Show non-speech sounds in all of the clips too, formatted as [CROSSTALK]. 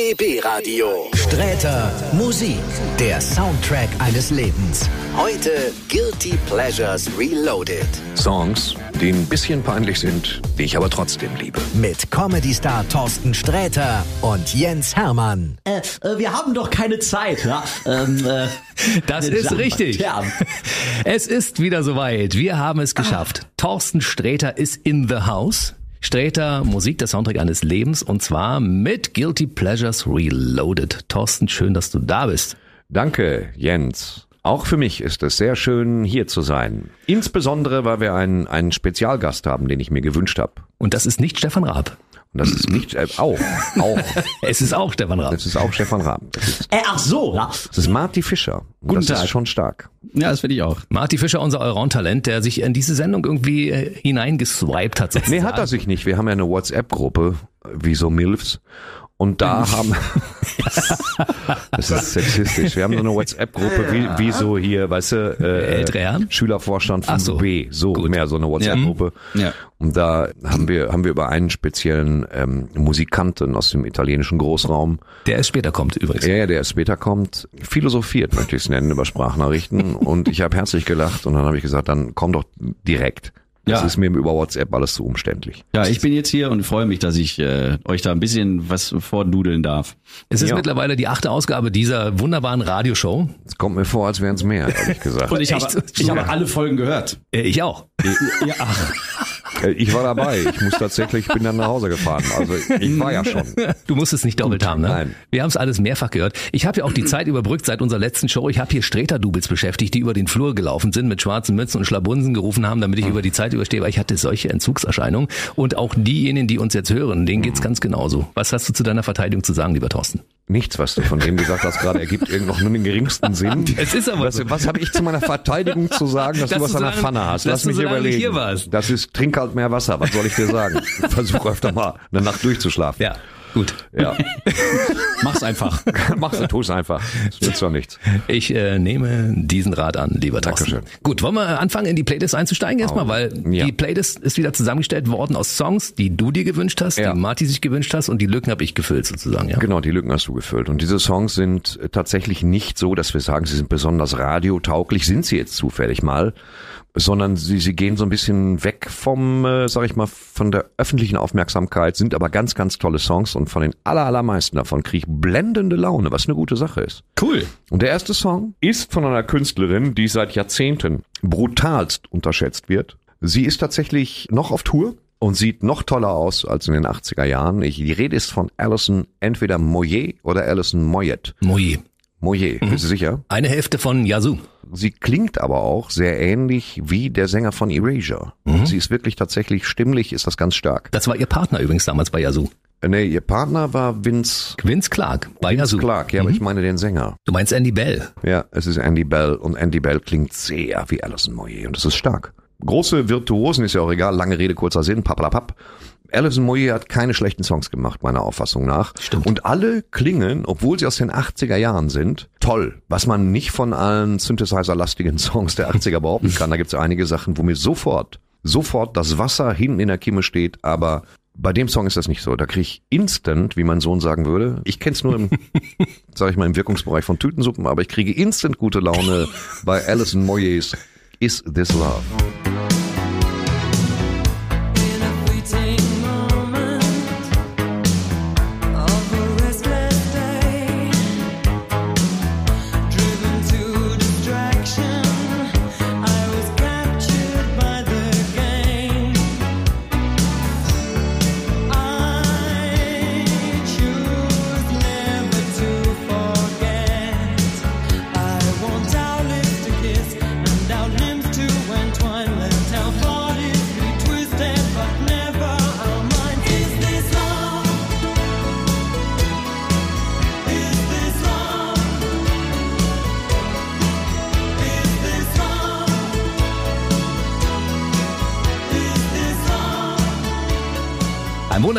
BB Radio. Sträter Musik, der Soundtrack eines Lebens. Heute Guilty Pleasures Reloaded. Songs, die ein bisschen peinlich sind, die ich aber trotzdem liebe. Mit Comedy-Star Thorsten Sträter und Jens Hermann. Äh, äh, wir haben doch keine Zeit. Ja? Ähm, äh, Das ist richtig. Herren. Es ist wieder soweit. Wir haben es geschafft. Thorsten Sträter ist in the house. Sträter, Musik, der Soundtrack eines Lebens und zwar mit Guilty Pleasures Reloaded. Thorsten, schön, dass du da bist. Danke, Jens. Auch für mich ist es sehr schön, hier zu sein. Insbesondere, weil wir einen, einen Spezialgast haben, den ich mir gewünscht habe. Und das ist nicht Stefan Raab. Und das ist nicht, äh, auch, auch. [LAUGHS] Es ist auch Stefan Raab. Das ist auch Stefan Raab. Äh, ach so, ja. das ist Marty Fischer. Und Guten das Tag. ist schon stark. Ja, das finde ich auch. Marty Fischer, unser Allround-Talent, der sich in diese Sendung irgendwie äh, hineingeswiped hat. Sozusagen. Nee, hat er sich nicht. Wir haben ja eine WhatsApp-Gruppe, wie so Milfs. Und da haben, [LAUGHS] das ist sexistisch. Wir haben so eine WhatsApp-Gruppe, wie, wie so hier, weißt du, äh, Herren? Schülervorstand von Ach so. B, so Gut. mehr so eine WhatsApp-Gruppe. Ja. Und da haben wir, haben wir über einen speziellen ähm, Musikanten aus dem italienischen Großraum, Der erst später kommt übrigens. ja, ja, der erst später kommt, philosophiert, möchte ich es nennen, über Sprachnachrichten. Und ich habe herzlich gelacht und dann habe ich gesagt, dann komm doch direkt. Das Ja. ist mir über WhatsApp alles zu umständlich. Ja, ich bin jetzt hier und freue mich, dass ich äh, euch da ein bisschen was vordudeln darf. Es ist Ja. mittlerweile die achte Ausgabe dieser wunderbaren Radioshow. Es kommt mir vor, als wären es mehr, ehrlich [LAUGHS] gesagt. Und ich Echt? habe, ich habe alle Folgen gehört. Äh, Ich auch. Ja, ach, Äh, Ich war dabei. Ich muss tatsächlich, ich bin dann nach Hause gefahren. Also ich war ja schon. Du musst es nicht doppelt haben, ne? Nein. Wir haben es alles mehrfach gehört. Ich habe ja auch die Zeit überbrückt seit unserer letzten Show. Ich habe hier Sträter-Doubles beschäftigt, die über den Flur gelaufen sind, mit schwarzen Mützen und Schlabunsen gerufen haben, damit ich über die Zeit überstehe, weil ich hatte solche Entzugserscheinungen. Und auch diejenigen, die uns jetzt hören, denen geht's ganz genauso. Was hast du zu deiner Verteidigung zu sagen, lieber Thorsten? Nichts, was du von dem gesagt hast, gerade ergibt [LAUGHS] irgend noch nur den geringsten Sinn. Es ist aber was, so. was habe ich zu meiner Verteidigung zu sagen, dass, [LAUGHS] Dass du was an der Pfanne hast? Lass mich so überlegen. Das ist trink halt mehr Wasser. Was soll ich dir sagen? [LAUGHS] Versuch öfter mal eine Nacht durchzuschlafen. Ja, gut. Ja. [LAUGHS] mach's einfach. Mach's, tu es einfach. Das nützt doch nichts. Ich äh, nehme diesen Rat an, lieber Thorsten. Dankeschön. Gut, wollen wir anfangen, in die Playlist einzusteigen erstmal, weil Ja. die Playlist ist wieder zusammengestellt worden aus Songs, die du dir gewünscht hast, Ja. die Marty sich gewünscht hast und die Lücken habe ich gefüllt sozusagen. Ja. Genau, die Lücken hast du gefüllt. Und diese Songs sind äh, tatsächlich nicht so, dass wir sagen, sie sind besonders radiotauglich, sind sie jetzt zufällig mal, sondern sie, sie gehen so ein bisschen weg vom, äh, sag ich mal, von der öffentlichen Aufmerksamkeit, sind aber ganz, ganz tolle Songs und von den aller, allermeisten davon kriege ich blendende Laune, was eine gute Sache ist. Cool. Und der erste Song ist von einer Künstlerin, die seit Jahrzehnten brutalst unterschätzt wird. Sie ist tatsächlich noch auf Tour und sieht noch toller aus als in den 80er Jahren. Ich, die Rede ist von Alison entweder Moyer oder Alison Moyet. Moje. Moyer, bist du sicher? Eine Hälfte von Yazoo. Sie klingt aber auch sehr ähnlich wie der Sänger von Erasure. Sie ist wirklich tatsächlich stimmlich, ist das ganz stark. Das war ihr Partner übrigens damals bei Yazoo. Äh, Nee, ihr Partner war Vince Vince Clark bei Yazoo. Clark, ja, aber ich meine den Sänger. Du meinst Andy Bell. Ja, es ist Andy Bell und Andy Bell klingt sehr wie Alison Moyer und das ist stark. Große Virtuosen ist ja auch egal, lange Rede, kurzer Sinn, pappalapapp. Alison Moyer hat keine schlechten Songs gemacht, meiner Auffassung nach. Stimmt. Und alle klingen, obwohl sie aus den 80er Jahren sind, toll. Was man nicht von allen Synthesizer-lastigen [LAUGHS] Songs der 80er behaupten kann. Da gibt es einige Sachen, wo mir sofort, sofort das Wasser hinten in der Kimme steht, aber bei dem Song ist das nicht so. Da kriege ich instant, wie mein Sohn sagen würde, ich kenn's nur im, [LAUGHS] sag ich mal, im Wirkungsbereich von Tütensuppen, aber ich kriege instant gute Laune bei Alison Moyers Is This Love.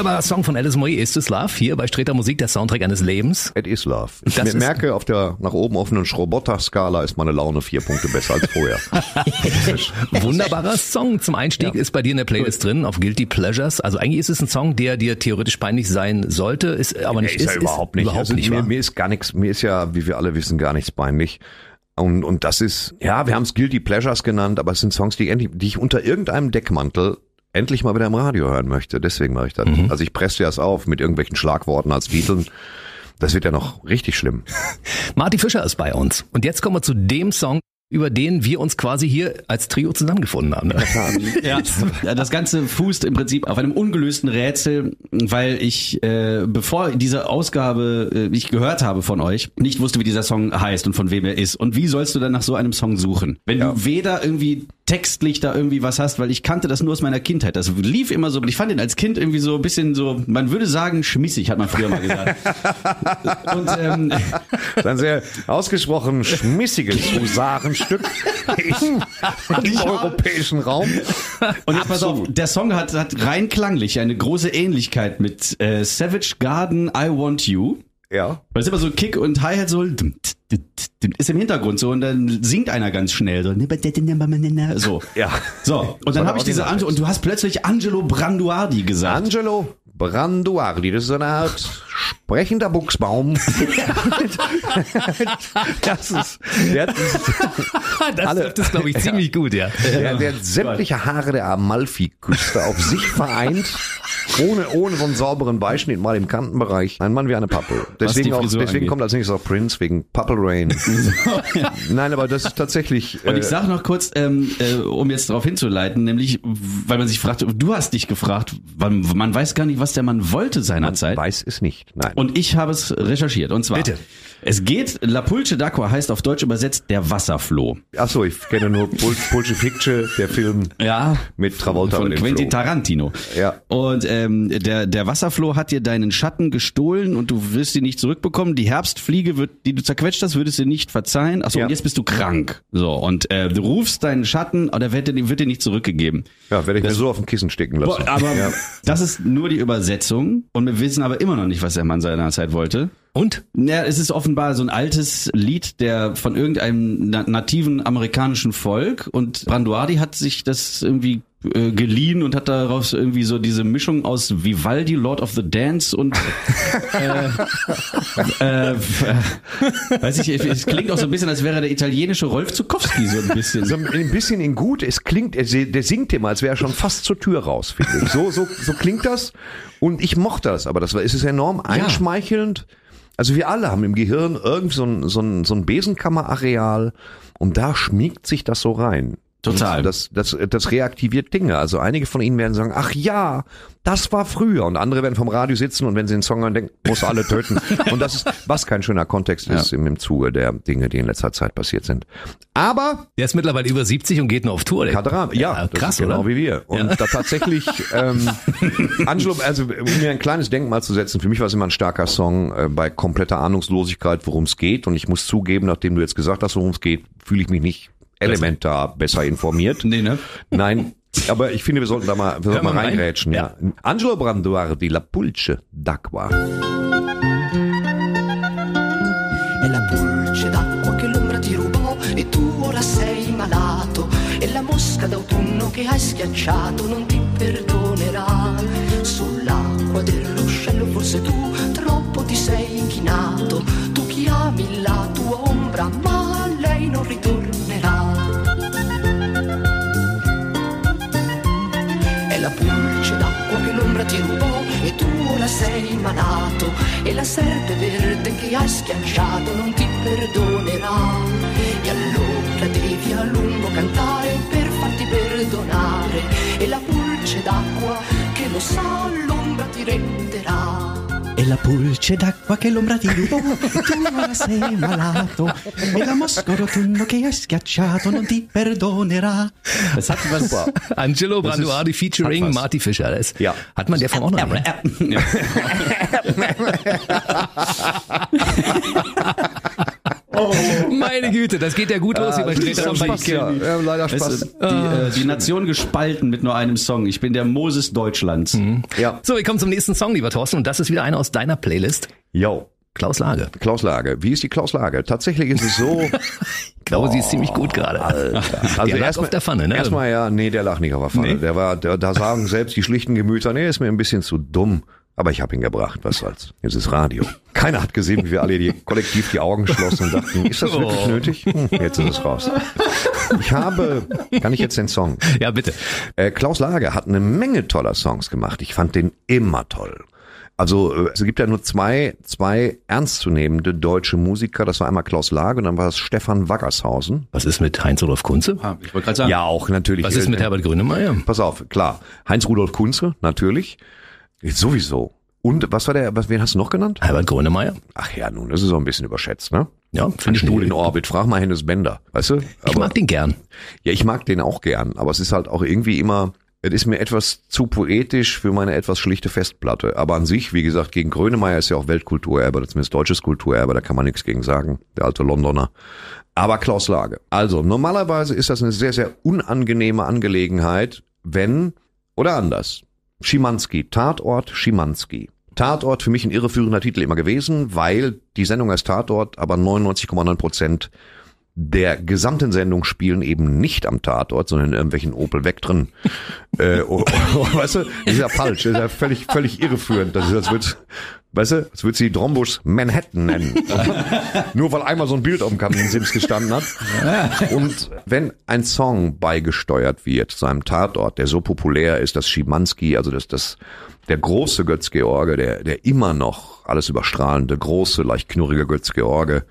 Wunderbarer Song von Alice Moy, Ist es Love? Hier bei Streter Musik, der Soundtrack eines Lebens. It is love. Ich Das mer- ist- merke, auf der nach oben offenen Schrobotter-Skala ist meine Laune vier Punkte besser als vorher. [LAUGHS] Wunderbarer Song zum Einstieg ist bei dir in der Playlist drin auf Guilty Pleasures. Also eigentlich ist es ein Song, der dir theoretisch peinlich sein sollte, ist aber nicht ist ja überhaupt nicht. Überhaupt also, nicht mir, mir ist gar nichts, mir ist ja, wie wir alle wissen, gar nichts peinlich. Und, und das ist, ja, wir haben es Guilty Pleasures genannt, aber es sind Songs, die, die ich unter irgendeinem Deckmantel endlich mal wieder im Radio hören möchte. Deswegen mache ich das. Mhm. Also ich presse das auf mit irgendwelchen Schlagworten als Titeln. Das wird ja noch richtig schlimm. [LAUGHS] Marty Fischer ist bei uns. Und jetzt kommen wir zu dem Song, über den wir uns quasi hier als Trio zusammengefunden haben. [LAUGHS] Ja, ja, das Ganze fußt im Prinzip auf einem ungelösten Rätsel, weil ich, äh, bevor diese Ausgabe äh, ich gehört habe von euch, nicht wusste, wie dieser Song heißt und von wem er ist. Und wie sollst du dann nach so einem Song suchen? Wenn Ja. du weder irgendwie textlich da irgendwie was hast, weil ich kannte das nur aus meiner Kindheit. Das lief immer so, ich fand ihn als Kind irgendwie so ein bisschen so, man würde sagen, schmissig, hat man früher mal gesagt. [LAUGHS] und ähm, ein sehr ausgesprochen schmissiges Husarenstück im, europäischen Raum. Und jetzt pass auf, der Song hat, hat rein klanglich eine große Ähnlichkeit mit äh, Savage Garden I Want You. Ja. Weil es immer so Kick und Hi-Hat so dum, ist im Hintergrund so und dann singt einer ganz schnell so. So. Ja. So, und dann habe ich diese Angelo, und du hast plötzlich Angelo Branduardi gesagt. Angelo Branduardi, das ist eine Art sprechender Buchsbaum. [LAUGHS] das ist, der, hat- [LAUGHS] Das Alle- trifft es, glaube ich, ziemlich gut, ja. der, der hat sämtliche Haare der Amalfi-Küste auf sich vereint, ohne, ohne so einen sauberen Beischnitt mal im Kantenbereich. Ein Mann wie eine Pappel. Deswegen, auch, deswegen angeht. kommt als nächstes auch Prince, wegen Purple Rain. [LAUGHS] Nein, aber das ist tatsächlich... Und ich äh, sage noch kurz, ähm, äh, um jetzt darauf hinzuleiten, nämlich, weil man sich fragt, du hast dich gefragt, man, man weiß gar nicht, was der Mann wollte seinerzeit. weiß es nicht. Nein. Und ich habe es recherchiert. Und zwar, Bitte. Es geht, La Pulce d'Aqua heißt auf Deutsch übersetzt der Wasserfloh. Ach so, ich kenne nur Pul Pulce Picture, der Film Ja. mit Travolta Von und Quentin Flo. Tarantino. Ja. Und ähm, der, der Wasserfloh hat dir deinen Schatten gestohlen und du wirst ihn nicht zurückbekommen. Die Herbstfliege, wird, die du zerquetscht hast, würdest du nicht verzeihen. Achso, Ja. und jetzt bist du krank. So, und äh, du rufst deinen Schatten, aber der wird dir, wird dir nicht zurückgegeben. Ja, werde ich mir so auf dem Kissen stecken lassen. Boah, aber ja. das ist nur die Übersetzung und wir wissen aber immer noch nicht, was der Mann seinerzeit wollte. Und? Ja, es ist offenbar so ein altes Lied der von irgendeinem na nativen amerikanischen Volk und Branduardi hat sich das irgendwie äh, geliehen und hat daraus irgendwie so diese Mischung aus Vivaldi, Lord of the Dance und äh, [LAUGHS] äh, äh, weiß ich, es klingt auch so ein bisschen, als wäre der italienische Rolf Zukowski so ein bisschen. So ein bisschen in gut, es klingt, er, der singt immer, als wäre er schon fast zur Tür raus, finde ich. So, so, so klingt das. Und ich mochte das, aber das war, es ist enorm einschmeichelnd. Also wir alle haben im Gehirn irgendwie so ein, so ein, so ein Besenkammerareal und da schmiegt sich das so rein. Total. Das, das, das reaktiviert Dinge. Also einige von Ihnen werden sagen, ach ja, das war früher. Und andere werden vom Radio sitzen und wenn sie den Song hören, denken, muss alle töten. Und das ist, was kein schöner Kontext ist im, im Zuge der Dinge, die in letzter Zeit passiert sind. Aber Der ist mittlerweile über 70 und geht nur auf Tour. Der- Kaderam, ja, das krass, ist genau oder? wie wir. Und da tatsächlich, ähm, [LAUGHS] Angelo, also um mir ein kleines Denkmal zu setzen, für mich war es immer ein starker Song äh, bei kompletter Ahnungslosigkeit, worum es geht. Und ich muss zugeben, nachdem du jetzt gesagt hast, worum es geht, fühle ich mich nicht elementar besser informiert. Nee, ne? Nein, aber ich finde, wir sollten da mal, wir sollten mal mal rein. reingrätschen. Ja. Angelo Branduardi, La Pulce d'Aqua. È la pulce d'acqua che l'ombra ti rubò e tu ora sei malato. E la mosca d'autunno che hai schiacciato non ti perdonerà. Sull'acqua del ruscello forse tu troppo ti sei inchinato. Tu chiami la tua ombra ma lei non ritornerà. Ti rubò e tu ora sei malato e la serpe verde che hai schiacciato non ti perdonerà. E allora devi a lungo cantare per farti perdonare e la pulce d'acqua che lo sa l'ombra ti renderà E la pulce d'acqua che l'ombra ti rubò, tu ora sei malato. E la mosca rotondo che hai schiacciato non ti perdonerà. Das hat was. Angelo Branduardi featuring. Marty Fischer. Das Ja. Hat man der Form auch noch? ne? Ja. Meine Güte, das geht ja gut los hier bei Streter schon bei Musik. Kenny. Ja, leider Weißt Spaß. du, die, äh, die Nation gespalten mit nur einem Song. Ich bin der Moses Deutschlands. Ja. So, wir kommen zum nächsten Song, lieber Thorsten, und das ist wieder einer aus deiner Playlist. Yo. Klaus Lage. Klaus Lage. Wie ist die Klaus Lage? Tatsächlich ist es so. [LAUGHS] Ich glaube, sie ist ziemlich gut gerade. Also der lag erstmal- auf der Pfanne, ne? Erstmal ja, nee, der lag nicht auf der Pfanne. Der war, der, da sagen selbst die schlichten Gemüter, nee, ist mir ein bisschen zu dumm. Aber ich habe ihn gebracht, was soll's. Jetzt ist Radio. Keiner hat gesehen, wie wir alle die, kollektiv die Augen schlossen und dachten, ist das wirklich nötig? Hm, jetzt ist es raus. Ich habe, kann ich jetzt den Song? Ja, bitte. Äh, Klaus Lage hat eine Menge toller Songs gemacht. Ich fand den immer toll. Also äh, es gibt ja nur zwei, zwei ernstzunehmende deutsche Musiker. Das war einmal Klaus Lage und dann war es Stefan Waggershausen. Was ist mit Heinz-Rudolf Kunze? Ah, Ich wollte gerade sagen. Ja, auch natürlich. Was ist mit Äh, Herbert Grönemeyer? Pass auf, klar. Heinz-Rudolf Kunze, natürlich. Jetzt sowieso. Und was war der, was, wen hast du noch genannt? Herbert Grönemeyer? Ach ja, nun, das ist auch ein bisschen überschätzt, ne? Ja, finde ich Stuhl in Orbit. Frag mal Hennes Bender, weißt du? Ich mag den gern. Ja, ich mag den auch gern, aber es ist halt auch irgendwie immer, es ist mir etwas zu poetisch für meine etwas schlichte Festplatte. Aber an sich, wie gesagt, gegen Grönemeyer ist ja auch Weltkulturerbe, zumindest deutsches Kulturerbe, da kann man nichts gegen sagen, der alte Londoner. Aber Klaus Lage. Also, normalerweise ist das eine sehr, sehr unangenehme Angelegenheit, wenn, oder anders. Schimanski, Tatort Schimanski. Tatort für mich ein irreführender Titel immer gewesen, weil die Sendung heißt Tatort, aber 99,9 Prozent der gesamten Sendung spielen eben nicht am Tatort, sondern in irgendwelchen Opel Vectren. [LAUGHS] äh, oh, oh, weißt du, das ist ja falsch, das ist ja völlig, völlig irreführend. Das ist, als würd, weißt du, als würd sie Drombus Manhattan nennen. [LAUGHS] Nur weil einmal so ein Bild auf dem Kaminsims gestanden hat. [LAUGHS] Und wenn ein Song beigesteuert wird zu einem Tatort, der so populär ist, dass Schimanski, also das, das, der große Götz George, der, der immer noch alles überstrahlende, große, leicht knurrige Götz George,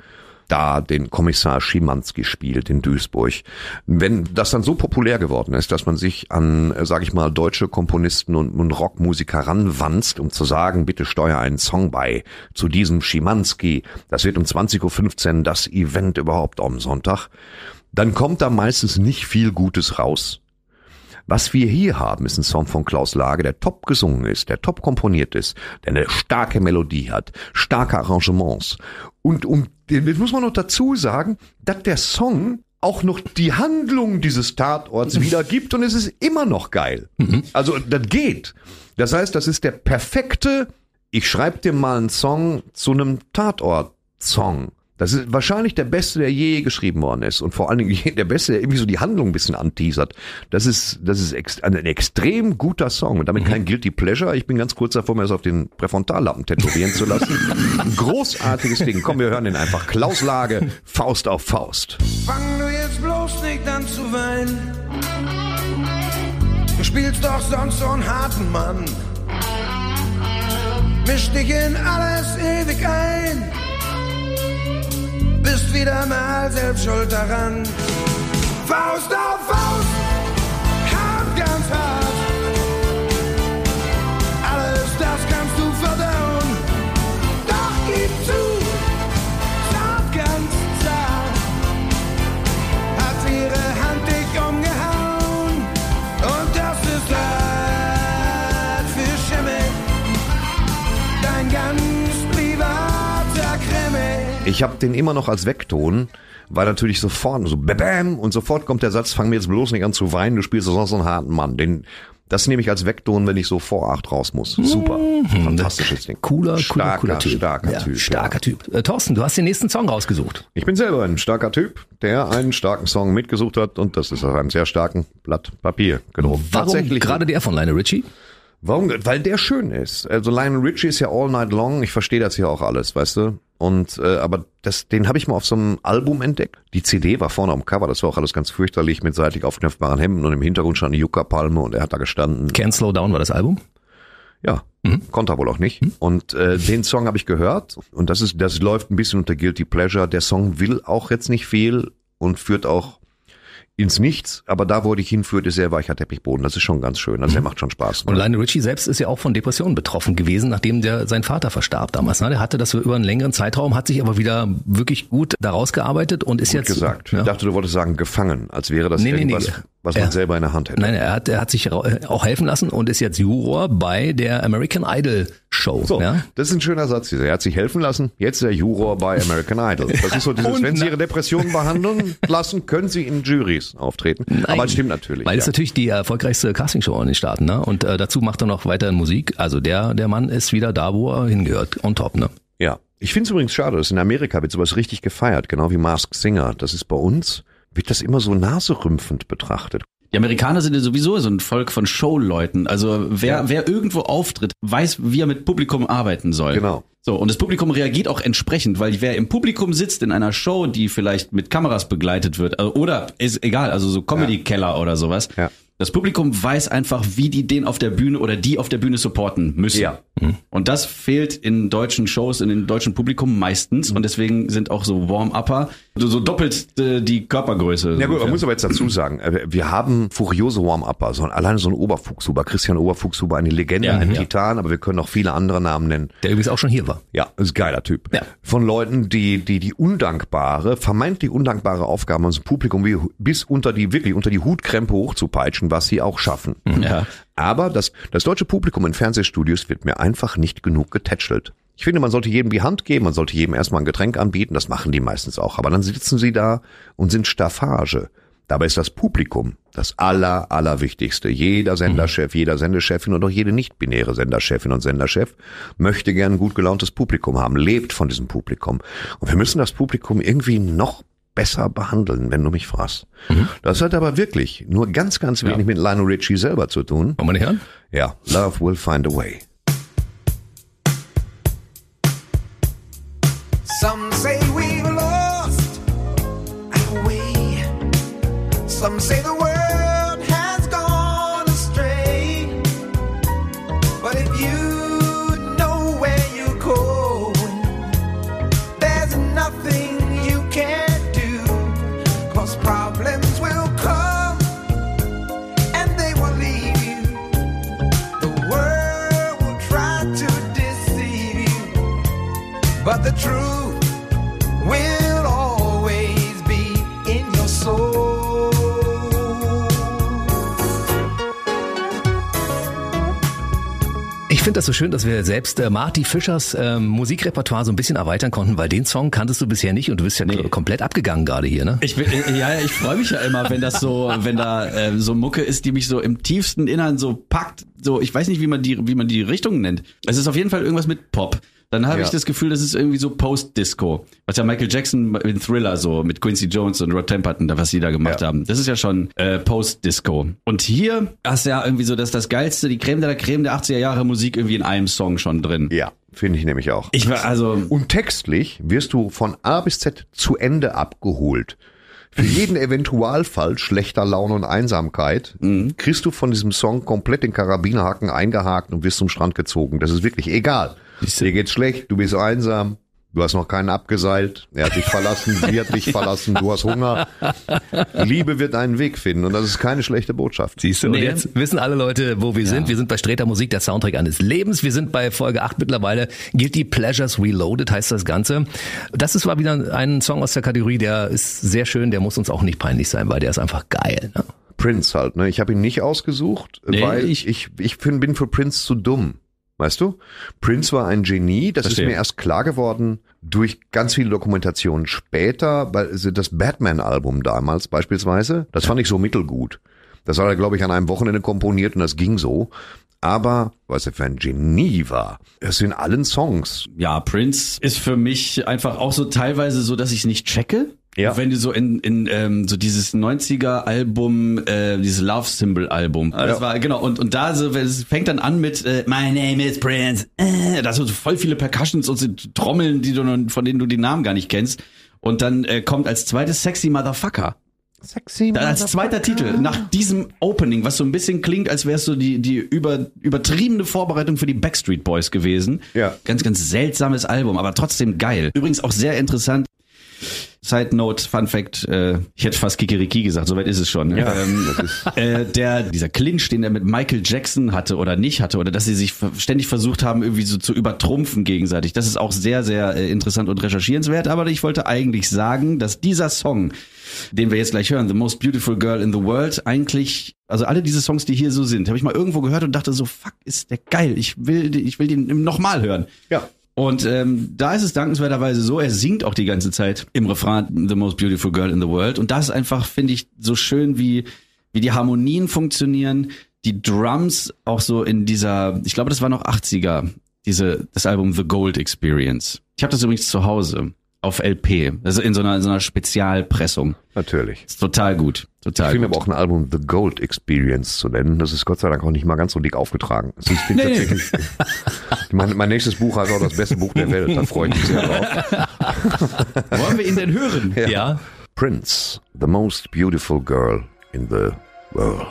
da den Kommissar Schimanski spielt in Duisburg. Wenn das dann so populär geworden ist, dass man sich an, äh, sag ich mal, deutsche Komponisten und, und Rockmusiker ranwanzt, um zu sagen, bitte steuer einen Song bei zu diesem Schimanski, das wird um 20.15 Uhr das Event überhaupt am Sonntag, dann kommt da meistens nicht viel Gutes raus. Was wir hier haben, ist ein Song von Klaus Lage, der top gesungen ist, der top komponiert ist, der eine starke Melodie hat, starke Arrangements. Und um, jetzt muss man noch dazu sagen, dass der Song auch noch die Handlung dieses Tatorts [LAUGHS] wiedergibt und es ist immer noch geil. Also das geht. Das heißt, das ist der perfekte, ich schreibe dir mal einen Song zu einem Tatort-Song. Das ist wahrscheinlich der beste, der je geschrieben worden ist. Und vor allen Dingen [LAUGHS] der beste, der irgendwie so die Handlung ein bisschen anteasert. Das ist, das ist ex ein extrem guter Song. Und damit kein Guilty Pleasure. Ich bin ganz kurz davor, mir das auf den Präfrontallappen tätowieren zu lassen. Ein [LAUGHS] großartiges Ding. Komm, wir hören den einfach. Klaus Lage, Faust auf Faust. Fang du jetzt bloß nicht an zu weinen. Du spielst doch sonst so einen harten Mann. Misch dich in alles ewig ein. Bist wieder mal selbst schuld daran. Faust auf Faust, hart, ganz hart. Ich habe den immer noch als Vekton, weil natürlich sofort so bam und sofort kommt der Satz, fang mir jetzt bloß nicht an zu weinen, du spielst sonst so einen harten Mann. Den, das nehme ich als Vekton, wenn ich so vor acht raus muss. Super. Fantastisches Ding. Cooler, cooler, starker, cooler Typ. Starker ja, Typ. Starker ja. Typ. Äh, Thorsten, du hast den nächsten Song rausgesucht. Ich bin selber ein starker Typ, der einen starken Song mitgesucht hat und das ist auf einem sehr starken Blatt Papier gedruckt. Warum gerade der von Lionel Richie? Warum? Weil der schön ist. Also Lionel Richie ist ja all night long. Ich verstehe das hier auch alles, weißt du. Und äh, aber das, den habe ich mal auf so einem Album entdeckt. Die CD war vorne am Cover. Das war auch alles ganz fürchterlich mit seitlich aufknöpfbaren Hemden und im Hintergrund stand eine Yucca-Palme und er hat da gestanden. Can't Slow Down war das Album. Ja, konnte er wohl auch nicht. Und äh, den Song habe ich gehört und das ist, das läuft ein bisschen unter Guilty Pleasure. Der Song will auch jetzt nicht viel und führt auch ins Nichts, aber da, wo er dich hinführt, ist sehr weicher Teppichboden. Das ist schon ganz schön. Also der macht schon Spaß. Und Lionel Richie selbst ist ja auch von Depressionen betroffen gewesen, nachdem der sein Vater verstarb damals. Ne? Der hatte das über einen längeren Zeitraum, hat sich aber wieder wirklich gut daraus gearbeitet und ist Gut jetzt gesagt. Ja. Ich dachte, du wolltest sagen gefangen, als wäre das Nee, nee, nee. Was man Ja. selber in der Hand hätte. Nein, er hat, er hat sich äh, auch helfen lassen und ist jetzt Juror bei der American Idol Show. So, Ja? das ist ein schöner Satz. dieser. Er hat sich helfen lassen. Jetzt ist er Juror bei American Idol. Das ist so dieses, [LAUGHS] Und wenn Sie Ihre Depressionen behandeln lassen, können Sie in Juries auftreten. Aber es stimmt natürlich. Weil ja. es natürlich die erfolgreichste Castingshow in den Staaten, ne? Und äh, dazu macht er noch weiter Musik. Also der, der Mann ist wieder da, wo er hingehört, on top, ne? Ja. Ich finde es übrigens schade, dass in Amerika wird sowas richtig gefeiert, genau wie Mask Singer. Das ist bei uns, wird das immer so naserümpfend betrachtet. Die Amerikaner sind ja sowieso so ein Volk von Showleuten. Also wer, Ja. wer irgendwo auftritt, weiß, wie er mit Publikum arbeiten soll. Genau. So, und das Publikum reagiert auch entsprechend, weil wer im Publikum sitzt in einer Show, die vielleicht mit Kameras begleitet wird, also, oder ist egal, also so Comedy-Keller oder sowas, Ja. das Publikum weiß einfach, wie die den auf der Bühne oder die auf der Bühne supporten müssen. Ja. Und das fehlt in deutschen Shows, in dem deutschen Publikum meistens. Und deswegen sind auch so Warm-Upper so, so doppelt äh, die Körpergröße. Ja gut, man muss aber jetzt dazu sagen, äh, wir haben furiose Warm-Upper, so alleine so ein Oberfuchshuber, Christian Oberfuchshuber, eine Legende, Ja, ein ja. Titan, aber wir können noch viele andere Namen nennen. Der übrigens auch schon hier war. Ja, ist ein geiler Typ. Ja. Von Leuten, die, die, die undankbare, vermeintlich undankbare Aufgaben ans Publikum wie, bis unter die, wirklich unter die Hutkrempe hochzupeitschen, was sie auch schaffen. Ja. Aber das, das deutsche Publikum in Fernsehstudios wird mir einfach nicht genug getätschelt. Ich finde, man sollte jedem die Hand geben, man sollte jedem erstmal ein Getränk anbieten, das machen die meistens auch. Aber dann sitzen sie da und sind Staffage. Dabei ist das Publikum das aller, allerwichtigste. Jeder Senderchef, jeder Sendechefin und auch jede nicht-binäre Senderchefin und Senderchef möchte gern ein gut gelauntes Publikum haben, lebt von diesem Publikum. Und wir müssen das Publikum irgendwie noch besser behandeln, wenn du mich fragst. Das hat aber wirklich nur ganz, ganz wenig mit Lionel Richie selber zu tun. Wollen wir nicht hören? Ja, Love will find a way. Some say we've lost our way. Some say the world But the truth will always be in your soul. Ich finde das so schön, dass wir selbst äh, Marty Fischers ähm, Musikrepertoire so ein bisschen erweitern konnten, weil den Song kanntest du bisher nicht und du bist ja komplett abgegangen gerade hier, ne? Ich bin, äh, ja, ja, ich freue mich ja immer, wenn das so, wenn da äh, so Mucke ist, die mich so im tiefsten Innern so packt. So, ich weiß nicht, wie man die, wie man die Richtung nennt. Es ist auf jeden Fall irgendwas mit Pop. Dann habe Ja. ich das Gefühl, das ist irgendwie so Post-Disco. Was ja Michael Jackson in Thriller so mit Quincy Jones und Rod Temperton, da was sie da gemacht Ja. haben. Das ist ja schon äh, Post-Disco. Und hier hast du ja irgendwie so, dass das geilste, die Creme de la Creme der 80er Jahre Musik irgendwie in einem Song schon drin. Ja, finde ich nämlich auch. Ich war also Und textlich wirst du von A bis Z zu Ende abgeholt. Für jeden [LAUGHS] Eventualfall schlechter Laune und Einsamkeit kriegst du von diesem Song komplett den Karabinerhaken eingehakt und wirst zum Strand gezogen. Das ist wirklich egal. Dir geht's schlecht, du bist einsam, du hast noch keinen abgeseilt, er hat dich verlassen, sie hat dich [LAUGHS] verlassen, du hast Hunger. Liebe wird einen Weg finden und das ist keine schlechte Botschaft. Siehst du, und Nee. jetzt wissen alle Leute, wo wir sind. Wir sind bei Streter Musik, der Soundtrack eines Lebens. Wir sind bei Folge 8 mittlerweile. Guilty Pleasures Reloaded heißt das Ganze. Das ist mal wieder ein Song aus der Kategorie, der ist sehr schön, der muss uns auch nicht peinlich sein, weil der ist einfach geil. Ne? Prince halt, ne? Ich habe ihn nicht ausgesucht, Nee, weil ich- ich, ich, ich find, bin für Prince zu dumm. Weißt du? Prince war ein Genie, das Verstehe. ist mir erst klar geworden durch ganz viele Dokumentationen später, weil das Batman-Album damals beispielsweise, das fand ich so mittelgut. Das hat er, glaube ich, an einem Wochenende komponiert und das ging so. Aber was er für ein Genie war, es in allen Songs. Ja, Prince ist für mich einfach auch so teilweise so, dass ich es nicht checke. Ja. Wenn du so in, in ähm, so dieses 90er Album, äh, dieses Love Symbol Album. Das Ja. war genau und und da so es fängt dann an mit äh, My name is Prince. Äh, da sind so voll viele Percussions und so Trommeln, die du nun- von denen du die Namen gar nicht kennst. Und dann äh, kommt als zweites Sexy Motherfucker. Sexy Dann als zweiter Titel nach diesem Opening, was so ein bisschen klingt, als wär's so die die über übertriebene Vorbereitung für die Backstreet Boys gewesen. Ja. Ganz ganz seltsames Album, aber trotzdem geil. Übrigens auch sehr interessant. Side Note, Fun Fact, äh, ich hätte fast Kikiriki gesagt, soweit ist es schon. Ja, ähm, [LAUGHS] äh, der, dieser Clinch, den er mit Michael Jackson hatte oder nicht hatte, oder dass sie sich ständig versucht haben, irgendwie so zu übertrumpfen gegenseitig. Das ist auch sehr, sehr äh, interessant und recherchierenswert. Aber ich wollte eigentlich sagen, dass dieser Song, den wir jetzt gleich hören, The Most Beautiful Girl in the World, eigentlich, also alle diese Songs, die hier so sind, habe ich mal irgendwo gehört und dachte so, fuck, ist der geil. Ich will, ich will den nochmal hören. Ja. Und ähm, da ist es dankenswerterweise so, er singt auch die ganze Zeit im Refrain The Most Beautiful Girl in the World. Und das ist einfach, finde ich, so schön, wie, wie die Harmonien funktionieren, die Drums auch so in dieser, ich glaube, das war noch 80er, diese, das Album The Gold Experience. Ich habe das übrigens zu Hause auf LP, also in so einer, in so einer Spezialpressung. Natürlich. Ist total gut, Ich total finde gut. aber auch ein Album The Gold Experience zu nennen. Das ist Gott sei Dank auch nicht mal ganz so dick aufgetragen. Es ist Nee, tatsächlich, [LAUGHS] mein, mein nächstes Buch heißt auch das beste Buch der Welt. Da freue ich mich sehr drauf. [LAUGHS] Wollen wir ihn denn hören? Ja. Prince, the most beautiful girl in the world.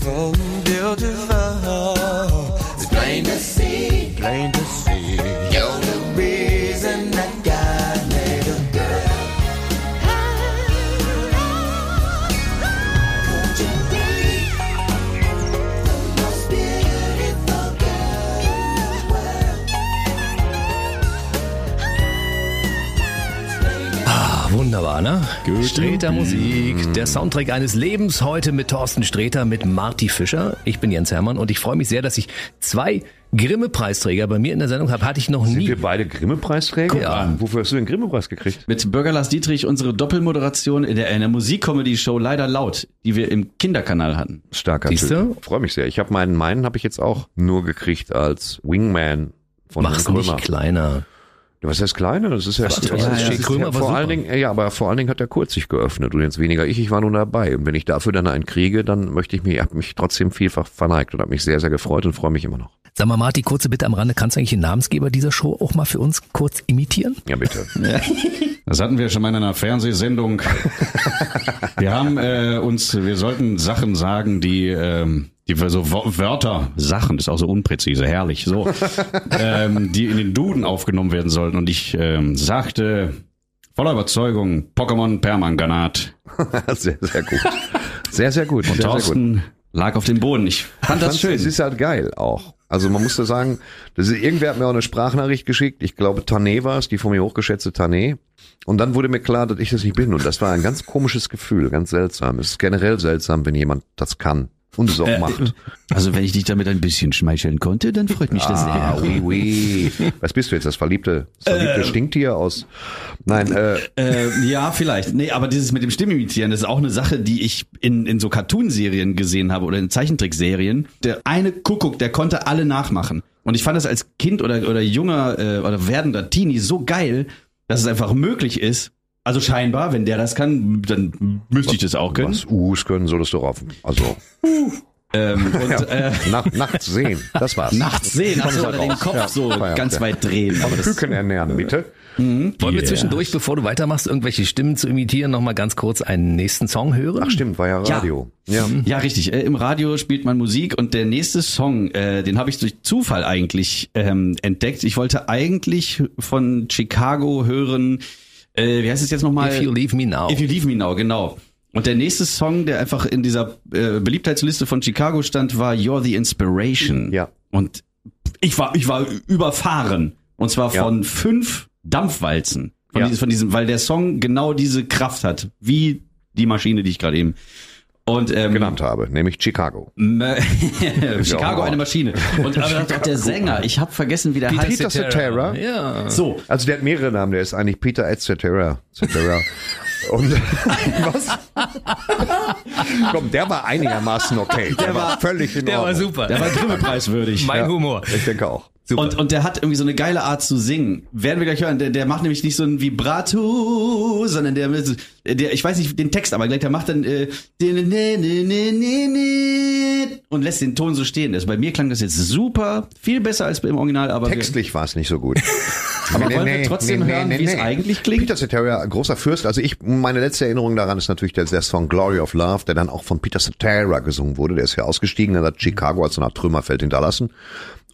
Beautiful, Streter Musik, der Soundtrack eines Lebens heute mit Thorsten Streter, mit Marty Fischer. Ich bin Jens Hermann und ich freue mich sehr, dass ich zwei Grimme-Preisträger bei mir in der Sendung habe. Hatte ich noch Sind nie. wir beide Grimme-Preisträger? Ja. Wofür hast du den Grimme-Preis gekriegt? Mit Bürger Lars Dietrich unsere Doppelmoderation in der, in der Musikcomedy-Show Leider Laut, die wir im Kinderkanal hatten. Starker Siehst Typ. du? Freue mich sehr. Ich habe meinen, meinen habe ich jetzt auch nur gekriegt als Wingman von Mach's nicht Krömer. kleiner. Was heißt kleiner? Das ist ja, das Ja, das ja, ist ja war vor allen. Dingen, ja, aber vor allen Dingen hat er kurz sich geöffnet und jetzt weniger ich. Ich war nur dabei und wenn ich dafür dann einen kriege, dann möchte ich mich, habe mich trotzdem vielfach verneigt und habe mich sehr, sehr gefreut und freue mich immer noch. Sag mal, Marty, kurze Bitte am Rande. Kannst du eigentlich den Namensgeber dieser Show auch mal für uns kurz imitieren? Ja, bitte. [LAUGHS] Das hatten wir schon mal in einer Fernsehsendung. [LAUGHS] wir haben äh, uns, wir sollten Sachen sagen, die, ähm, die so Wörter, Sachen, das ist auch so unpräzise, herrlich, so, [LAUGHS] ähm, die in den Duden aufgenommen werden sollten. Und ich ähm, sagte voller Überzeugung Pokémon Permanganat. [LAUGHS] sehr, sehr gut. Sehr, sehr gut. Und sehr, sehr gut. Thorsten lag auf dem Boden. Ich fand das schön. Es ist halt geil auch. Also man musste sagen, das ist, irgendwer hat mir auch eine Sprachnachricht geschickt. Ich glaube, Tané war es, die von mir hochgeschätzte Tané. Und dann wurde mir klar, dass ich das nicht bin. Und das war ein ganz komisches Gefühl, ganz seltsam. Es ist generell seltsam, wenn jemand das kann und es auch macht. Also wenn ich dich damit ein bisschen schmeicheln konnte, dann freut mich das Ah, sehr. oui, oui. Was bist du jetzt, das verliebte, das verliebte Stinktier aus? Nein, äh, Äh, ja, vielleicht. Nee, aber dieses mit dem Stimmimitieren, das ist auch eine Sache, die ich in, in so Cartoonserien gesehen habe oder in Zeichentrickserien. Der eine Kuckuck, der konnte alle nachmachen. Und ich fand das als Kind oder, oder junger äh, oder werdender Teenie so geil, dass es einfach möglich ist. Also scheinbar, wenn der das kann, dann müsste ich das auch können. was U's können, solltest du rauf. Also, Ähm, [LAUGHS] und ja, äh, nach, nachts sehen, das war's. nachts sehen, ach so, Komm, oder den. Kopf Ja, so Feierabend, ganz ja. weit drehen. Aber das, Küken ernähren, bitte. Wollen wir Yeah. zwischendurch, bevor du weitermachst, irgendwelche Stimmen zu imitieren, nochmal ganz kurz einen nächsten Song hören? Ach stimmt, war ja Radio. Ja. Ja, richtig. Äh, Im Radio spielt man Musik und der nächste Song, äh, den habe ich durch Zufall eigentlich ähm, entdeckt. Ich wollte eigentlich von Chicago hören, äh, wie heißt es jetzt nochmal? If You Leave Me Now. If You Leave Me Now, genau. Und der nächste Song, der einfach in dieser äh, Beliebtheitsliste von Chicago stand, war You're the Inspiration. Ja. Und ich war, ich war überfahren. Und zwar Ja. von fünf Dampfwalzen. Von, Ja. diesem, von diesem, weil der Song genau diese Kraft hat, wie die Maschine, die ich gerade eben und ähm, genannt habe, nämlich Chicago. [LAUGHS] Ja Chicago auch eine ein Maschine. Und aber doch der Sänger, ich habe vergessen, wie der heißt. Peter Cetera. Ja. So, Also der hat mehrere Namen, der ist eigentlich Peter et cetera. cetera. Und [LAUGHS] was? Komm, der war einigermaßen okay. Der, war völlig in Der war Ordnung. super. der war Grimme-preiswürdig. mein Humor. Ich denke auch. Super. Und, und der hat irgendwie so eine geile Art zu singen. Werden wir gleich hören. Der, der macht nämlich nicht so ein Vibrato, sondern der, der ich weiß nicht den Text, aber gleich der macht dann äh, und lässt den Ton so stehen. Das, bei mir klang das jetzt super, viel besser als im Original, aber Textlich war es nicht so gut. [LAUGHS] Aber wollen wir trotzdem hören, wie es eigentlich klingt? Peter Cetera, großer Fürst. Also ich, meine letzte Erinnerung daran ist natürlich der, der Song Glory of Love, der dann auch von Peter Cetera gesungen wurde. Der ist ja ausgestiegen, der hat Chicago als so eine Art Trümmerfeld hinterlassen.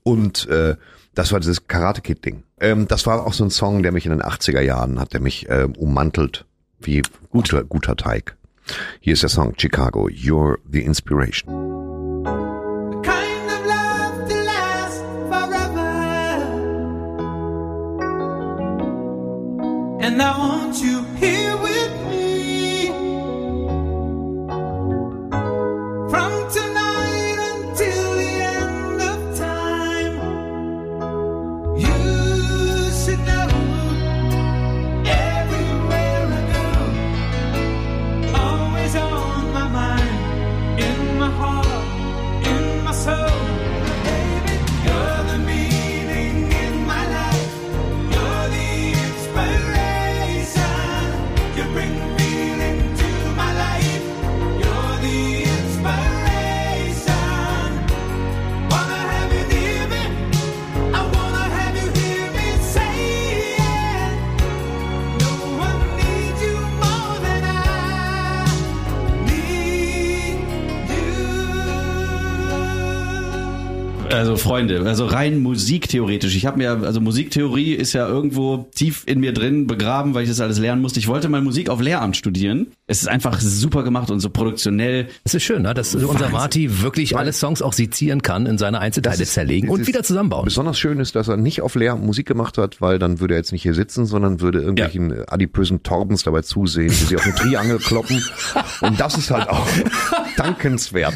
Und äh, das war dieses Karate Kid Ding. Ähm, das war auch so ein Song, der mich in den 80er Jahren hat, der mich äh, ummantelt wie guter, guter Teig. Hier ist der Song Chicago, You're the Inspiration. And I Freunde, also rein musiktheoretisch. Ich habe mir, also Musiktheorie ist ja irgendwo tief in mir drin begraben, weil ich das alles lernen musste. Ich wollte mal Musik auf Lehramt studieren. Es ist einfach super gemacht und so produktionell. Es ist schön, ne, dass unser Marty wirklich alle Songs auch sezieren kann, in seine Einzelteile zerlegen es und ist- wieder zusammenbauen. Besonders schön ist, dass er nicht auf Leer Musik gemacht hat, weil dann würde er jetzt nicht hier sitzen, sondern würde irgendwelchen äh, adipösen Torbens dabei zusehen, wie sie auf eine Triangel [LAUGHS] kloppen. Und das ist halt auch [LAUGHS] dankenswert.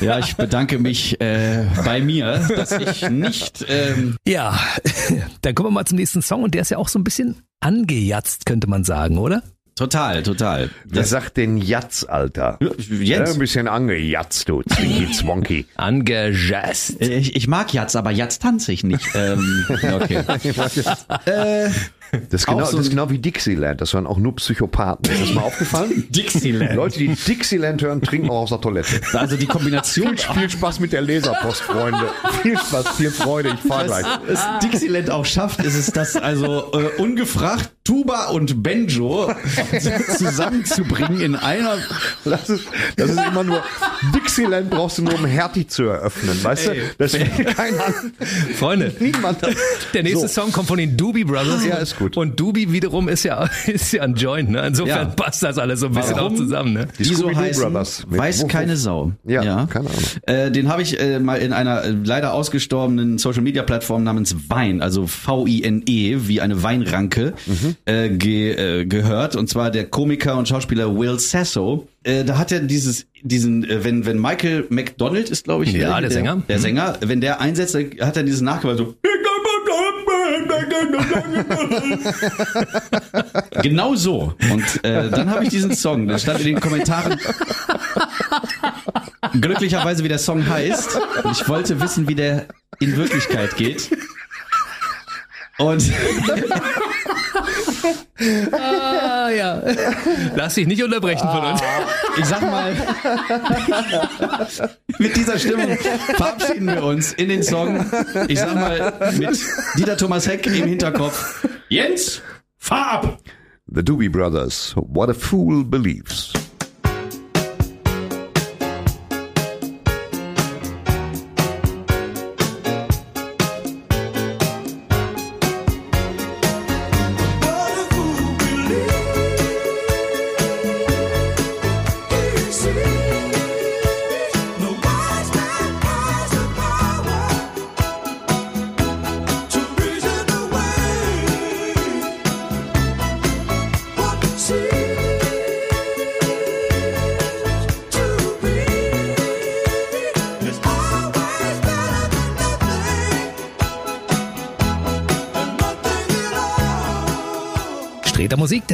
Ja, ich bedanke mich äh, bei mir, dass ich nicht ähm, Ja, [LAUGHS] dann kommen wir mal zum nächsten Song und der ist ja auch so ein bisschen angejatzt, könnte man sagen, oder? total, total. Wer sagt denn Jatz, Alter? Ja, Jetzt. ein bisschen angejatzt, du Zwinky Zwonky. Angejazzt. Ich, ich mag Jatz, aber Jatz tanze ich nicht. Ähm, [LAUGHS] okay. [LAUGHS] äh, Das ist, genau, so das ist genau wie Dixieland. Das waren auch nur Psychopathen. Ist das mal aufgefallen? [LAUGHS] Dixieland. Leute, die Dixieland hören, trinken auch aus der Toilette. [LAUGHS] Also die Kombination Viel Spaß mit der Leserpost, Freunde. Viel Spaß, viel Freude. Ich fahr gleich. was Dixieland auch schafft, ist es, das also äh, ungefragt Tuba und Banjo [LAUGHS] zusammenzubringen in einer. Das ist, das ist immer nur, Dixieland brauchst du nur, um Hertie zu eröffnen, weißt Ey. du? Das will keiner. Freunde, Niemand. der nächste So. Song kommt von den Doobie Brothers. Ja, ist gut. Und Doobie wiederum ist ja, [LAUGHS] ist ja ein Joint, ne? Insofern Ja. passt das alles so ein bisschen Warum? auch zusammen, ne? Die Die so heißen, Brothers. Weiß keine Sau. Ja, keine Ahnung. Äh, den habe ich äh, mal in einer äh, leider ausgestorbenen Social Media Plattform namens Wein, also V-I-N-E, wie eine Weinranke, Mhm. äh, ge, äh, gehört. Und zwar der Komiker und Schauspieler Will Sasso. Äh, da hat er dieses, diesen, wenn, wenn Michael McDonald ist, glaube ich, Ja, äh, der Sänger. Der Sänger, wenn der einsetzt, hat er dieses Nachgewalt so. [LAUGHS] Genau so. Und äh, dann habe ich diesen Song. Da stand in den Kommentaren glücklicherweise, wie der Song heißt. Und ich wollte wissen, wie der in Wirklichkeit geht. Und [LAUGHS] Ah, ja. Lass dich nicht unterbrechen von uns. ich sag mal, [LAUGHS] mit dieser Stimmung verabschieden wir uns in den Song. Ich sag mal, mit Dieter Thomas Heck im Hinterkopf. Jens, fahr ab! The Doobie Brothers. What a fool believes.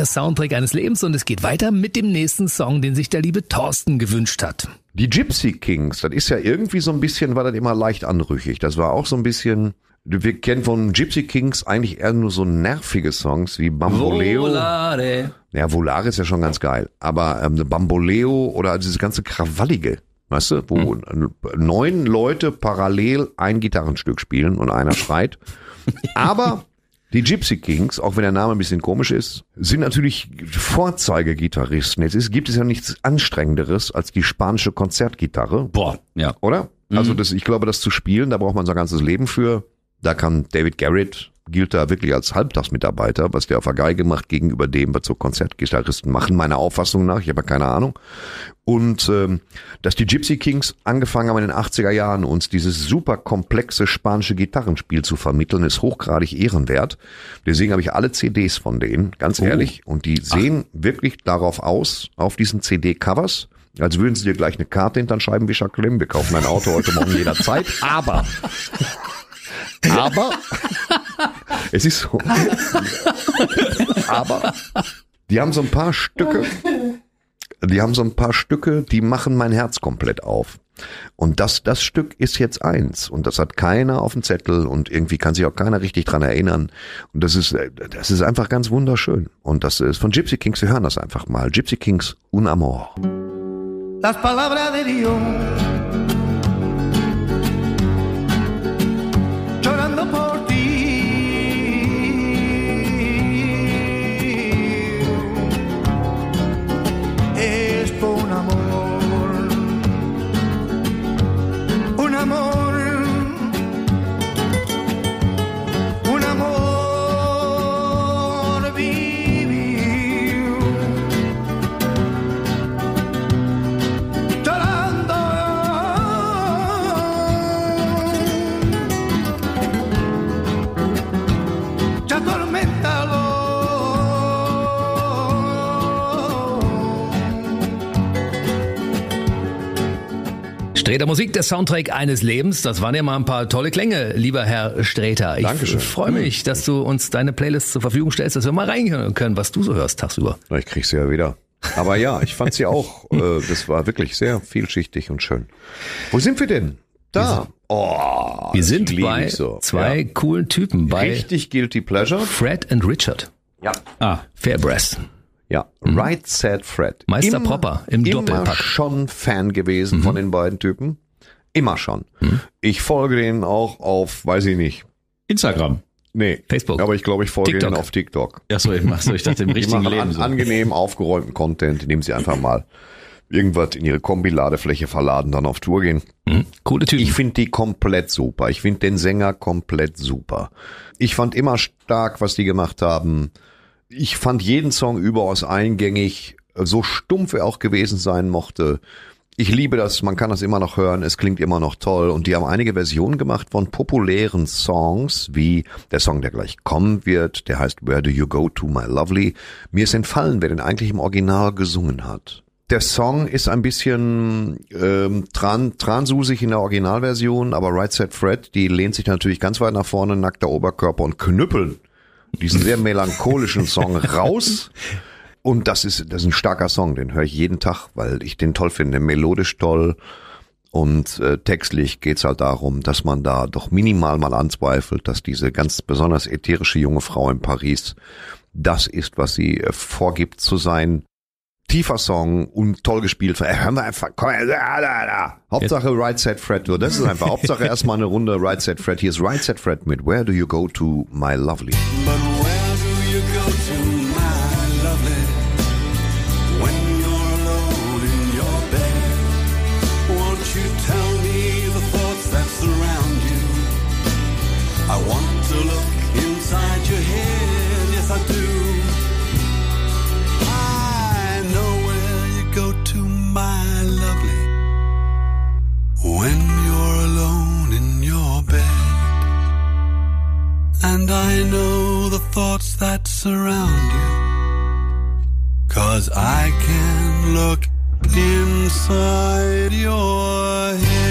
Der Soundtrack eines Lebens und es geht weiter mit dem nächsten Song, den sich der liebe Thorsten gewünscht hat. Die Gypsy Kings, das ist ja irgendwie so ein bisschen, war das immer leicht anrüchig. Das war auch so ein bisschen Wir kennen von Gypsy Kings eigentlich eher nur so nervige Songs wie Bamboleo. Volare. Ja, Volare ist ja schon ganz geil. Aber ähm, Bamboleo oder dieses ganze Krawallige, weißt du, wo Hm. neun Leute parallel ein Gitarrenstück spielen und einer schreit. [LAUGHS] Aber die Gypsy Kings, auch wenn der Name ein bisschen komisch ist, sind natürlich Vorzeigegitarristen. Jetzt ist, gibt es ja nichts Anstrengenderes als die spanische Konzertgitarre. Boah, ja. Oder? Also das, ich glaube, das zu spielen, da braucht man sein ganzes Leben für. Da kann David Garrett gilt da wirklich als Halbtagsmitarbeiter, was der auf der Geige macht gegenüber dem, was so Konzertgitarristen machen, meiner Auffassung nach. Ich habe ja keine Ahnung. Und ähm, dass die Gypsy Kings angefangen haben in den 80er Jahren, uns dieses super komplexe spanische Gitarrenspiel zu vermitteln, ist hochgradig ehrenwert. Deswegen habe ich alle CDs von denen, ganz ehrlich. Und die sehen wirklich darauf aus, auf diesen CD-Covers, als würden sie dir gleich eine Karte hinter den Scheibenwischer klemmen. Wir kaufen ein Auto heute Morgen jederzeit. Aber, aber, [LAUGHS] es ist so. Aber, die haben so ein paar Stücke, die haben so ein paar Stücke, die machen mein Herz komplett auf. Und das, das Stück ist jetzt eins. Und das hat keiner auf dem Zettel und irgendwie kann sich auch keiner richtig dran erinnern. Und das ist, das ist einfach ganz wunderschön. Und das ist von Gypsy Kings, wir hören das einfach mal. Gypsy Kings, Un Amor. las palabras de Dios. Un amor. Un amor. Streter Musik, der Soundtrack eines Lebens. Das waren ja mal ein paar tolle Klänge, lieber Herr Streter. Ich Dankeschön. freue mich, dass du uns deine Playlist zur Verfügung stellst, dass wir mal reinhören können, was du so hörst tagsüber. Na, Ich krieg sie ja wieder. Aber ja, ich fand sie auch. [LAUGHS] Äh, das war wirklich sehr vielschichtig und schön. Wo sind wir denn? Da. Oh, Wir sind bei so. zwei Ja. coolen Typen, bei Richtig guilty pleasure. Fred and Richard. Ja. Ah, Fairbrass. Ja. Right Said Fred. Mhm. Meister Popper im immer Doppelpack. Mhm. schon Fan gewesen von den beiden Typen. Immer schon. Ich folge denen auch auf, weiß ich nicht. Instagram. Nee. Facebook. Aber ich glaube, ich folge TikTok. denen auf TikTok. Achso, ich, ach so, ich dachte im [LAUGHS] richtigen Leben. an, So. angenehm aufgeräumten Content, indem sie einfach mal irgendwas in ihre Kombi-Ladefläche verladen, dann auf Tour gehen. Mhm. Coole Typen. Ich finde die komplett super. Ich finde den Sänger komplett super. Ich fand immer stark, was die gemacht haben. Ich fand jeden Song überaus eingängig, so stumpf er auch gewesen sein mochte. Ich liebe das, man kann das immer noch hören, es klingt immer noch toll und die haben einige Versionen gemacht von populären Songs, wie der Song, der gleich kommen wird, der heißt Where Do You Go To My Lovely. Mir ist entfallen, wer den eigentlich im Original gesungen hat. Der Song ist ein bisschen ähm, tran, transusig in der Originalversion, aber Right Said Fred, die lehnt sich natürlich ganz weit nach vorne, nackter Oberkörper und knüppeln diesen sehr melancholischen Song raus. Und das ist, das ist ein starker Song, den höre ich jeden Tag, weil ich den toll finde, melodisch toll. Und äh, textlich geht's halt darum, dass man da doch minimal mal anzweifelt, dass diese ganz besonders ätherische junge Frau in Paris das ist, was sie äh, vorgibt zu sein. Tiefer Song und toll gespielt. Äh, hören wir einfach, komm, da, da, da. Hauptsache Right Set Fred. Das ist einfach, [LAUGHS] Hauptsache erstmal eine Runde Right Set Fred. Hier ist Right Set Fred mit Where Do You Go To My Lovely. And I know the thoughts that surround you. Cause I can look inside your head.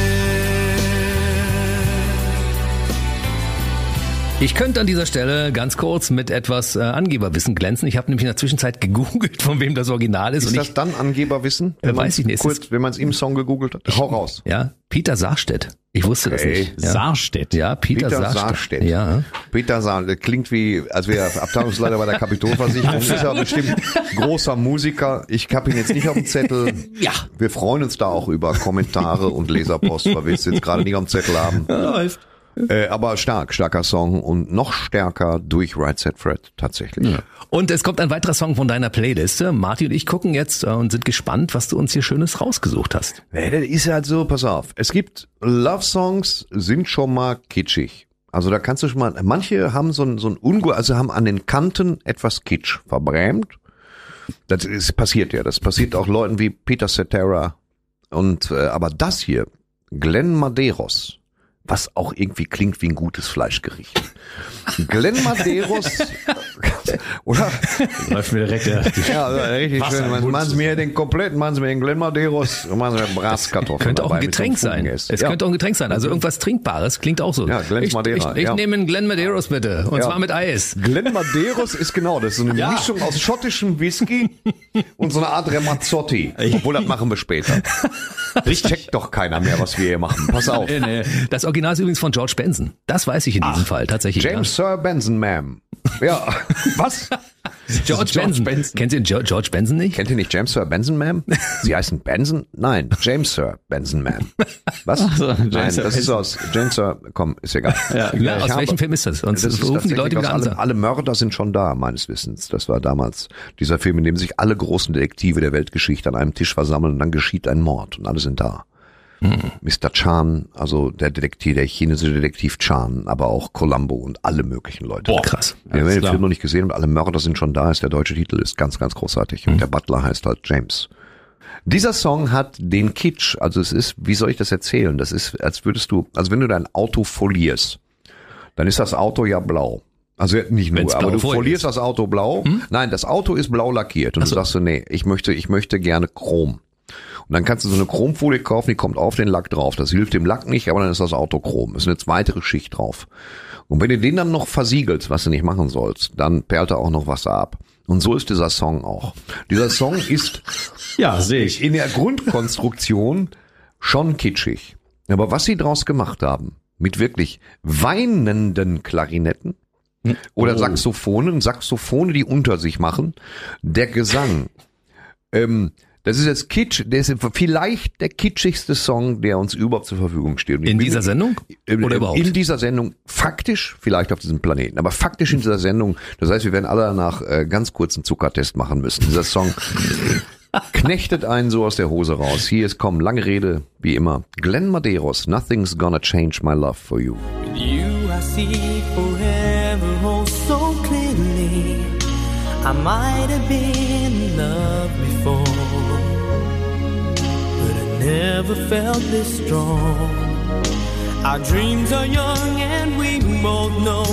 Ich könnte an dieser Stelle ganz kurz mit etwas äh, Angeberwissen glänzen. Ich habe nämlich in der Zwischenzeit gegoogelt, von wem das Original ist. Ist und das ich, dann Angeberwissen? Äh, weiß ich nicht. Kurz, wenn man es im Song gegoogelt hat. Hau raus. ja, Peter Saarstedt. Ich wusste das Okay. nicht. Ja. Saarstedt. Ja, Peter, Peter Saarstedt. Saarstedt. Ja. Peter Saar, das klingt wie, als wäre Abteilungsleiter bei der Kapitolversicherung. [LAUGHS] ist ja bestimmt großer Musiker. Ich habe ihn jetzt nicht auf dem Zettel. Ja. Wir freuen uns da auch über Kommentare und Leserpost, weil wir es jetzt gerade nicht auf dem Zettel haben. Läuft. Äh, aber stark, starker Song und noch stärker durch Right Set Fred tatsächlich. Und es kommt ein weiterer Song von deiner Playliste. Martin und ich gucken jetzt äh, und sind gespannt, was du uns hier Schönes rausgesucht hast. Nee, das ist halt so, pass auf. Es gibt Love-Songs, sind schon mal kitschig. Also da kannst du schon mal, manche haben so ein, so ein Ungu, also haben an den Kanten etwas Kitsch verbrämt. Das ist, passiert ja, das passiert auch Leuten wie Peter Cetera. Und, äh, aber das hier, Glenn Madeiros, was auch irgendwie klingt wie ein gutes Fleischgericht. Glenn Madeiros, [LAUGHS] oder? [LAUGHS] Läuft mir direkt der, Ja, also richtig Wasser schön. machen Sie mir den kompletten, machen Sie mir den und machen Sie mir Bratkartoffeln. Könnte auch ein Getränk sein. Es ja. könnte auch ein Getränk sein. Also irgendwas Trinkbares. Klingt auch so. Ja, Glenn ich, Ich, ich ja. nehme einen Glenn Madeiros bitte. Und Ja. zwar mit Eis. Glenn Madeiros ist genau, das ist so eine Mischung aus schottischem Whisky [LAUGHS] und so eine Art Ramazzotti. Obwohl, das machen wir später. Das checkt doch keiner mehr, was wir hier machen. Pass auf. [LAUGHS] Das Original ist übrigens von George Benson. Das weiß ich in diesem Fall tatsächlich. James Sir Benson, Ma'am. Ja, was? George, George Benson. Benson. Kennt ihr George, George Benson nicht? Kennt ihr nicht James Sir Benson, Ma'am? Sie heißen Benson? Nein, James Sir Benson, Ma'am. Was? so, James Nein, Sir das ist Benson. aus James Sir, komm, ist egal. Ja, Ja, aus habe- welchem Film ist das? Sonst Das ist rufen die Leute wieder an. alle, alle Mörder sind schon da, meines Wissens. Das war damals dieser Film, in dem sich alle großen Detektive der Weltgeschichte an einem Tisch versammeln und dann geschieht ein Mord und alle sind da. Mr. Chan, also der Detektiv, der chinesische Detektiv Chan, aber auch Columbo und alle möglichen Leute. Boah, krass. Wir haben den. Film noch nicht gesehen und alle Mörder sind schon da, ist der deutsche Titel, ist ganz, ganz großartig. Und der Butler heißt halt James. Dieser Song hat den Kitsch, also es ist, wie soll ich das erzählen? Das ist, als würdest du, also wenn du dein Auto folierst, dann ist das Auto ja blau. Also nicht nur, aber du Folie folierst ist. das Auto blau. Nein, das Auto ist blau lackiert und du sagst so, nee, ich möchte, ich möchte gerne Chrom. Und dann kannst du so eine Chromfolie kaufen, die kommt auf den Lack drauf. Das hilft dem Lack nicht, aber dann ist das Auto chrom. Ist eine weitere Schicht drauf. Und wenn du den dann noch versiegelst, was du nicht machen sollst, dann perlt da auch noch Wasser ab. Und so ist dieser Song auch. Dieser Song ist [LAUGHS] Ja, sehe ich. in der Grundkonstruktion schon kitschig. Aber was sie draus gemacht haben, mit wirklich weinenden Klarinetten oder Saxophonen, Saxophone, die unter sich machen, der Gesang, ähm, das ist jetzt Kitsch, der ist vielleicht der kitschigste Song, der uns überhaupt zur Verfügung steht. In dieser Sendung? äh, Oder überhaupt? In dieser Sendung, faktisch vielleicht auf diesem Planeten, aber faktisch in dieser Sendung, das heißt, wir werden alle danach äh, ganz kurz einen Zuckertest machen müssen. Dieser Song [LAUGHS] knechtet einen so aus der Hose raus. Hier ist kommen, lange Rede, wie immer. Glenn Madeiros, Nothing's Gonna Change My Love for You. You I see forever oh so clearly. I might have been never felt this strong. Our dreams are young and we both know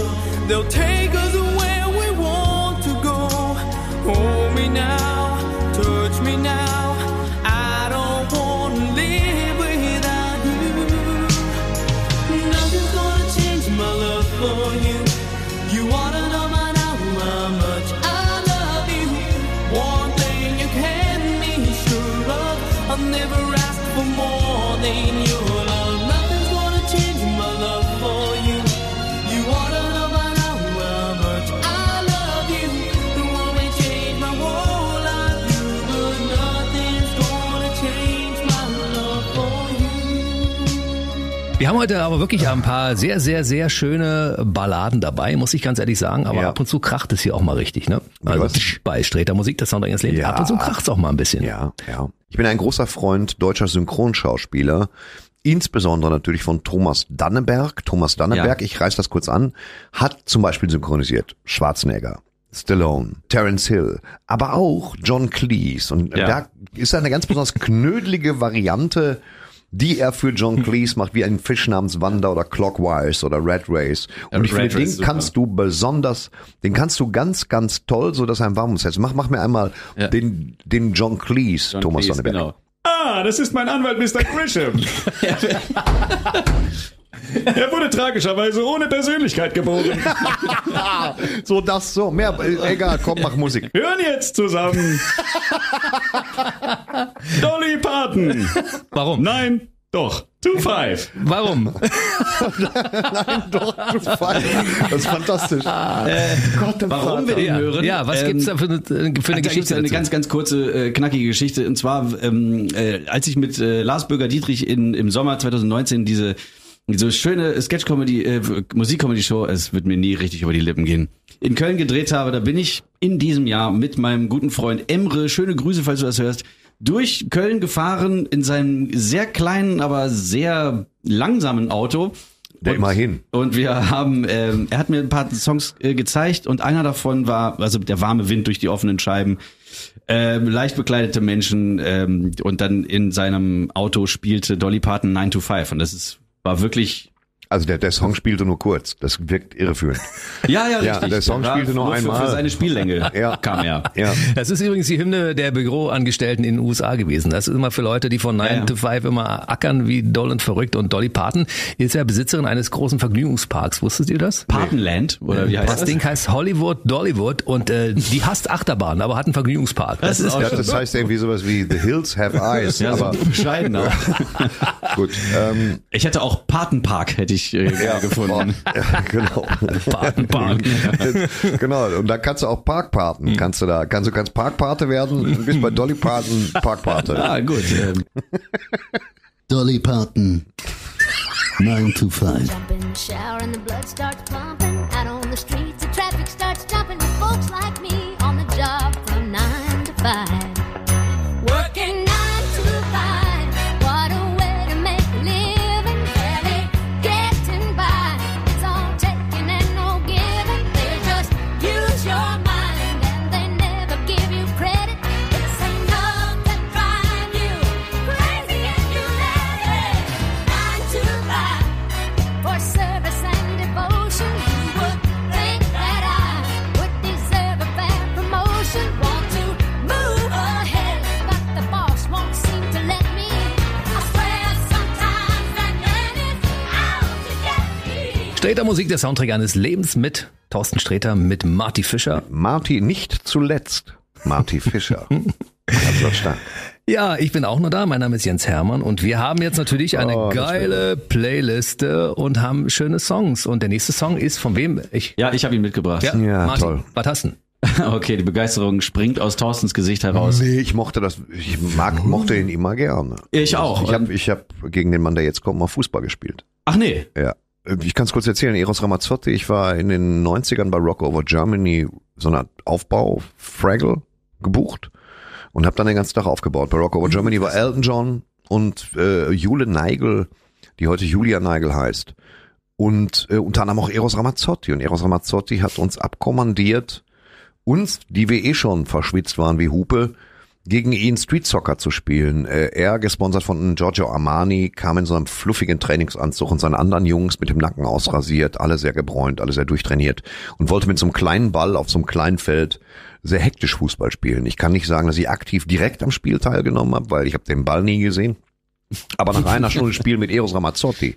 they'll take us where we want to go. Hold me now, touch me now. Wir haben heute aber wirklich ein paar sehr, sehr, sehr schöne Balladen dabei, muss ich ganz ehrlich sagen. Aber Ja. ab und zu kracht es hier auch mal richtig, ne? Also was? bei Sträter Musik, das Soundtrack des Lebens. Ja. Ab und zu kracht's auch mal ein bisschen. Ja, ja. Ich bin ein großer Freund deutscher Synchronschauspieler. Insbesondere natürlich von Thomas Danneberg. Thomas Danneberg, ich reiß das kurz an, hat zum Beispiel synchronisiert Schwarzenegger, Stallone, Terence Hill, aber auch John Cleese. Und Ja. da ist eine ganz besonders knödelige Variante, die er für John [LAUGHS] Cleese macht, wie ein Fisch namens Wanda oder Clockwise oder Red Race. Und Ja, ich Red finde, den Race ist super. kannst du besonders, den kannst du ganz, ganz toll, so dass er ein warmes Herz. Mach, mach mir einmal Ja. den, den John Cleese, John Thomas Cleese, Danneberg. Genau. Ah, das ist mein Anwalt Mr. Grisham. [LAUGHS] [LAUGHS] [LAUGHS] Er wurde tragischerweise ohne Persönlichkeit geboren. [LAUGHS] So, das so. Mehr, äh, egal, komm, mach Musik. Hören jetzt zusammen. Dolly Parton. Warum? Nein, doch. Two Five. Warum? [LAUGHS] Doch, du Fein. Das ist fantastisch. Gott, im Warum wir den hören? Ja, was ähm, gibt's da für eine, für eine Da gibt's Geschichte eine dazu? ganz, ganz kurze, äh, knackige Geschichte. Und zwar, ähm, äh, als ich mit äh, Lars Bürger-Dietrich in, im Sommer 2019 diese, diese schöne Sketch-Comedy, äh, Musik-Comedy-Show, es wird mir nie richtig über die Lippen gehen, in Köln gedreht habe, da bin ich in diesem Jahr mit meinem guten Freund Emre, schöne Grüße, falls du das hörst, durch Köln gefahren in seinem sehr kleinen, aber sehr langsamen Auto. Und- immerhin. und wir haben, ähm, er hat mir ein paar Songs äh, gezeigt und einer davon war, also der warme Wind durch die offenen Scheiben, ähm, leicht bekleidete Menschen ähm, und dann in seinem Auto spielte Dolly Parton 9 to 5 und das ist war wirklich Also der, der Song spielte nur kurz. Das wirkt irreführend. [LAUGHS] ja ja Ja, richtig der Song spielte nur für, einmal. für seine Spiellänge [LAUGHS] Ja. kam er Ja. Das ist übrigens die Hymne der Büroangestellten in den USA gewesen. Das ist immer für Leute, die von 9 Ja, ja. to 5 immer ackern wie doll und verrückt. Und Dolly Parton ist ja Besitzerin eines großen Vergnügungsparks. Wusstet ihr das? Partenland oder wie heißt Das das? Ding heißt Hollywood Dollywood und äh, die hasst Achterbahn, aber hat einen Vergnügungspark. Das, ist auch Ja, das heißt irgendwie sowas wie The Hills Have Eyes. ja, aber so bescheiden auch. [LAUGHS] gut. Ähm, Ich hätte auch Patenpark hätte ich äh, gefunden. [LAUGHS] ja, genau. Patenpark. [LAUGHS] genau. Und da kannst du auch Parkpaten. Kannst du da, kannst du kannst Parkpate werden und bist bei Dolly Parton Parkpate. [LAUGHS] Ah, gut. Ähm, Dolly Parton. 9 to 5. Streter Musik, der Soundtrack eines Lebens mit Thorsten Streter, mit Marty Fischer. Marty, nicht zuletzt. Marty Fischer. [LAUGHS] Stark. Ja, ich bin auch noch da. Mein Name ist Jens Hermann und wir haben jetzt natürlich eine Oh, geile Playliste und haben schöne Songs. Und der nächste Song ist von wem? Ich. ja, ich habe ihn mitgebracht. Ja, Ja, Martin, toll. Was hast du? [LAUGHS] Okay, die Begeisterung springt aus Thorstens Gesicht heraus. Nee, ich mochte das, ich mag, mochte ihn immer gerne. Ich auch. Ich habe ich hab gegen den Mann, der jetzt kommt, mal Fußball gespielt. Ach nee. Ja. Ich kann es kurz erzählen. Eros Ramazzotti, ich war in den 90ern bei Rock Over Germany so eine Art Aufbau, Fraggle, gebucht und habe dann den ganzen Tag aufgebaut. Bei Rock Over Germany war Elton John und äh, Jule Neigel, die heute Julia Neigel heißt. Und äh, unter anderem auch Eros Ramazzotti. Und Eros Ramazzotti hat uns abkommandiert, uns, die wir eh schon verschwitzt waren wie Hupe, gegen ihn Street Soccer zu spielen. Äh, er, gesponsert von Giorgio Armani, kam in so einem fluffigen Trainingsanzug und seine anderen Jungs mit dem Nacken ausrasiert, alle sehr gebräunt, alle sehr durchtrainiert und wollte mit so einem kleinen Ball auf so einem kleinen Feld sehr hektisch Fußball spielen. Ich kann nicht sagen, dass ich aktiv direkt am Spiel teilgenommen habe, weil ich habe den Ball nie gesehen. Aber nach einer Stunde [LAUGHS] Spiel mit Eros Ramazzotti,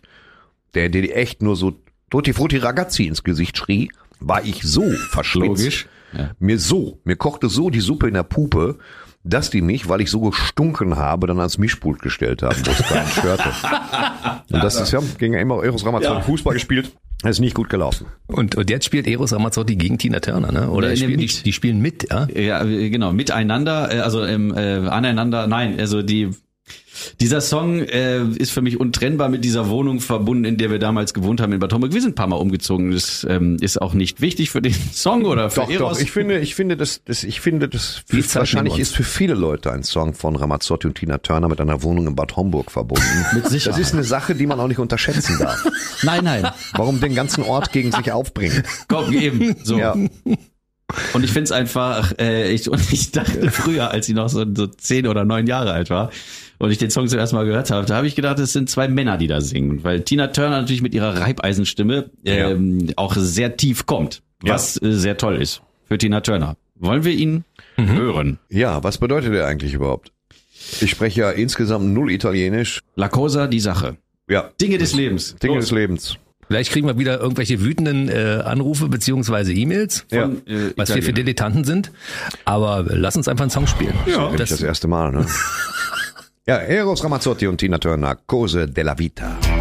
der dir echt nur so Tutti Frutti Ragazzi ins Gesicht schrie, war ich so verschwitzt. Logisch. Ja. Mir so, mir kochte so die Suppe in der Pupe, dass die mich, weil ich so gestunken habe, dann ans Mischpult gestellt haben, wo es keinen [LAUGHS] störte. Und das ist ja, gegen immer Eros Ramazzotti Fußball gespielt, das ist nicht gut gelaufen. Und, und jetzt spielt Eros Ramazzotti gegen Tina Turner, ne? Oder Nee, spielen, die, die spielen mit, ja? Ja, äh, genau, miteinander, äh, also ähm, äh, aneinander, nein, also die dieser Song äh, ist für mich untrennbar mit dieser Wohnung verbunden, in der wir damals gewohnt haben in Bad Homburg. Wir sind ein paar Mal umgezogen. Das ähm, ist auch nicht wichtig für den [LAUGHS] Song oder für Doch, Eros. doch, ich finde, ich finde, das, das, ich finde, das wahrscheinlich ist für viele Leute ein Song von Ramazzotti und Tina Turner mit einer Wohnung in Bad Homburg verbunden. [LAUGHS] Mit Sicherheit. Das ist eine Sache, die man auch nicht unterschätzen darf. [LAUGHS] nein, nein, Warum den ganzen Ort gegen sich aufbringen? komm, eben. So. Ja. Und ich finde es einfach, äh, ich, und ich dachte früher, als ich noch so, so zehn oder neun Jahre alt war und ich den Song zum ersten Mal gehört habe, da habe ich gedacht, es sind zwei Männer, die da singen. Weil Tina Turner natürlich mit ihrer Reibeisenstimme ähm, auch sehr tief kommt, was äh, sehr toll ist für Tina Turner. Wollen wir ihn hören? Ja, was bedeutet der eigentlich überhaupt? Ich spreche ja insgesamt null Italienisch. La Cosa, die Sache. Ja. Dinge des Lebens. Dinge Los. des Lebens. Vielleicht kriegen wir wieder irgendwelche wütenden äh, Anrufe beziehungsweise E-Mails, Ja. Von, äh, was wir für. Dilettanten sind. Aber lass uns einfach einen Song spielen. Ja. Das, das erste Mal, ne? [LAUGHS] ja, Eros Ramazzotti und Tina Turner, Cose della Vita.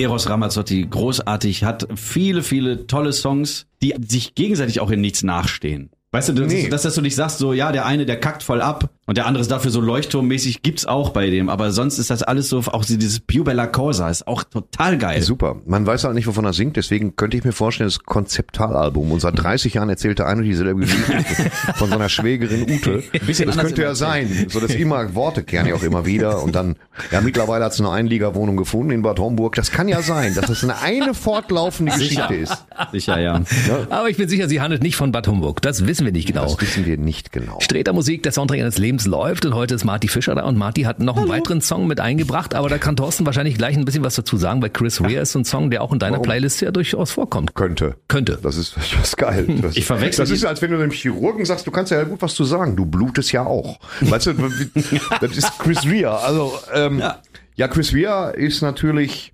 Eros Ramazzotti, großartig, hat viele, viele tolle Songs, die sich gegenseitig auch in nichts nachstehen. Weißt du, das, Nee. dass, dass du nicht sagst, so, ja, der eine, der kackt voll ab und der andere ist dafür so leuchtturmmäßig, gibt's auch bei dem. Aber sonst ist das alles so, auch so dieses Più Bella Cosa ist auch total geil. Super. Man weiß halt nicht, wovon er singt, deswegen könnte ich mir vorstellen, das Konzeptalalbum. Und seit 30 Jahren erzählte ein und dieselbe Geschichte [LAUGHS] von seiner Schwägerin Ute. bisschen Das könnte ja sein. So, dass immer Worte kehren ja auch immer wieder. Und dann, ja, mittlerweile hat sie eine Einliegerwohnung gefunden in Bad Homburg. Das kann ja sein, dass das eine, eine fortlaufende Geschichte ist. Sicher, ja. Aber ich bin sicher, sie handelt nicht von Bad Homburg. Das wissen wir nicht genau. Das wissen wir nicht genau. Streter Musik, der Soundtrack eines Lebens läuft und heute ist Marty Fischer da und Marty hat noch einen weiteren Song mit eingebracht, aber da kann Thorsten wahrscheinlich gleich ein bisschen was dazu sagen, weil Chris Rea ist so ein Song, der auch in deiner Warum? Playlist ja durchaus vorkommt. Könnte. Könnte. Das ist, das [LAUGHS] ist geil. Das, Ich verwechsel Das ist, als wenn du dem Chirurgen sagst, du kannst ja gut was zu sagen. Du blutest ja auch. Weißt du, [LAUGHS] das ist Chris Rea. Also, ähm, Ja. ja. Chris Rea ist natürlich,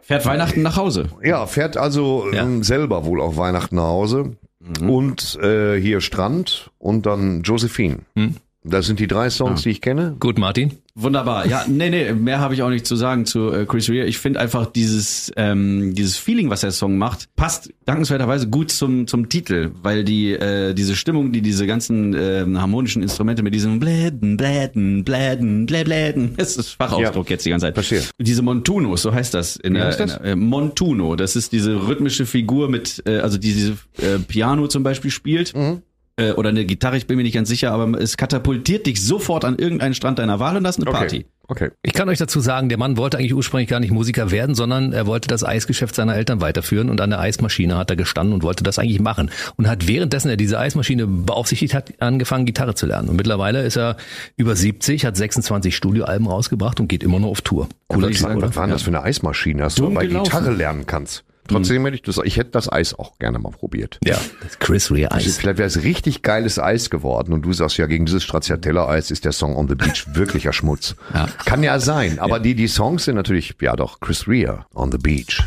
Fährt Weihnachten nach Hause. ja, fährt also Ja. ähm, selber wohl auf Weihnachten nach Hause. Und äh, hier Strand und dann Josephine. Das sind die drei Songs, die ich kenne. Gut, Martin. Wunderbar. Ja, nee, nee, mehr habe ich auch nicht zu sagen zu äh, Chris Rea. Ich finde einfach dieses ähm, dieses Feeling, was der Song macht, passt dankenswerterweise gut zum zum Titel, weil die äh, diese Stimmung, die diese ganzen ähm, harmonischen Instrumente mit diesem Bläden, Bläden, Bläden, Blä- Bläden, [LAUGHS] das ist Fachausdruck Ja, jetzt die ganze Zeit. verstehe. Diese Montunos, so heißt das. In Wie der, heißt das? In äh, Montuno, das ist diese rhythmische Figur mit, äh, also die diese äh, Piano zum Beispiel spielt. Mhm. Äh, oder eine Gitarre, ich bin mir nicht ganz sicher, aber es katapultiert dich sofort an irgendeinen Strand deiner Wahl und das ist eine Party. Okay. okay. Ich kann euch dazu sagen, der Mann wollte eigentlich ursprünglich gar nicht Musiker werden, sondern er wollte das Eisgeschäft seiner Eltern weiterführen und an der Eismaschine hat er gestanden und wollte das eigentlich machen und hat währenddessen er diese Eismaschine beaufsichtigt hat, angefangen Gitarre zu lernen. Und mittlerweile ist er über 70, hat 26 Studioalben rausgebracht und geht immer noch auf Tour. Cooler Was, Typ, oder? was war denn das für eine Eismaschine, dass du bei gelaufen. Gitarre lernen kannst? Trotzdem hätte ich das, ich hätte das Eis auch gerne mal probiert. Ja, das Chris Rea Also Eis. Vielleicht wäre es richtig geiles Eis geworden und du sagst ja, gegen dieses Stracciatella-Eis ist der Song On the Beach [LAUGHS] wirklicher Schmutz. Ja. Kann ja sein, aber die, die Songs sind natürlich, ja doch, Chris Rea, On the Beach.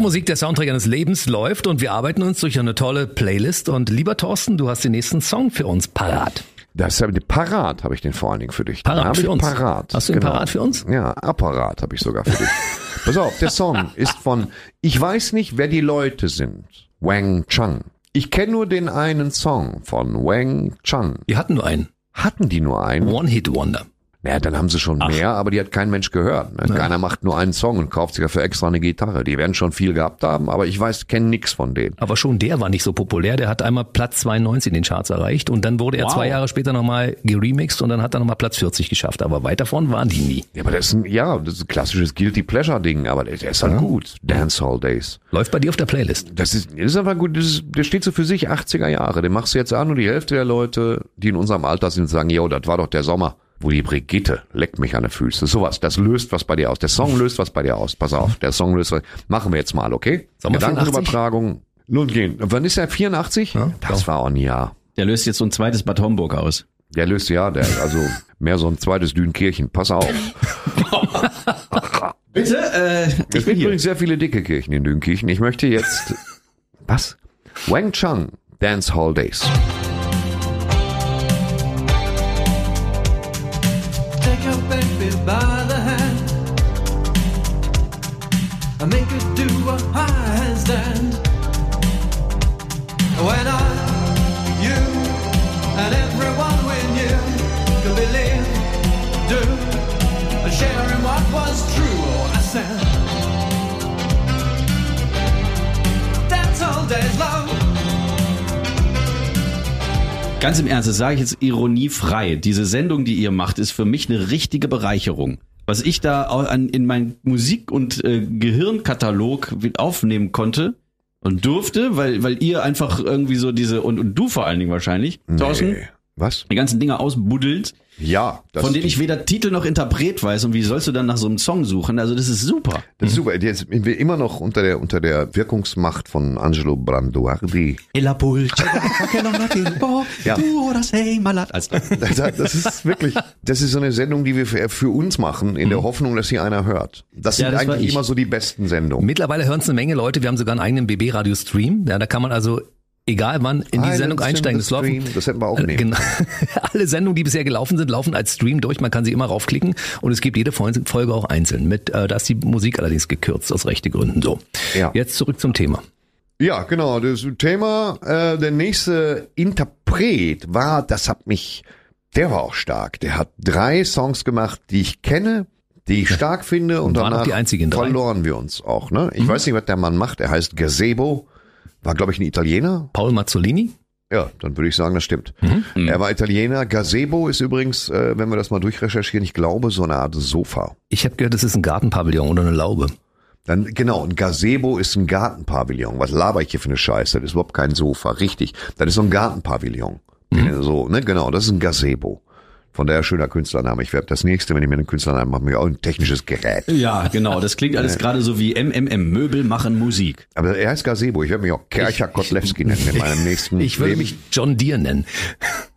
Musik, der Soundtrack eines Lebens läuft und wir arbeiten uns durch eine tolle Playlist und lieber Thorsten, du hast den nächsten Song für uns parat. Das habe ich parat habe ich den vor allen Dingen für dich. Parat Den für ich uns. Parat. Hast du ihn parat für uns? Ja, Apparat habe ich sogar für dich. [LAUGHS] Pass auf, der Song ist von Ich weiß nicht, wer die Leute sind. Wang Chang. Ich kenne nur den einen Song von Wang Chang. Wir hatten nur einen. Hatten die nur einen? One-Hit-Wonder. Naja, dann haben sie schon mehr, aber die hat kein Mensch gehört. Ne? Keiner macht nur einen Song und kauft sich dafür extra eine Gitarre. Die werden schon viel gehabt haben, aber ich weiß, kenne nix von denen. Aber schon der war nicht so populär. Der hat einmal Platz 92 in den Charts erreicht und dann wurde er Wow. zwei Jahre später nochmal geremixed und dann hat er nochmal Platz 40 geschafft. Aber weit davon waren die nie. Ja, aber das ist ein, ja, das ist ein klassisches Guilty Pleasure Ding, aber der, ist halt gut. Dancehall Days. Läuft bei dir auf der Playlist. Das ist, das ist einfach gut, das ist, der steht so für sich 80er Jahre. Den machst du jetzt an und die Hälfte der Leute, die in unserem Alter sind, sagen, yo, das war doch der Sommer. Wo die Brigitte leckt mich an den Füßen. Sowas, das löst was bei dir aus. Der Song löst was bei dir aus. Pass auf, der Song löst was. Machen wir jetzt mal, okay? Sommer 84? Gedankenübertragung. Nun gehen. Wann ist er? 84? das war auch ein Jahr. Der löst jetzt so ein zweites Bad Homburg aus. Der löst ja, der, also mehr so ein zweites Dünkirchen. Pass auf. [LAUGHS] Bitte? Äh, Es gibt übrigens sehr viele dicke Kirchen in Dünkirchen. Ich möchte jetzt, was? Wang Chang, Dance Hall Days. By the hand and make her do a handstand. When I, you, and everyone we knew could believe, do, and share in what was true. I said, dance all days long. Ganz im Ernst, das sage ich jetzt ironiefrei. Diese Sendung, die ihr macht, ist für mich eine richtige Bereicherung. Was ich da an, in meinen Musik- und äh, Gehirnkatalog aufnehmen konnte und durfte, weil, weil ihr einfach irgendwie so diese, und, und du vor allen Dingen wahrscheinlich, Thorsten, Nee. Was? die ganzen Dinge ausbuddelt, Ja, das, von denen ich weder Titel noch Interpret weiß und wie sollst du dann nach so einem Song suchen? Also das ist super. das ist super. Jetzt sind wir immer noch unter der, unter der Wirkungsmacht von Angelo Branduardi. E la pulce, [LAUGHS] Ja. Also, Das, das ist wirklich, das ist so eine Sendung, die wir für, für uns machen, in der Hoffnung, dass sie einer hört. Das Ja, sind das war eigentlich ich. immer so die besten Sendungen. Mittlerweile hören es eine Menge Leute. Wir haben sogar einen eigenen BB-Radio-Stream. Ja, da kann man also, egal wann, in die Sendung in einsteigen. Das laufen, das hätten wir auch Äh, nehmen Genau. [LAUGHS] Alle Sendungen, die bisher gelaufen sind, laufen als Stream durch. Man kann sie immer raufklicken und es gibt jede Folge auch einzeln. Mit, äh, da ist die Musik allerdings gekürzt aus rechte Gründen. So. Ja. Jetzt zurück zum Thema. Ja, genau. Das Thema, äh, der nächste Interpret war, das hat mich, der war auch stark. Der hat drei Songs gemacht, die ich kenne, die ich stark finde und, Und waren auch danach die einzigen drei. verloren wir uns auch. Ne? Ich weiß nicht, was der Mann macht. Er heißt Gazebo, war glaube ich ein Italiener. Paul Mazzolini? Ja, dann würde ich sagen, das stimmt. Mhm. Er war Italiener. Gazebo ist übrigens, äh, wenn wir das mal durchrecherchieren, ich glaube, so eine Art Sofa. Ich habe gehört, das ist ein Gartenpavillon oder eine Laube. Dann, genau, ein Gazebo ist ein Gartenpavillon. Was laber ich hier für eine Scheiße? Das ist überhaupt kein Sofa. Richtig. Das ist so ein Gartenpavillon. So, ne, genau, das ist ein Gazebo. Von daher schöner Künstlername. Ich werde das nächste, wenn ich mir einen Künstlernamen mache, mir auch ein technisches Gerät. ja, genau. Das klingt alles gerade so wie MMM. Möbel machen Musik. Aber er heißt Gazebo. Ich werde mich auch Kercher Kotlewski nennen in meinem nächsten Ich würde mich John Deere nennen.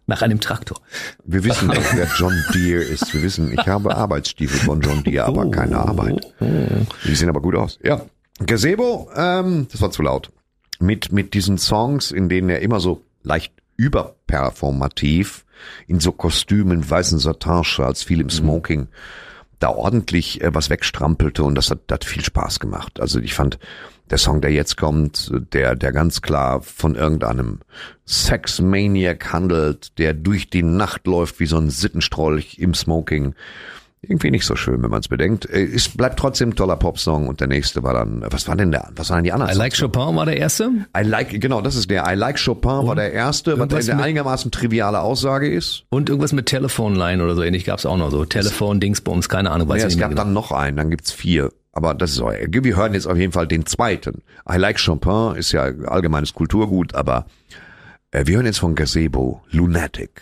Nach einem Traktor. Wir wissen doch, wer John Deere ist. Wir wissen, ich habe Arbeitsstiefel von John Deere, aber keine Arbeit. Die sehen aber gut aus. Ja. Gazebo, ähm, das war zu laut. Mit, mit diesen Songs, in denen er immer so leicht überperformativ in so Kostümen, weißen Satinschals, viel im Smoking, da ordentlich äh, was wegstrampelte und das hat, hat viel Spaß gemacht. Also ich fand, der Song, der jetzt kommt, der, der ganz klar von irgendeinem Sex-Maniac handelt, der durch die Nacht läuft wie so ein Sittenstrolch im Smoking. Irgendwie nicht so schön, wenn man es bedenkt. Äh, Es bleibt trotzdem ein toller Popsong und der nächste war dann, was war denn der, was waren denn die anderen? I Like? Chopin war der erste. I like, genau, das ist der. I like Chopin war der erste, was eine einigermaßen triviale Aussage ist. Und irgendwas mit Telephone-Line oder so ähnlich gab's auch noch so. Telefon, Dingsbums, keine Ahnung, weiß Ja, ich es nicht gab mehr genau. dann noch einen, dann gibt's vier. Aber das ist auch, wir hören jetzt auf jeden Fall den zweiten. I like Chopin ist ja allgemeines Kulturgut, aber äh, wir hören jetzt von Gazebo, Lunatic.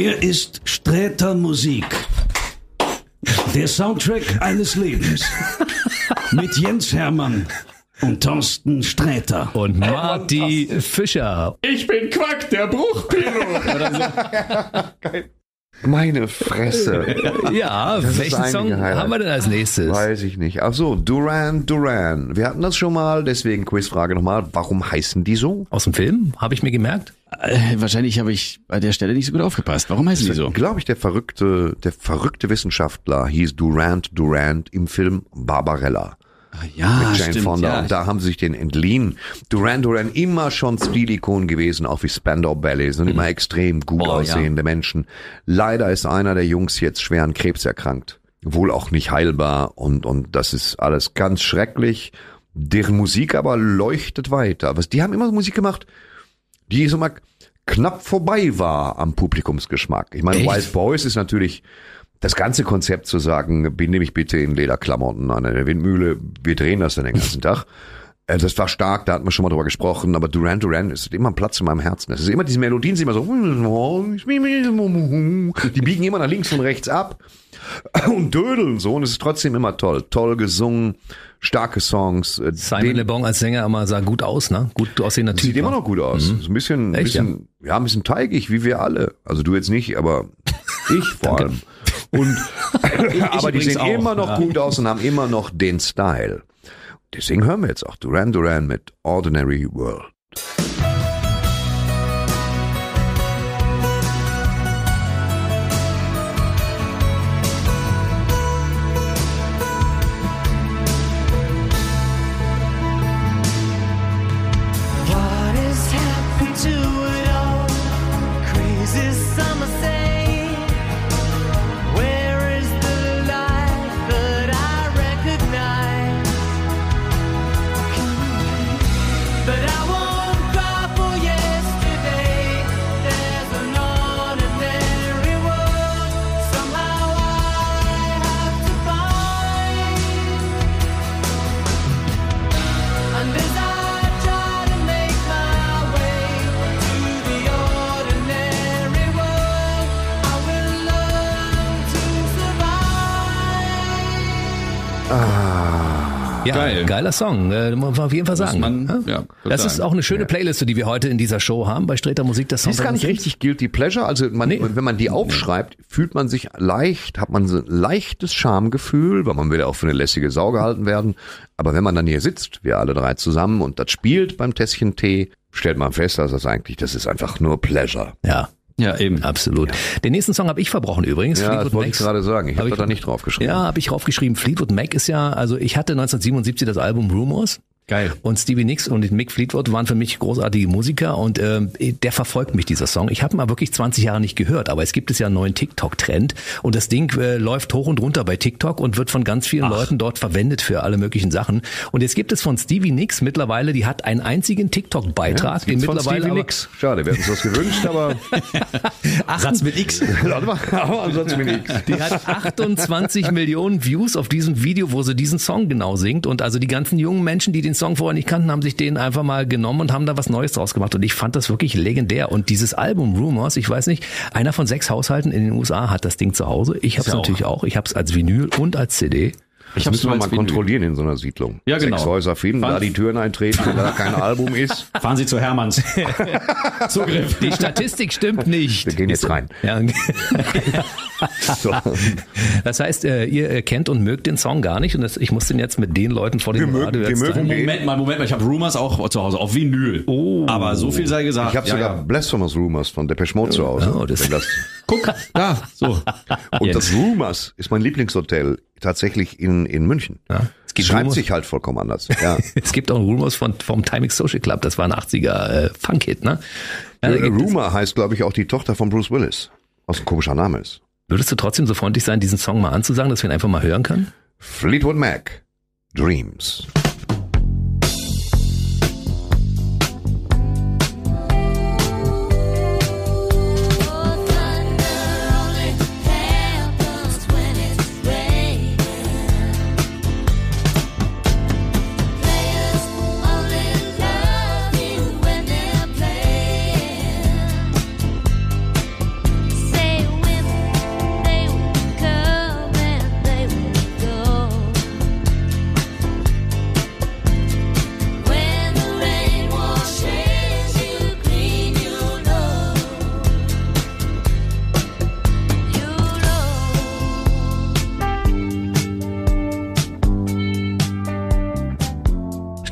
Hier ist Sträter Musik. Der Soundtrack eines Lebens. Mit Jens Hermann und Thorsten Sträter. Und Marty Fischer. Ich bin Quack, der Bruchpilot. [LAUGHS] Meine Fresse. [LAUGHS] Ja, Das welchen Song Highlight. haben wir denn als nächstes? Weiß ich nicht. Ach so, Duran Duran. Wir hatten das schon mal, deswegen Quizfrage nochmal. Warum heißen die so? Aus dem Film, habe ich mir gemerkt. Äh, wahrscheinlich habe ich bei der Stelle nicht so gut aufgepasst. Warum heißen die so? Glaube ich, der verrückte, der verrückte Wissenschaftler hieß Durant Durant im Film Barbarella. Ja, mit Jane stimmt, Fonda. ja. Und da haben sie sich den entliehen. Duran Duran immer schon Stilikon gewesen, auch wie Spandau Ballet, sind immer extrem gut Oh, ja. aussehende Menschen. Leider ist einer der Jungs jetzt schwer an Krebs erkrankt. Wohl auch nicht heilbar und, und das ist alles ganz schrecklich. Deren Musik aber leuchtet weiter. Was, die haben immer Musik gemacht, die so mal knapp vorbei war am Publikumsgeschmack. Ich meine, Echt? Wild Boys ist natürlich das ganze Konzept zu sagen, binde mich bitte in Lederklamotten an eine Windmühle, wir drehen das dann den ganzen Tag. Äh, [LAUGHS] Das war stark, da hatten wir schon mal drüber gesprochen, aber Duran Duran ist immer ein Platz in meinem Herzen. Es ist immer diese Melodien, sind immer so, die biegen immer nach links und rechts ab und dödeln so und es ist trotzdem immer toll. Toll gesungen, starke Songs. äh, Simon den- Le Bon als Sänger immer sah gut aus, ne? Gut aussehender Typ. Sieht immer ne? noch gut aus. Ist ein bisschen, Echt, bisschen ja? ein bisschen teigig, wie wir alle. Also du jetzt nicht, aber [LAUGHS] ich vor allem. Und [LAUGHS] aber die sehen auch, immer noch ja. gut aus und haben immer noch den Style. Deswegen hören wir jetzt auch Duran Duran mit Ordinary World. Ja, Geil. geiler Song, äh, muss man auf jeden Fall sagen. man- Ja? ja, das ist auch eine schöne Playliste, die wir heute in dieser Show haben bei Streter Musik. Das ist gar nicht richtig Guilty Pleasure. Also man, Nee. wenn man die aufschreibt, fühlt man sich leicht, hat man so ein leichtes Schamgefühl, weil man will ja auch für eine lässige Sau gehalten werden. Aber wenn man dann hier sitzt, wir alle drei zusammen und das spielt beim Tässchen Tee, stellt man fest, dass das eigentlich, das ist einfach nur Pleasure. Ja, Ja, eben. absolut. Den nächsten Song habe ich verbrochen übrigens. Ja, das Fleetwood wollte ich Macs. gerade sagen. Ich Hab habe da nicht drauf geschrieben. Ja, habe ich draufgeschrieben. Fleetwood Mac ist ja, also ich hatte 1977 das Album Rumors. Geil. Und Stevie Nicks und Mick Fleetwood waren für mich großartige Musiker und ähm, der verfolgt mich, dieser Song. Ich habe ihn mal wirklich 20 Jahre nicht gehört, aber es gibt es ja einen neuen TikTok-Trend und das Ding äh, läuft hoch und runter bei TikTok und wird von ganz vielen Leuten dort verwendet für alle möglichen Sachen. Und jetzt gibt es von Stevie Nicks mittlerweile, die hat einen einzigen TikTok-Beitrag, das den gibt's von mittlerweile Stevie Nicks. Schade, wir hätten uns das gewünscht, aber [LAUGHS] Satz mit X. [LAUGHS] Warte mal, [LAUGHS] aber ansonsten bin ich. Die hat 28 Millionen Views auf diesem Video, wo sie diesen Song genau singt. Und also die ganzen jungen Menschen, die den Song vorher nicht kannten, haben sich den einfach mal genommen und haben da was Neues draus gemacht. Und ich fand das wirklich legendär. Und dieses Album Rumors, ich weiß nicht, einer von sechs Haushalten in den USA hat das Ding zu Hause. Ich habe es auch- natürlich auch. Ich habe es als Vinyl und als CD. Ich hab's müssen wir mal kontrollieren in so einer Siedlung. Ja, genau. Sechs Häuser finden, Fahren- da die Türen eintreten, wenn da kein Album ist. [LAUGHS] Fahren Sie zu Hermanns. [LAUGHS] Zugriff. Die Statistik stimmt nicht. Wir gehen jetzt rein. Ja. [LAUGHS] So. Das heißt, äh, ihr kennt und mögt den Song gar nicht und das, ich muss den jetzt mit den Leuten vor dem Wir mögen- Radio wir jetzt mögen. Moment mal, Moment mal. Ich habe Rumors auch zu Hause auf Vinyl. Oh. Aber so viel sei gesagt. Ich habe Ja, sogar ja. Blasphemous Rumors von Depeche Mode zu Hause. Oh, das- das, Guck, da, so. und das Rumors ist mein Lieblingshotel tatsächlich in, in München. Ja. Es gibt Schreibt Rumors- sich halt vollkommen anders. [LAUGHS] Ja. Es gibt auch Rumors von, vom Timing Social Club, das war ein 80er äh, Funk-Hit, ne? Ja, gibt es- Rumor heißt, glaube ich, auch die Tochter von Bruce Willis. Was ein komischer Name ist. Würdest du trotzdem so freundlich sein, diesen Song mal anzusagen, dass wir ihn einfach mal hören können? Fleetwood Mac. Dreams.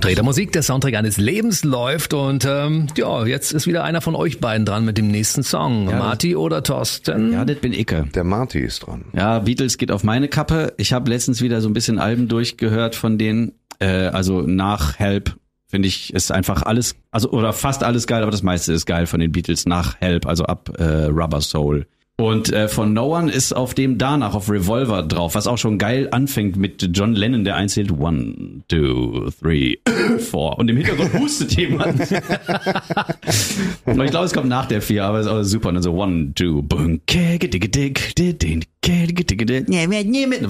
Streter Musik, der Soundtrack eines Lebens läuft und ähm, ja, jetzt ist wieder einer von euch beiden dran mit dem nächsten Song. Marty oder Thorsten? Ja, das bin Icke. Der Marty ist dran. Ja, Beatles geht auf meine Kappe. Ich habe letztens wieder so ein bisschen Alben durchgehört von denen. Äh, also nach Help finde ich ist einfach alles, also oder fast alles geil, aber das meiste ist geil von den Beatles nach Help, also ab äh, Rubber Soul. Und äh, von No One ist auf dem danach auf Revolver drauf, was auch schon geil anfängt mit John Lennon, der einzählt One, two, three, [COUGHS] four. Und im Hintergrund hustet jemand. Und ich glaube, es kommt nach der vier, aber es ist auch super. Und dann so One, two, boom,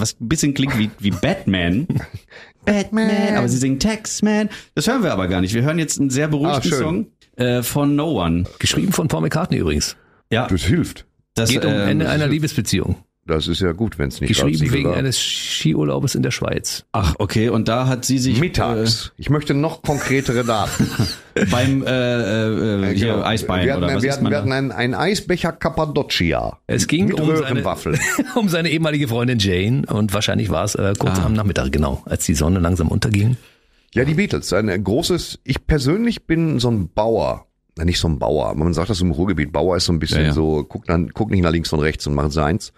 was ein bisschen klingt wie, wie Batman. [LAUGHS] Batman. Aber sie singen Taxman. Das hören wir aber gar nicht. Wir hören jetzt einen sehr beruhigten Ah. Song äh, von No One. Geschrieben von Paul McCartney übrigens. Ja, Das hilft. Das Geht um ähm, Ende einer Liebesbeziehung. Das ist ja gut, wenn es nicht Geschrieben wegen war. eines Skiurlaubes in der Schweiz. Ach, okay. Und da hat sie sich Mittags. Ich möchte noch konkretere Daten. [LAUGHS] äh, beim äh, äh, hier Genau. Eisbein wir hatten, oder was wir ist hatten, man wir hatten einen, einen Eisbecher Cappadocia. Es ging mit um seine, [LAUGHS] um seine ehemalige Freundin Jane und wahrscheinlich war es äh, kurz Ah. am Nachmittag, genau, als die Sonne langsam unterging. Ja, die Beatles. Ein großes, ich persönlich bin so ein Bauer. Na, nicht so ein Bauer, man sagt das im Ruhrgebiet. Bauer ist so ein bisschen Ja, ja. so, guckt, dann, guckt nicht nach links und rechts und macht seins.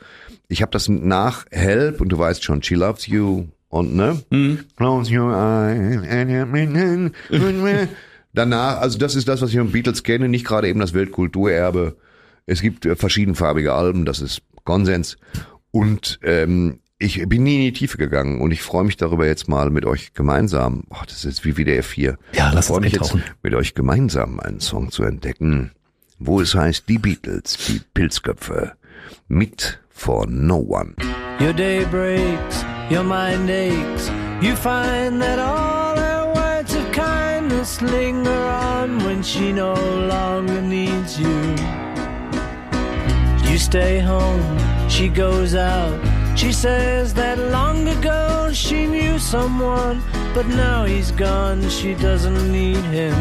Ich habe das nach Help und du weißt schon, She Loves You und ne? Mhm. Close your eyes and. [LAUGHS] Danach, also das ist das, was ich von Beatles kenne, nicht gerade eben das Weltkulturerbe. Es gibt äh, verschiedenfarbige Alben, das ist Konsens. Und ähm, ich bin nie in die Tiefe gegangen und ich freue mich darüber jetzt mal mit euch gemeinsam. Oh, das ist jetzt wie WDR 4. Ja, lass ich freue mich jetzt mit euch gemeinsam einen Song zu entdecken, wo es heißt die Beatles, die Pilzköpfe mit for no one. Your day breaks, your mind aches. You find that all her words of kindness linger on when she no longer needs you. You stay home, she goes out. She says that long ago she knew someone, but now he's gone, she doesn't need him.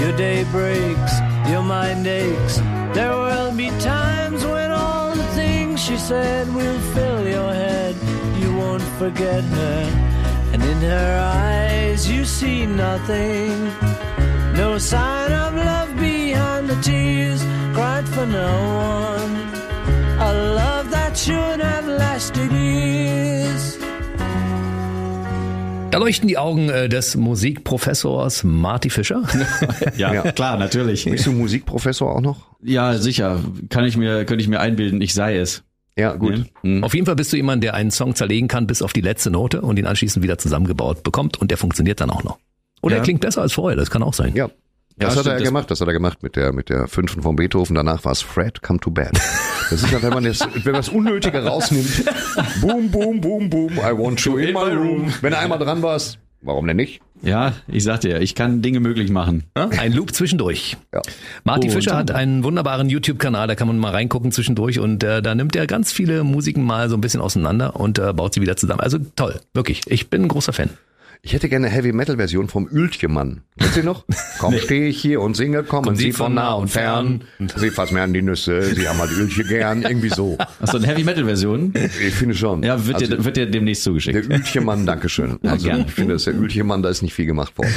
Your day breaks, your mind aches. There will be times when all the things she said will fill your head. You won't forget her, and in her eyes you see nothing. No sign of love behind the tears cried for no one. A love that should have lasted years. Da leuchten die Augen äh, des Musikprofessors Marty Fischer. [LAUGHS] ja, Ja. klar, natürlich. Bist du Musikprofessor auch noch? Ja, sicher. Kann ich mir, könnte ich mir einbilden, ich sei es. Ja, gut. Hm. Auf jeden Fall bist du jemand, der einen Song zerlegen kann bis auf die letzte Note und ihn anschließend wieder zusammengebaut bekommt und der funktioniert dann auch noch. Oder Ja. er klingt besser als vorher, das kann auch sein. Ja. Ja, Das hat er stimmt, ja gemacht, das hat er gemacht mit der, mit der fünften von Beethoven. Danach war es Fred, come to bed. Das ist halt, wenn man das, wenn man das Unnötige rausnimmt. [LAUGHS] Boom, boom, boom, boom, I want you in my room. Wenn du einmal dran warst, warum denn nicht? Ja, ich sagte ja, ich kann Dinge möglich machen. Ja, Ein Loop zwischendurch. Ja. Marty Oh, Fischer hat einen wunderbaren YouTube-Kanal, da kann man mal reingucken zwischendurch und äh, da nimmt er ganz viele Musiken mal so ein bisschen auseinander und äh, baut sie wieder zusammen. Also toll, wirklich. Ich bin ein großer Fan. Ich hätte gerne eine Heavy-Metal-Version vom Ültjemann. Kennst du die noch? [LAUGHS] Komm, stehe ich hier und singe, kommen Sie von nah und fern. Sie fassen mir an die Nüsse, Sie haben halt Ültje gern, irgendwie so. [LAUGHS] Achso, eine Heavy Metal Version? Ich finde schon. Ja, wird, Also, dir, wird dir demnächst der zugeschickt. Ültjemann, Dankeschön. Also gern. ich finde, dass der Ültjemann, da ist nicht viel gemacht worden.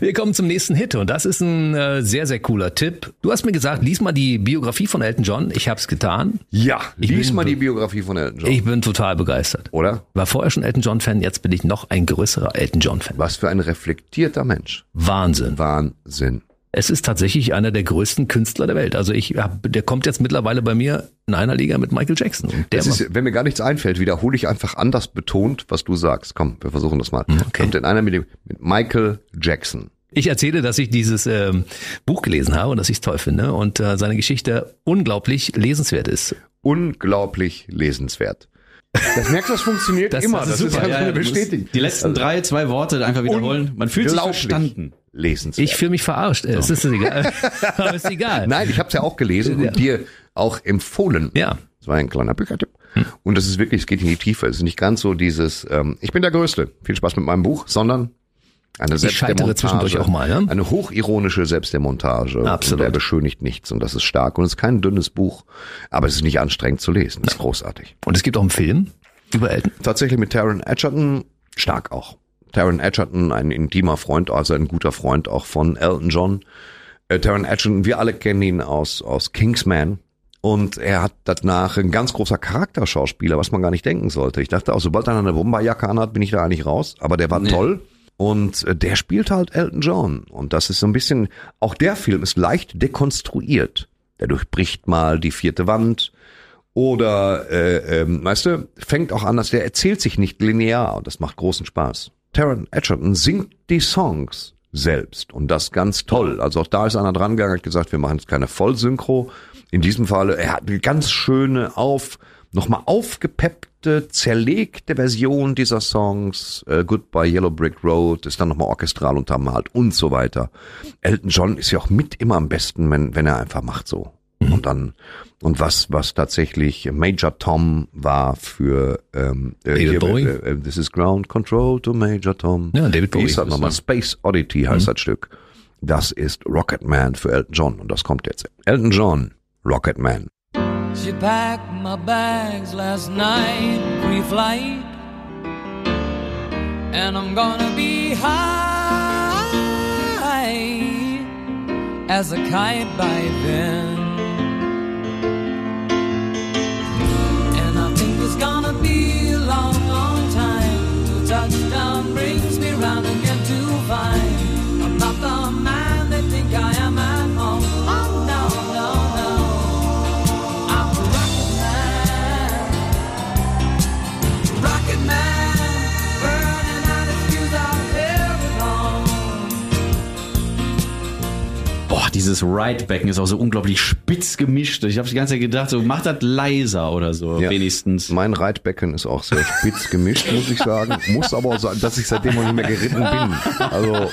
Wir kommen zum nächsten Hit und das ist ein äh, sehr, sehr cooler Tipp. Du hast mir gesagt, lies mal die Biografie von Elton John. Ich habe es getan. Ja, Ich lies bin- mal die Biografie von Elton John. Ich bin total begeistert. Oder? War vorher schon Elton John-Fan, jetzt bin ich noch ein größerer Elton John-Fan. Was für ein reflektierter Mensch. Wahnsinn. Wahnsinn. Es ist tatsächlich einer der größten Künstler der Welt. Also ich hab, der kommt jetzt mittlerweile bei mir in einer Liga mit Michael Jackson. Und der Das ist, wenn mir gar nichts einfällt, wiederhole ich einfach anders betont, was du sagst. Komm, wir versuchen das mal. okay. Kommt in einer mit, dem, mit Michael Jackson. ich erzähle, dass ich dieses ähm, Buch gelesen habe und dass ich es toll finde und äh, seine Geschichte unglaublich lesenswert ist. Unglaublich lesenswert. Das merkst du, das funktioniert [LAUGHS] Das- immer. das Das, ist ist super. ja, Ja, eine Bestätigung. Die letzten drei, zwei Worte einfach wiederholen. Man fühlt sich verstanden. Lesenswert. Ich fühle mich verarscht. Es ist egal. [LAUGHS] Aber ist egal. Nein, ich habe es ja auch gelesen Ja. und dir auch empfohlen. Ja. Das war ein kleiner Büchertipp. Und das ist wirklich, es geht in die Tiefe. Es ist nicht ganz so dieses, ähm, ich bin der Größte, viel Spaß mit meinem Buch, sondern eine Ich scheitere Selbstdemontage. zwischendurch auch mal, ne? Eine hochironische Selbstdemontage. Absolut. Und er beschönigt nichts und das ist stark. Und es ist kein dünnes Buch, aber es ist nicht anstrengend zu lesen. Es ist großartig. Und es gibt auch einen Film über Elton. Tatsächlich mit Taron Edgerton, stark auch. Taron Edgerton, ein intimer Freund, also ein guter Freund auch von Elton John. Äh, Taron Edgerton, wir alle kennen ihn aus, aus Kingsman. Und er hat danach ein ganz großer Charakterschauspieler, was man gar nicht denken sollte. Ich dachte auch, sobald er eine Bomberjacke anhat, bin ich da eigentlich raus. Aber der war toll. Und äh, der spielt halt Elton John. Und das ist so ein bisschen, auch der Film ist leicht dekonstruiert. Der durchbricht mal die vierte Wand. Oder, äh, ähm, weißt du, fängt auch an, dass der erzählt sich nicht linear. Und das macht großen Spaß. Taron Edgerton singt die Songs selbst. Und das ganz toll. Also auch da ist einer dran gegangen, hat gesagt, wir machen jetzt keine Vollsynchro. In diesem Falle, er hat eine ganz schöne auf, nochmal aufgepeppte, zerlegte Version dieser Songs. Äh, Goodbye Yellow Brick Road ist dann nochmal orchestral untermalt und so weiter. Elton John ist ja auch mit immer am besten, wenn, wenn er einfach macht so. Und dann, und was, was tatsächlich Major Tom war für ähm, äh, David Bowie? äh, äh, This is Ground Control to Major Tom. Ja, David Wie Bowie ist das nochmal? das. Space Oddity heißt das Stück. Das ist Rocket Man für Elton John und das kommt jetzt. Elton John, Rocket Man. She packed my bags last night, pre-flight, and I'm gonna be high as a kite by then. It's gonna be a long, long dieses Right-Becken ist auch so unglaublich spitz gemischt. Ich habe die ganze Zeit gedacht, so mach das leiser oder so, Ja. wenigstens. Mein Reitbecken ist auch sehr spitz gemischt, muss ich sagen. Muss aber auch sagen, dass ich seitdem noch nicht mehr geritten bin. Also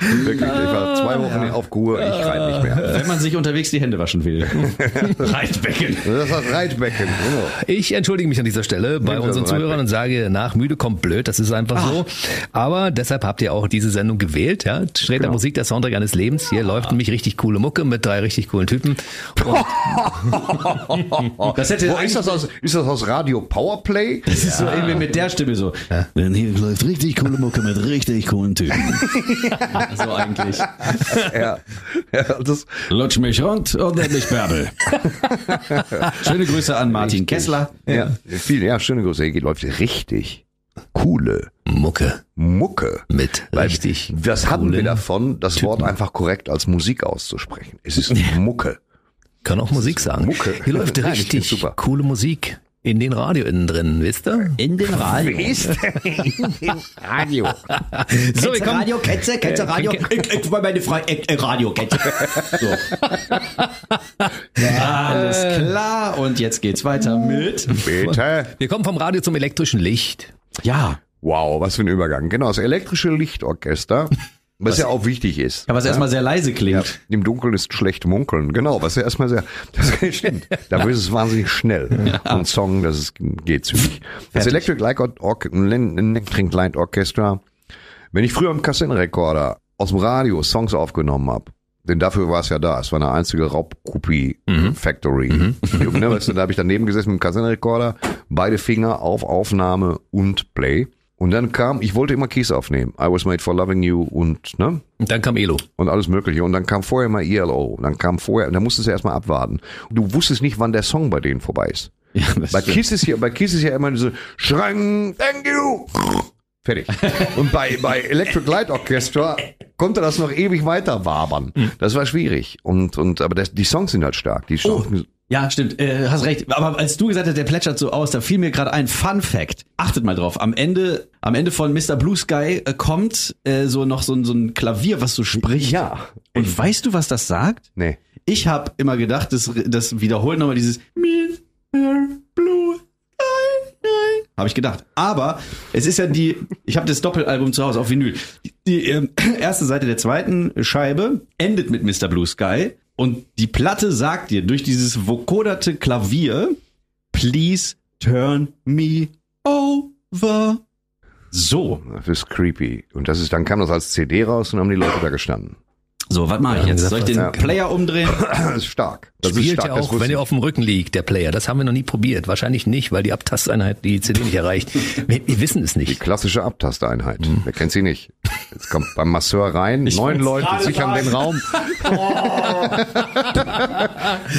wirklich, ich war zwei Wochen auf Kur, ich reite nicht mehr. Wenn man sich unterwegs die Hände waschen will. [LAUGHS] Reitbecken. Das ist das Reitbecken, genau. Ich entschuldige mich an dieser Stelle bei Nimm unseren rein. Zuhörern und sage, nach müde kommt blöd, das ist einfach so. Aber deshalb habt ihr auch diese Sendung gewählt, ja. Sträter Genau. Musik, der Soundtrack eines Lebens. Hier läuft nämlich richtig coole Mucke mit drei richtig coolen Typen. Das hätte Wo ist das aus? Ist das aus Radio Powerplay? Das ist so irgendwie mit der Stimme so. Denn hier läuft richtig coole Mucke mit richtig coolen Typen. [LAUGHS] So eigentlich. Ja, ja das, Lutsch mich rund und nenn mich Bärbel. Schöne Grüße an Martin Kessler. ja, viel, ja, schöne Grüße. Hier läuft richtig coole Mucke Mucke. mit Weil richtig was haben wir davon, das Wort einfach korrekt als Musik auszusprechen? Es ist Mucke. Kann auch Musik sagen. Mucke. Hier läuft [LAUGHS] Nein, ich richtig super. coole Musik in den Radio innen drin, wisst ihr? In den Radio. Radio. [LAUGHS] So, wir kommen, Radio, kennst du Radio? Ich, ich war meine Frau, ich, ich, Radio, du? So. [LAUGHS] Alles klar, und jetzt geht's weiter mit. Bitte. wir kommen vom Radio zum elektrischen Licht. Ja. Wow, was für ein Übergang. Genau, das elektrische Lichtorchester, was, ja auch wichtig ist. Ja, was erstmal sehr leise Ja, klingt. Im Dunkeln ist schlecht munkeln. Genau, was ja erstmal sehr, [LAUGHS] das stimmt. [LAUGHS] Dafür ist es wahnsinnig schnell. Und Song, das ist, geht zügig. Das. Electric Light, Or Electric Light Orchestra, wenn ich früher im Kassettenrekorder aus dem Radio Songs aufgenommen habe, denn dafür war es ja da. Es war eine einzige Raubkopie-Factory. [LAUGHS] Ne, weißt du, da habe ich daneben gesessen mit dem Kassettenrekorder, beide Finger auf Aufnahme und Play. Und dann kam, ich wollte immer Keys aufnehmen. I was made for loving you und, ne? Und dann kam Elo. und alles mögliche. Und dann kam vorher mal ELO. Und dann kam vorher, und dann musstest du erstmal abwarten. Und du wusstest nicht, wann der Song bei denen vorbei ist. Ja, Bei stimmt. Kiss ist ja, bei Kiss ist ja immer diese Schrang, thank you. Fertig. [LAUGHS] Und bei, bei Electric Light Orchestra konnte das noch ewig weiter wabern. Das war schwierig. Und, und, aber das, die Songs sind halt stark. Die Oh, Songs, ja, stimmt. Äh, hast recht. Aber als du gesagt hast, der plätschert so aus, da fiel mir gerade ein Fun Fact. Achtet mal drauf. Am Ende, am Ende von Mr. Blue Sky äh, kommt äh, so noch so, ein- so ein Klavier, was so spricht. Ja. Und weißt du, was das sagt? nee. Ich habe immer gedacht, das, das wiederholt nochmal dieses Mr. Blue Sky. Habe ich gedacht. Aber es ist ja die, ich habe das Doppelalbum zu Hause auf Vinyl. Die, die ähm, [CLEARS THROAT] erste Seite der zweiten Scheibe endet mit Mr. Blue Sky und die Platte sagt dir durch dieses vokoderte Klavier, please turn me over. So. Das ist creepy. Und das ist, dann kam das als CD raus und haben die Leute da gestanden. So, was mache ich jetzt? Soll ich den. Player umdrehen? Das ist stark. Das ist Spielt stark. ja auch, wenn ihr auf dem Rücken liegt, der Player. Das haben wir noch nie probiert. Wahrscheinlich nicht, weil die Abtasteinheit die CD nicht erreicht. [LAUGHS] Wir, wir wissen es Die nicht. klassische Abtasteinheit. Wer kennt sie nicht? Jetzt kommt beim Masseur rein, neun wollt's Leute sichern sagen. den Raum.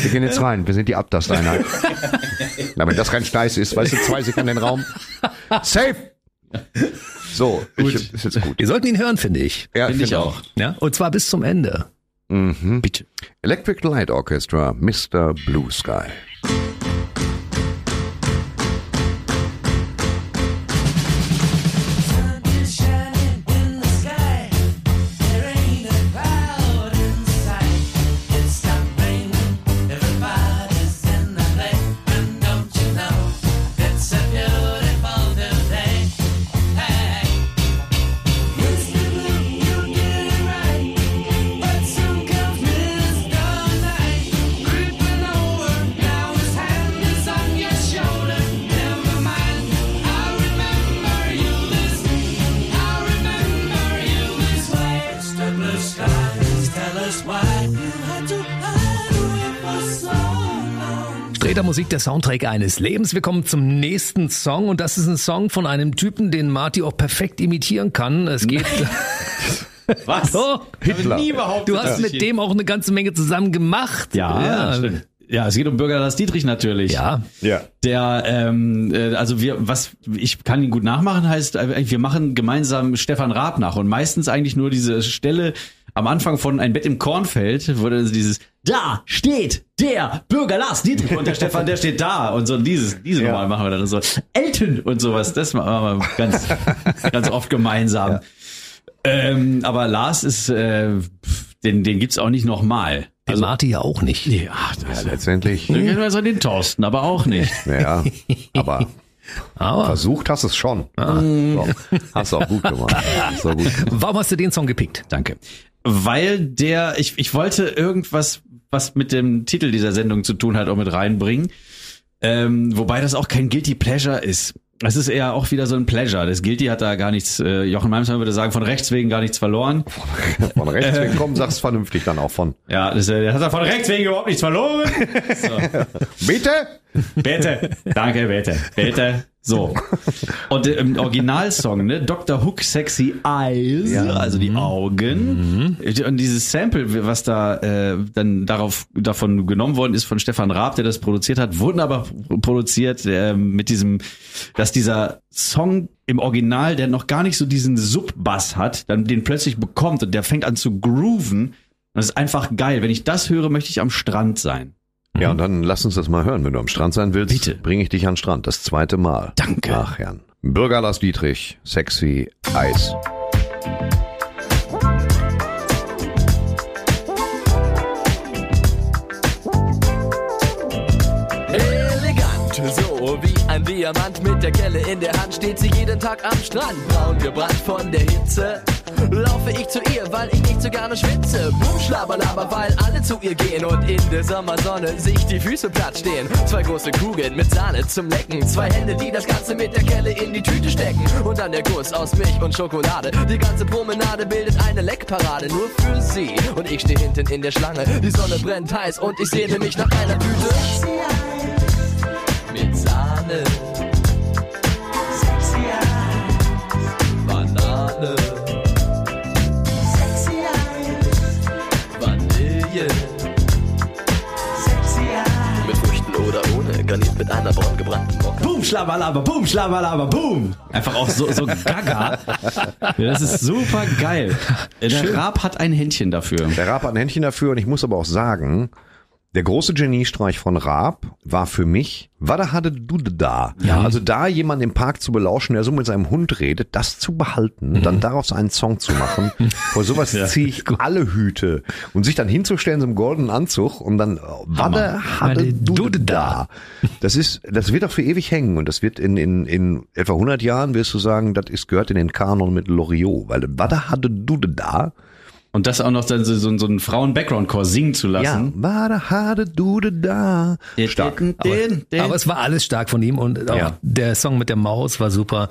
wir gehen jetzt rein, wir sind die Abtasteinheit. [LAUGHS] Na, wenn das kein Steiß ist, weißt du, zwei sichern den Raum. Safe! So, ich, ist jetzt gut. Wir sollten ihn hören, finde ich. Ja, Finde ich finde auch. Ja, und zwar bis zum Ende. Mhm. Bitte. Electric Light Orchestra, Mr. Blue Sky. Der Soundtrack eines Lebens. Wir kommen zum nächsten Song und das ist ein Song von einem Typen, den Marty auch perfekt imitieren kann. Es geht. [LAUGHS] Was? Oh, Hitler. Du hast mit dem auch eine ganze Menge zusammen gemacht. Ja, stimmt. Ja, es geht um Bürger Lars Dietrich natürlich. Ja. Ja. Der, ähm, äh, also wir, was ich kann ihn gut nachmachen, heißt, äh, wir machen gemeinsam Stefan Raab nach und meistens eigentlich nur diese Stelle am Anfang von Ein Bett im Kornfeld, dann dieses Da steht der Bürger Lars Dietrich und der Stefan, der steht da und so dieses, diese Ja. Nummer machen wir dann und so Elton und sowas, das machen wir ganz, [LAUGHS] ganz oft gemeinsam. Ähm, aber Lars ist, äh, den, den gibt's auch nicht nochmal. Den Marty ja auch nicht. Ja, das Ja, letztendlich. dann kennen wir also den Thorsten, aber auch nicht. [LAUGHS] Ja, aber [LAUGHS] Aber versucht hast es schon. So, hast du auch gut gemacht. Hast du auch gut gemacht. warum hast du den Song gepickt? Danke. Weil der, ich, ich wollte irgendwas, was mit dem Titel dieser Sendung zu tun hat, auch mit reinbringen. Ähm, wobei das auch kein Guilty Pleasure ist. Es ist eher auch wieder so ein Pleasure. Das Guilty hat da gar nichts, äh, Jochen Malmsmann würde sagen, von rechts wegen gar nichts verloren. [LAUGHS] Von rechts wegen kommen, sagst vernünftig dann auch von. Ja, das, äh, hat er von rechts wegen überhaupt nichts verloren. [LAUGHS] Bitte? Bitte. Danke, bitte. Bitte. So. Und äh, im Originalsong, ne? Dr. Hook Sexy Eyes, also die Augen. Und dieses Sample, was da äh, dann darauf davon genommen worden ist von Stefan Raab, der das produziert hat, wurden aber produziert äh, mit diesem, dass dieser Song im Original, der noch gar nicht so diesen Sub-Bass hat, dann den plötzlich bekommt und der fängt an zu grooven. Das ist einfach geil. Wenn ich das höre, möchte ich am Strand sein. Ja, und dann lass uns das mal hören. Wenn du am Strand sein willst, Bitte. bringe ich dich an den Strand. Das zweite Mal. Danke. Ach, Herrn. Bürger Lars Dietrich, sexy Eis. Der Kelle in der Hand steht sie jeden Tag am Strand. Braun gebrannt von der Hitze. Laufe ich zu ihr, weil ich nicht so gerne schwitze. Boom, schlabberlaber, weil alle zu ihr gehen und in der Sommersonne sich die Füße platt stehen. Zwei große Kugeln mit Sahne zum Lecken. Zwei Hände, die das Ganze mit der Kelle in die Tüte stecken. Und dann der Guss aus Milch und Schokolade. Die ganze Promenade bildet eine Leckparade nur für sie. Und ich stehe hinten in der Schlange. Die Sonne brennt heiß und ich sehne mich nach einer Tüte mit Sahne. Mit einer braun gebrannten Mokka. Boom, schlabalaba, boom, schlabalaba, boom. Einfach auch so, so gaga. Ja, das ist super geil. [LAUGHS] Der Raab hat ein Händchen dafür. Der Raab hat ein Händchen dafür und ich muss aber auch sagen, der große Geniestreich von Raab war für mich, was hatte du da? Ja. Also da jemanden im Park zu belauschen, der so mit seinem Hund redet, das zu behalten, dann daraus einen Song zu machen. [LAUGHS] Vor sowas ziehe ich alle Hüte. Und sich dann hinzustellen, so im goldenen Anzug und dann, warte, hatte du da? Das ist, das wird auch für ewig hängen und das wird in, in, in etwa 100 Jahren wirst du sagen, das ist, gehört in den Kanon mit Loriot, weil warte, hatte du da? Und das auch noch dann so, so, so einen Frauen-Background-Chor singen zu Ja, lassen. wada hade dude da. Stark. Aber, aber es war alles stark von ihm und auch Ja. der Song mit der Maus war super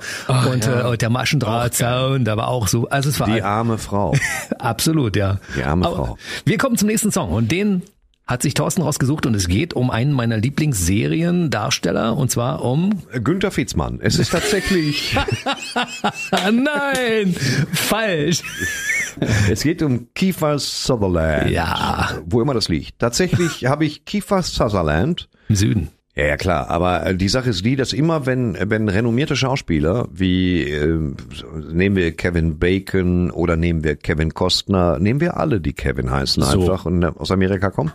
und, ja. äh, und der Maschendrahtzaun, da war auch so, also es war Die arme Frau. [LAUGHS] absolut, ja. Die arme Aber Frau. Wir kommen zum nächsten Song und den hat sich Thorsten rausgesucht und es geht um einen meiner Lieblingsseriendarsteller und zwar um Günther Fitzmann. Es ist tatsächlich, [LAUGHS] Nein, falsch. es geht um Kiefer Sutherland. Ja. Wo immer das liegt. Tatsächlich [LAUGHS] habe ich Kiefer Sutherland Im Süden. Ja, ja, klar. Aber äh, die Sache ist die, dass immer, wenn, wenn renommierte Schauspieler wie, äh, nehmen wir Kevin Bacon oder nehmen wir Kevin Costner, nehmen wir alle, die Kevin heißen, So. einfach und äh, aus Amerika kommen.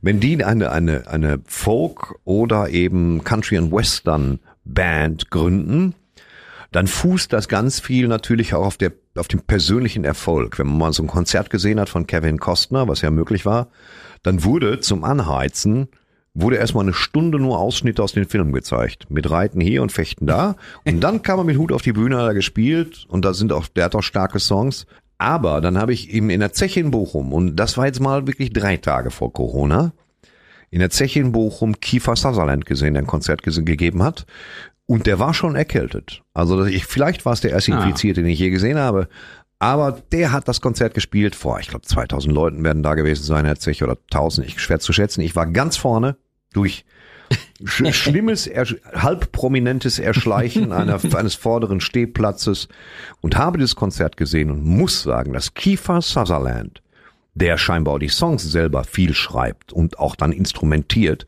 Wenn die eine, eine, eine Folk oder eben Country and Western Band gründen, dann fußt das ganz viel natürlich auch auf der auf dem persönlichen Erfolg. Wenn man mal so ein Konzert gesehen hat von Kevin Costner, was ja möglich war, dann wurde zum Anheizen wurde erstmal eine Stunde nur Ausschnitte aus den Filmen gezeigt. Mit Reiten hier und Fechten da. Und dann [LAUGHS] kam er mit Hut auf die Bühne, hat er gespielt und da sind auch, der hat auch starke Songs. Aber dann habe ich ihm in der Zeche in Bochum, und das war jetzt mal wirklich drei Tage vor Corona, in der Zeche in Bochum Kiefer Sutherland gesehen, der ein Konzert gegeben hat. Und der war schon erkältet. Also ich, vielleicht war es der erste Ah. Infizierte, den ich je gesehen habe. Aber der hat das Konzert gespielt vor, ich glaube 2000 Leuten werden da gewesen sein, in der Zeche oder 1000, ich schwer zu schätzen. Ich war ganz vorne durch [LAUGHS] sch schlimmes, halb prominentes Erschleichen einer, [LAUGHS] eines vorderen Stehplatzes und habe dieses Konzert gesehen und muss sagen, dass Kiefer Sutherland, der scheinbar auch die Songs selber viel schreibt und auch dann instrumentiert,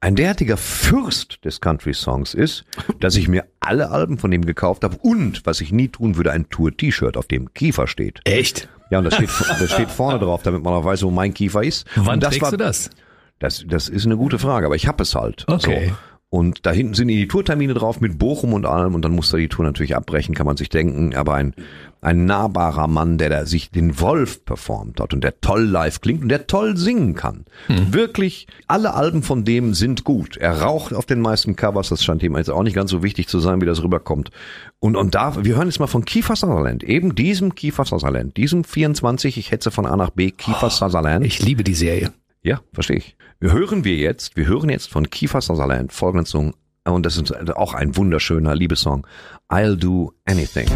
ein derartiger Fürst des Country-Songs ist, dass ich mir alle Alben von ihm gekauft habe und, was ich nie tun würde, ein Tour-T-Shirt, auf dem Kiefer steht. Echt? Ja, und das steht, [LAUGHS] das steht vorne drauf, damit man auch weiß, wo mein Kiefer ist. Wann und das trägst du das? Das, das ist eine gute Frage, aber ich hab es halt. Okay. So. Und da hinten sind die Tourtermine drauf mit Bochum und allem und dann muss er die Tour natürlich abbrechen, kann man sich denken. Aber ein, ein nahbarer Mann, der da sich den Wolf performt hat und der toll live klingt und der toll singen kann. Wirklich, alle Alben von dem sind gut. Er raucht auf den meisten Covers, das scheint ihm jetzt auch nicht ganz so wichtig zu sein, wie das rüberkommt. Und, und da, wir hören jetzt mal von Kiefer Sutherland, eben diesem Kiefer Sutherland, diesem 24, ich hetze von A nach B, Kiefer Sutherland. Ich liebe die Serie. Ja, verstehe ich. Wir hören wir jetzt, wir hören jetzt von Kiefer Sutherland folgenden Song, und das ist auch ein wunderschöner Liebessong, I'll Do Anything.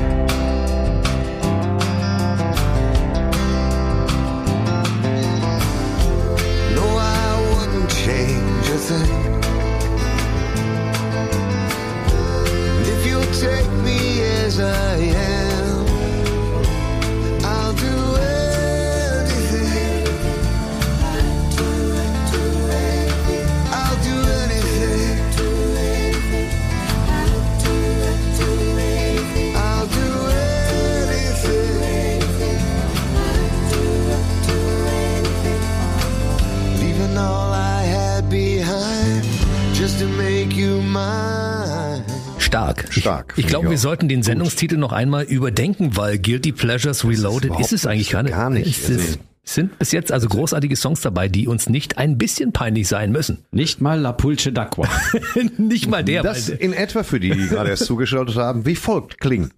Ich, glaube, wir sollten den Sendungstitel noch einmal überdenken, weil Guilty Pleasures Reloaded überhaupt ist es eigentlich gar nicht. gar nicht. Es ist, Also- sind bis jetzt also großartige Songs dabei, die uns nicht ein bisschen peinlich sein müssen. Nicht mal La Pulce d'Aqua. [LAUGHS] nicht mal der. Das weil- in etwa für die, die gerade erst [LAUGHS] zugeschaltet haben, wie folgt klingt.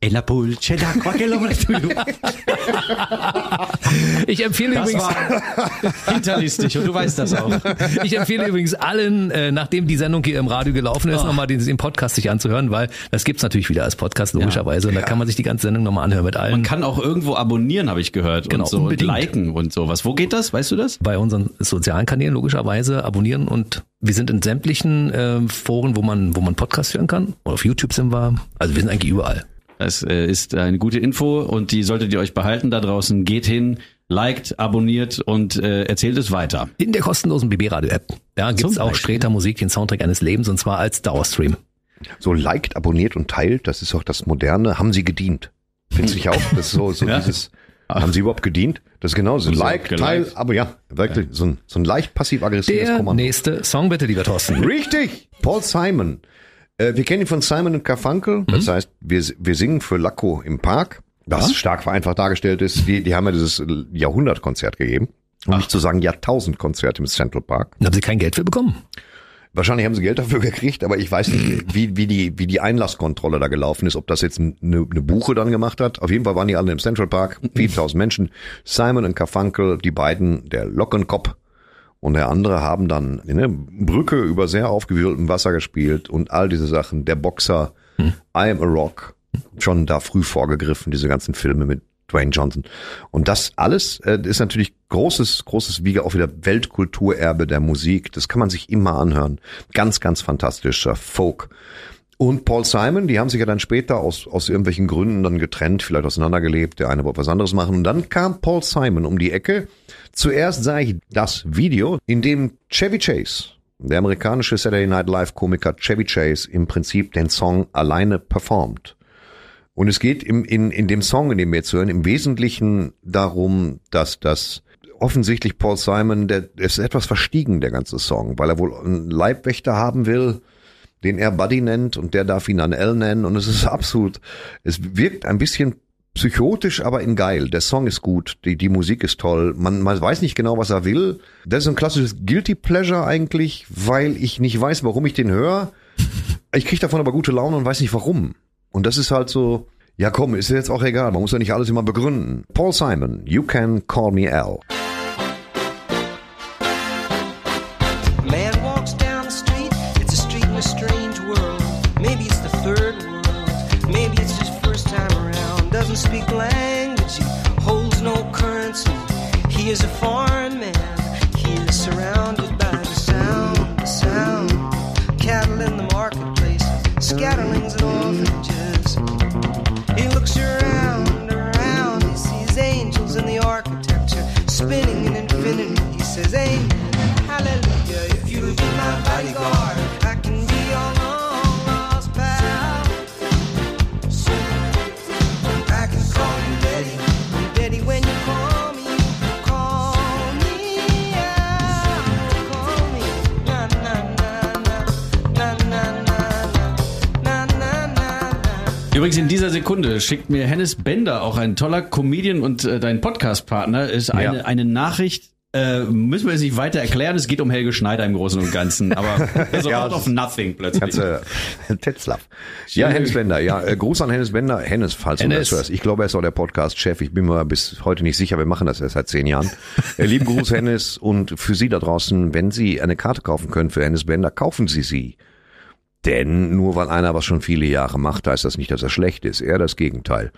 E la Pulce d'Aqua che lo [LAUGHS] ich empfehle Das übrigens. hinterlistig und du weißt das auch. Ich empfehle übrigens allen, äh, nachdem die Sendung hier im Radio gelaufen ist, nochmal den, den Podcast sich anzuhören, weil das gibt's natürlich wieder als Podcast logischerweise und da kann man sich die ganze Sendung nochmal anhören mit allen. Man kann auch irgendwo abonnieren, habe ich gehört. Genau, und so und unbedingt. Liken und sowas. Wo geht das? Weißt du das? bei unseren sozialen Kanälen logischerweise abonnieren und wir sind in sämtlichen äh, Foren, wo man wo man Podcasts hören kann. Und auf YouTube sind wir. Also wir sind eigentlich überall. Das äh, ist eine gute Info und die solltet ihr euch behalten da draußen. Geht hin, liked, abonniert und äh, erzählt es weiter. In der kostenlosen BB Radio App. Ja, gibt's Zum auch. Sträter Musik, den Soundtrack eines Lebens und zwar als Dauerstream. So liked, abonniert und teilt, das ist auch das Moderne. Haben Sie gedient? Findest du [LAUGHS] nicht auch? Das ist so, so Ja. dieses, haben Sie überhaupt gedient? Das ist genau so. Und so Like, teil, geliked. aber ja, wirklich, so ein, so ein leicht passiv-aggressives Der Kommando. nächste Song bitte, lieber Thorsten. Richtig! Paul Simon. Äh, wir kennen ihn von Simon und Garfunkel. Das heißt, wir, wir singen für Lacko im Park, was stark vereinfacht dargestellt ist. Die, die haben ja dieses Jahrhundertkonzert gegeben. Um nicht zu sagen Jahrtausendkonzert im Central Park. Haben Sie kein Geld für bekommen? Wahrscheinlich haben sie Geld dafür gekriegt, aber ich weiß nicht, [CLEARS THROAT] wie, wie, die, wie die Einlasskontrolle da gelaufen ist, ob das jetzt eine, eine Buche dann gemacht hat. Auf jeden Fall waren die alle im Central Park, [LAUGHS] 4000 Menschen. Simon und Carfunkel, die beiden, der Lockenkopf und der andere haben dann eine Brücke über sehr aufgewühltem Wasser gespielt und all diese Sachen. Der Boxer, I am a Rock, schon da früh vorgegriffen, diese ganzen Filme mit Dwayne Johnson. Und das alles äh, ist natürlich großes, großes Wiege, auch wieder Weltkulturerbe der Musik. Das kann man sich immer anhören. Ganz, ganz fantastischer Folk. Und Paul Simon, die haben sich ja dann später aus, aus irgendwelchen Gründen dann getrennt, vielleicht auseinandergelebt, der eine wollte was anderes machen. Und dann kam Paul Simon um die Ecke. Zuerst sah ich das Video, in dem Chevy Chase, der amerikanische Saturday Night Live Komiker Chevy Chase, im Prinzip den Song alleine performt. Und es geht im, in, in dem Song, in dem wir jetzt hören, im Wesentlichen darum, dass das offensichtlich Paul Simon, der, ist etwas verstiegen, der ganze Song, weil er wohl einen Leibwächter haben will, den er Buddy nennt und der darf ihn an L nennen und es ist absolut, es wirkt ein bisschen psychotisch, aber in geil. Der Song ist gut, die, die Musik ist toll, man, man weiß nicht genau, was er will. Das ist ein klassisches Guilty Pleasure eigentlich, weil ich nicht weiß, warum ich den höre. Ich kriege davon aber gute Laune und weiß nicht warum. Und das ist halt so, ja komm, ist jetzt auch egal, man muss ja nicht alles immer begründen. Paul Simon, You Can Call Me Al. Amen, hallelujah. If you'll be my bodyguard, I can be your long lost pal. I can call you Daddy, Daddy when you call me. Call me out, call me. Na na na na, na na na na, na na na. Übrigens in dieser Sekunde schickt mir Hennes Bender, auch ein toller Comedian und äh, dein Podcast-Partner, ist eine, Ja. eine Nachricht. Äh, müssen wir es nicht weiter erklären. Es geht um Helge Schneider im Großen und Ganzen. Aber so [LAUGHS] Ja, out of nothing plötzlich. Ganze [LAUGHS] Tetzlaff. Ja, Hennes Bender. Ja, äh, Gruß an Hennes Bender. Hennes, falls du Hennes. das hörst. Ich glaube, er ist auch der Podcast-Chef. Ich bin mir bis heute nicht sicher. Wir machen das erst seit zehn Jahren. Äh, lieben Gruß, [LAUGHS] Hennes. Und für Sie da draußen, wenn Sie eine Karte kaufen können für Hennes Bender, kaufen Sie sie. Denn nur weil einer was schon viele Jahre macht, heißt das nicht, dass er schlecht ist. Eher das Gegenteil.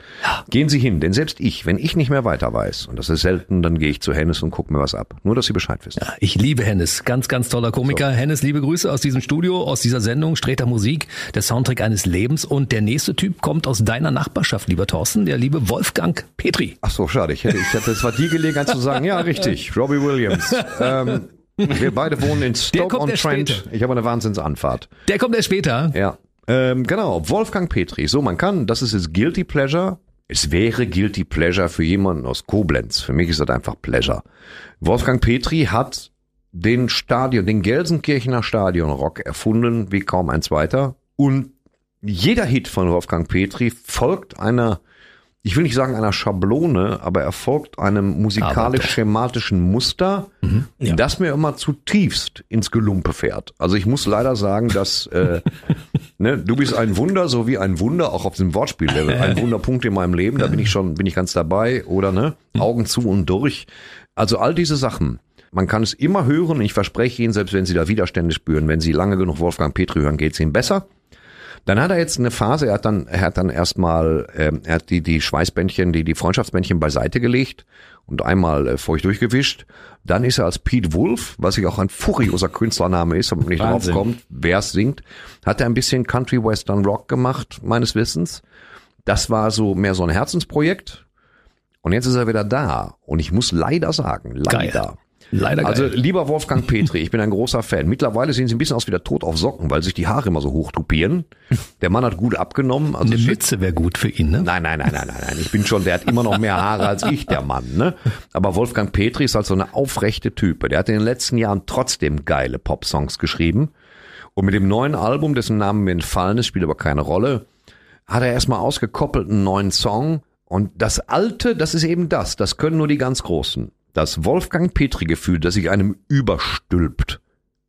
Gehen Sie hin, denn selbst ich, wenn ich nicht mehr weiter weiß, und das ist selten, dann gehe ich zu Hennes und gucke mir was ab. Nur, dass Sie Bescheid wissen. Ich liebe Hennes, ganz, ganz toller Komiker. Hennes, liebe Grüße aus diesem Studio, aus dieser Sendung, Streter Musik, der Soundtrack eines Lebens. Und der nächste Typ kommt aus deiner Nachbarschaft, lieber Thorsten, der liebe Wolfgang Petri. Ach so, schade. Ich hätte, ich hatte, das war die Gelegenheit zu sagen, ja, richtig, Robbie Williams. [LAUGHS] Ähm, wir [LAUGHS] beide wohnen in Stoke kommt on erst Trent. später. Ich habe eine Wahnsinnsanfahrt. Der kommt erst später. Ja. Ähm, genau, Wolfgang Petri. So, man kann, das ist jetzt Guilty Pleasure. Es wäre Guilty Pleasure für jemanden aus Koblenz. Für mich ist das einfach Pleasure. Wolfgang Petri hat den Stadion, den Gelsenkirchener Stadionrock erfunden, wie kaum ein zweiter. Und jeder Hit von Wolfgang Petri folgt einer, ich will nicht sagen einer Schablone, aber er folgt einem musikalisch-schematischen Muster, das mir immer zutiefst ins Gelumpe fährt. Also ich muss leider sagen, dass äh, [LAUGHS] ne, du bist ein Wunder, so wie ein Wunder, auch auf dem Wortspiellevel, ein Wunderpunkt in meinem Leben, da bin ich schon, bin ich ganz dabei, oder ne? Augen zu und durch. Also all diese Sachen. Man kann es immer hören, ich verspreche Ihnen, selbst wenn Sie da Widerstände spüren, wenn Sie lange genug Wolfgang Petri hören, geht es Ihnen besser. Dann hat er jetzt eine Phase, er hat dann, er hat dann erstmal, ähm, er hat die, die Schweißbändchen, die, die Freundschaftsbändchen beiseite gelegt und einmal äh, feucht durchgewischt. Dann ist er als Pete Wolf, was ich auch ein furioser Künstlername ist, wenn man nicht Wahnsinn. drauf kommt, wer es singt, hat er ein bisschen Country Western Rock gemacht, meines Wissens. Das war so mehr so ein Herzensprojekt. Und jetzt ist er wieder da. Und ich muss leider sagen, leider. Geil. Leider geil. Also lieber Wolfgang Petri, ich bin ein großer Fan. Mittlerweile sehen sie ein bisschen aus wie der Tod auf Socken, weil sich die Haare immer so hoch tupieren. Der Mann hat gut abgenommen. Also Eine Mütze wäre gut für ihn, ne? Nein, nein, nein, nein, nein, nein. Ich bin schon, der hat immer noch mehr Haare als ich, der Mann, ne? Aber Wolfgang Petri ist halt so eine aufrechte Type. Der hat in den letzten Jahren trotzdem geile Popsongs geschrieben. Und mit dem neuen Album, dessen Namen mir entfallen ist, spielt aber keine Rolle, hat er erstmal ausgekoppelt einen neuen Song. Und das Alte, das ist eben das. Das können nur die ganz Großen. Das Wolfgang Petri-Gefühl, das sich einem überstülpt.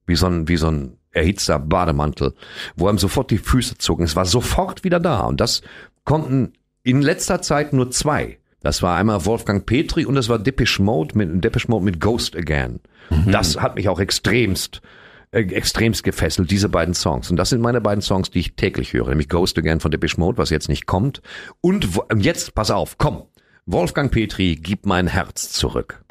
Wie so ein, wie so ein erhitzter Bademantel, wo einem sofort die Füße zucken. Es war sofort wieder da und das konnten in letzter Zeit nur zwei. Das war einmal Wolfgang Petri und das war Depeche Mode mit, Depeche Mode mit Ghost Again. Das hat mich auch extremst äh, extremst gefesselt, diese beiden Songs. Und das sind meine beiden Songs, die ich täglich höre, nämlich Ghost Again von Depeche Mode, was jetzt nicht kommt. Und jetzt, pass auf, komm, Wolfgang Petri, gib mein Herz zurück.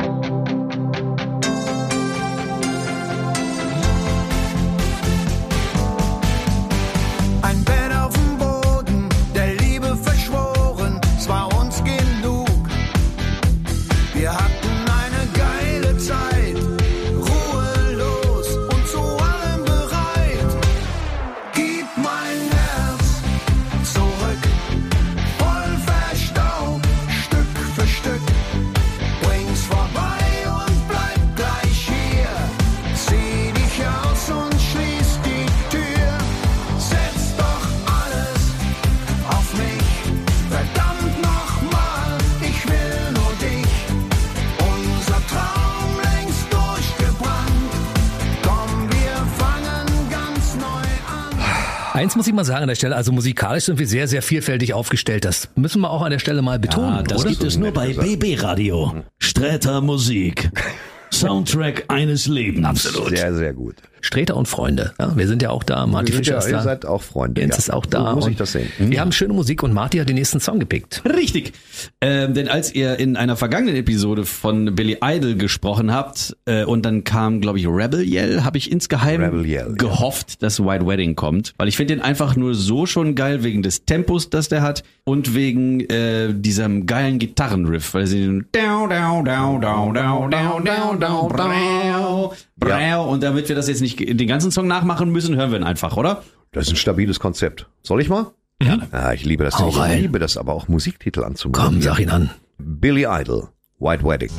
Eins muss ich mal sagen an der Stelle, also musikalisch sind wir sehr, sehr vielfältig aufgestellt. Das müssen wir auch an der Stelle mal betonen, Ja, das oder? gibt es nur bei BB Radio. Sträter Musik. [LAUGHS] Soundtrack eines Lebens. Absolut. Sehr, sehr gut. Streter und Freunde. Ja, wir sind ja auch da. Marty Fischer ja- ist ihr da. seid auch Freunde, Jens ja. ist auch da. So muss ich das sehen. Wir haben schöne Musik und Marty hat den nächsten Song gepickt. Richtig. Ähm, denn als ihr in einer vergangenen Episode von Billy Idol gesprochen habt äh, und dann kam, glaube ich, Rebel Yell, habe ich insgeheim Yell, ja. gehofft, dass White Wedding kommt. Weil ich finde den einfach nur so schon geil wegen des Tempos, das der hat und wegen äh, diesem geilen Gitarrenriff. Weil sie den down, down, down, down, down, down, down, down, brau, brau. Und damit wir das jetzt nicht den ganzen Song nachmachen müssen, hören wir ihn einfach, oder? Das ist ein stabiles Konzept. Soll ich mal? Ja. ja ich liebe das. Ich rein. liebe das, aber auch Musiktitel anzumachen. Komm, sag ihn an. Billy Idol, White Wedding.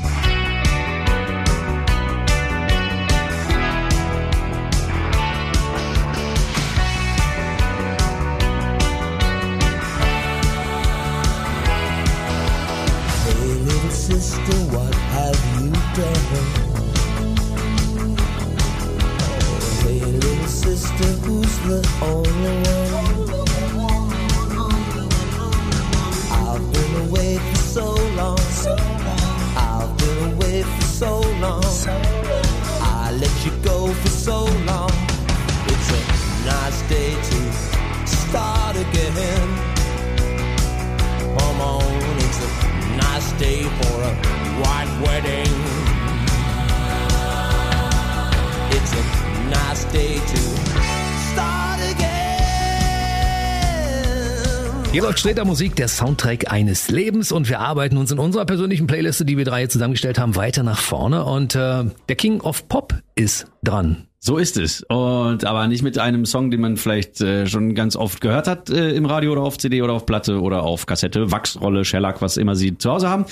Hier läuft Streter Musik, der Soundtrack eines Lebens und wir arbeiten uns in unserer persönlichen Playliste, die wir drei hier zusammengestellt haben, weiter nach vorne und äh, der King of Pop ist dran. So ist es. Und aber nicht mit einem Song, den man vielleicht äh, schon ganz oft gehört hat äh, im Radio oder auf CD oder auf Platte oder auf Kassette, Wachsrolle, Shellac, was immer sie zu Hause haben.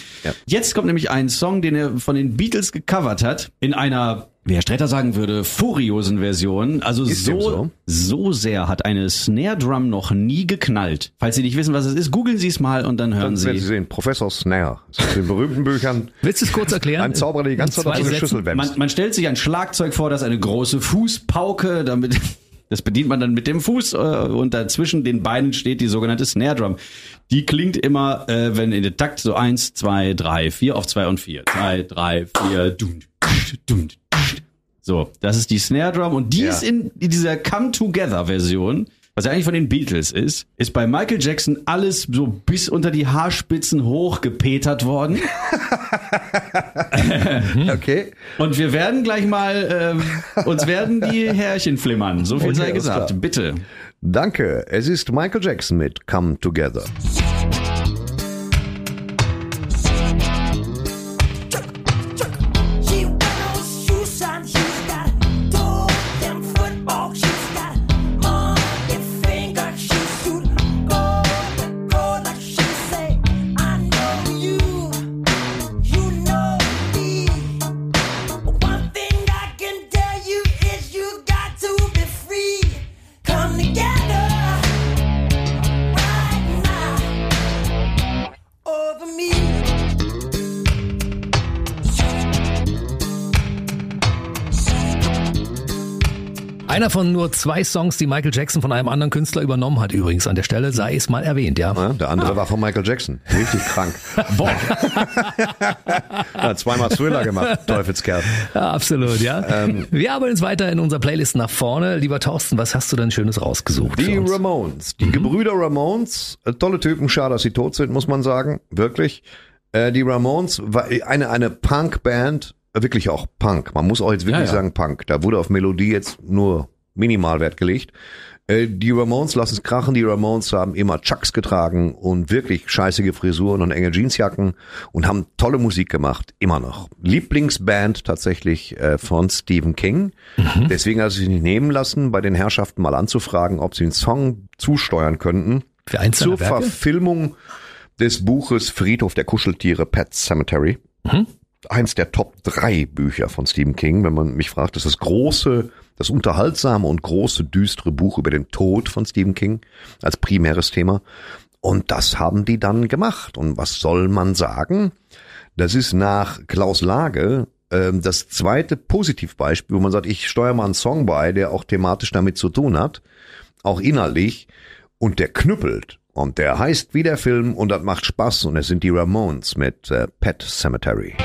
Jetzt kommt nämlich ein Song, den er von den Beatles gecovert hat, in einer, Herr Stretter sagen würde, furiosen Version. Also so, so? so sehr hat eine Snare Drum noch nie geknallt. Falls Sie nicht wissen, was es ist, googeln Sie es mal und dann hören Dann werden Sie. Sie sehen, Professor Snare. Das ist in den berühmten Büchern. Willst du es kurz erklären? Ein Zauberer, der die ganze Zeit auf eine? Schüssel wämst. Man, man stellt sich ein Schlagzeug vor, das ist eine große Fußpauke, damit [LAUGHS] das bedient man dann mit dem Fuß äh, und dazwischen den Beinen steht die sogenannte Snare Drum. Die klingt immer, äh, wenn in der Takt so eins, zwei, drei, vier auf zwei und vier, zwei, drei, vier, dum, dum, so, das ist die Snare Drum und die Ja. ist in dieser Come Together Version, was ja eigentlich von den Beatles ist, ist bei Michael Jackson alles so bis unter die Haarspitzen hochgepetert worden. [LAUGHS] Okay. Und wir werden gleich mal, ähm, uns werden die Härchen flimmern. So viel Okay, sei gesagt. Bitte. Danke. Es ist Michael Jackson mit Come Together. Einer von nur zwei Songs, die Michael Jackson von einem anderen Künstler übernommen hat, übrigens an der Stelle, sei es mal erwähnt, ja. Ja, der andere war von Michael Jackson. Richtig krank. [LAUGHS] Boah. [LAUGHS] Hat zweimal Thriller gemacht, Teufelskerl. Ja, absolut, ja. Ähm. Wir arbeiten uns weiter in unserer Playlist nach vorne. Lieber Thorsten, was hast du denn Schönes rausgesucht? Die? Ramones, die Gebrüder Ramones, äh, tolle Typen, schade, dass sie tot sind, muss man sagen, wirklich. Äh, Die Ramones war eine, eine Punk-Band, wirklich auch Punk. Man muss auch jetzt wirklich Ja, ja. sagen Punk. Da wurde auf Melodie jetzt nur minimal Wert gelegt. Äh, Die Ramones lassen es krachen. Die Ramones haben immer Chucks getragen und wirklich scheißige Frisuren und enge Jeansjacken und haben tolle Musik gemacht, immer noch. Lieblingsband tatsächlich äh, von Stephen King. Deswegen hat er sich nicht nehmen lassen, bei den Herrschaften mal anzufragen, ob sie einen Song zusteuern könnten. Für eins zur Werke? Verfilmung des Buches Friedhof der Kuscheltiere Pet Cemetery. Eins der Top drei Bücher von Stephen King, wenn man mich fragt, das ist das große, das unterhaltsame und große, düstere Buch über den Tod von Stephen King als primäres Thema. Und das haben die dann gemacht. Und was soll man sagen? Das ist nach Klaus Lage ähm, das zweite Positivbeispiel, wo man sagt, ich steuere mal einen Song bei, der auch thematisch damit zu tun hat, auch innerlich, und der knüppelt. Und der heißt wie der Film und das macht Spaß und es sind die Ramones mit äh, Pet Cemetery.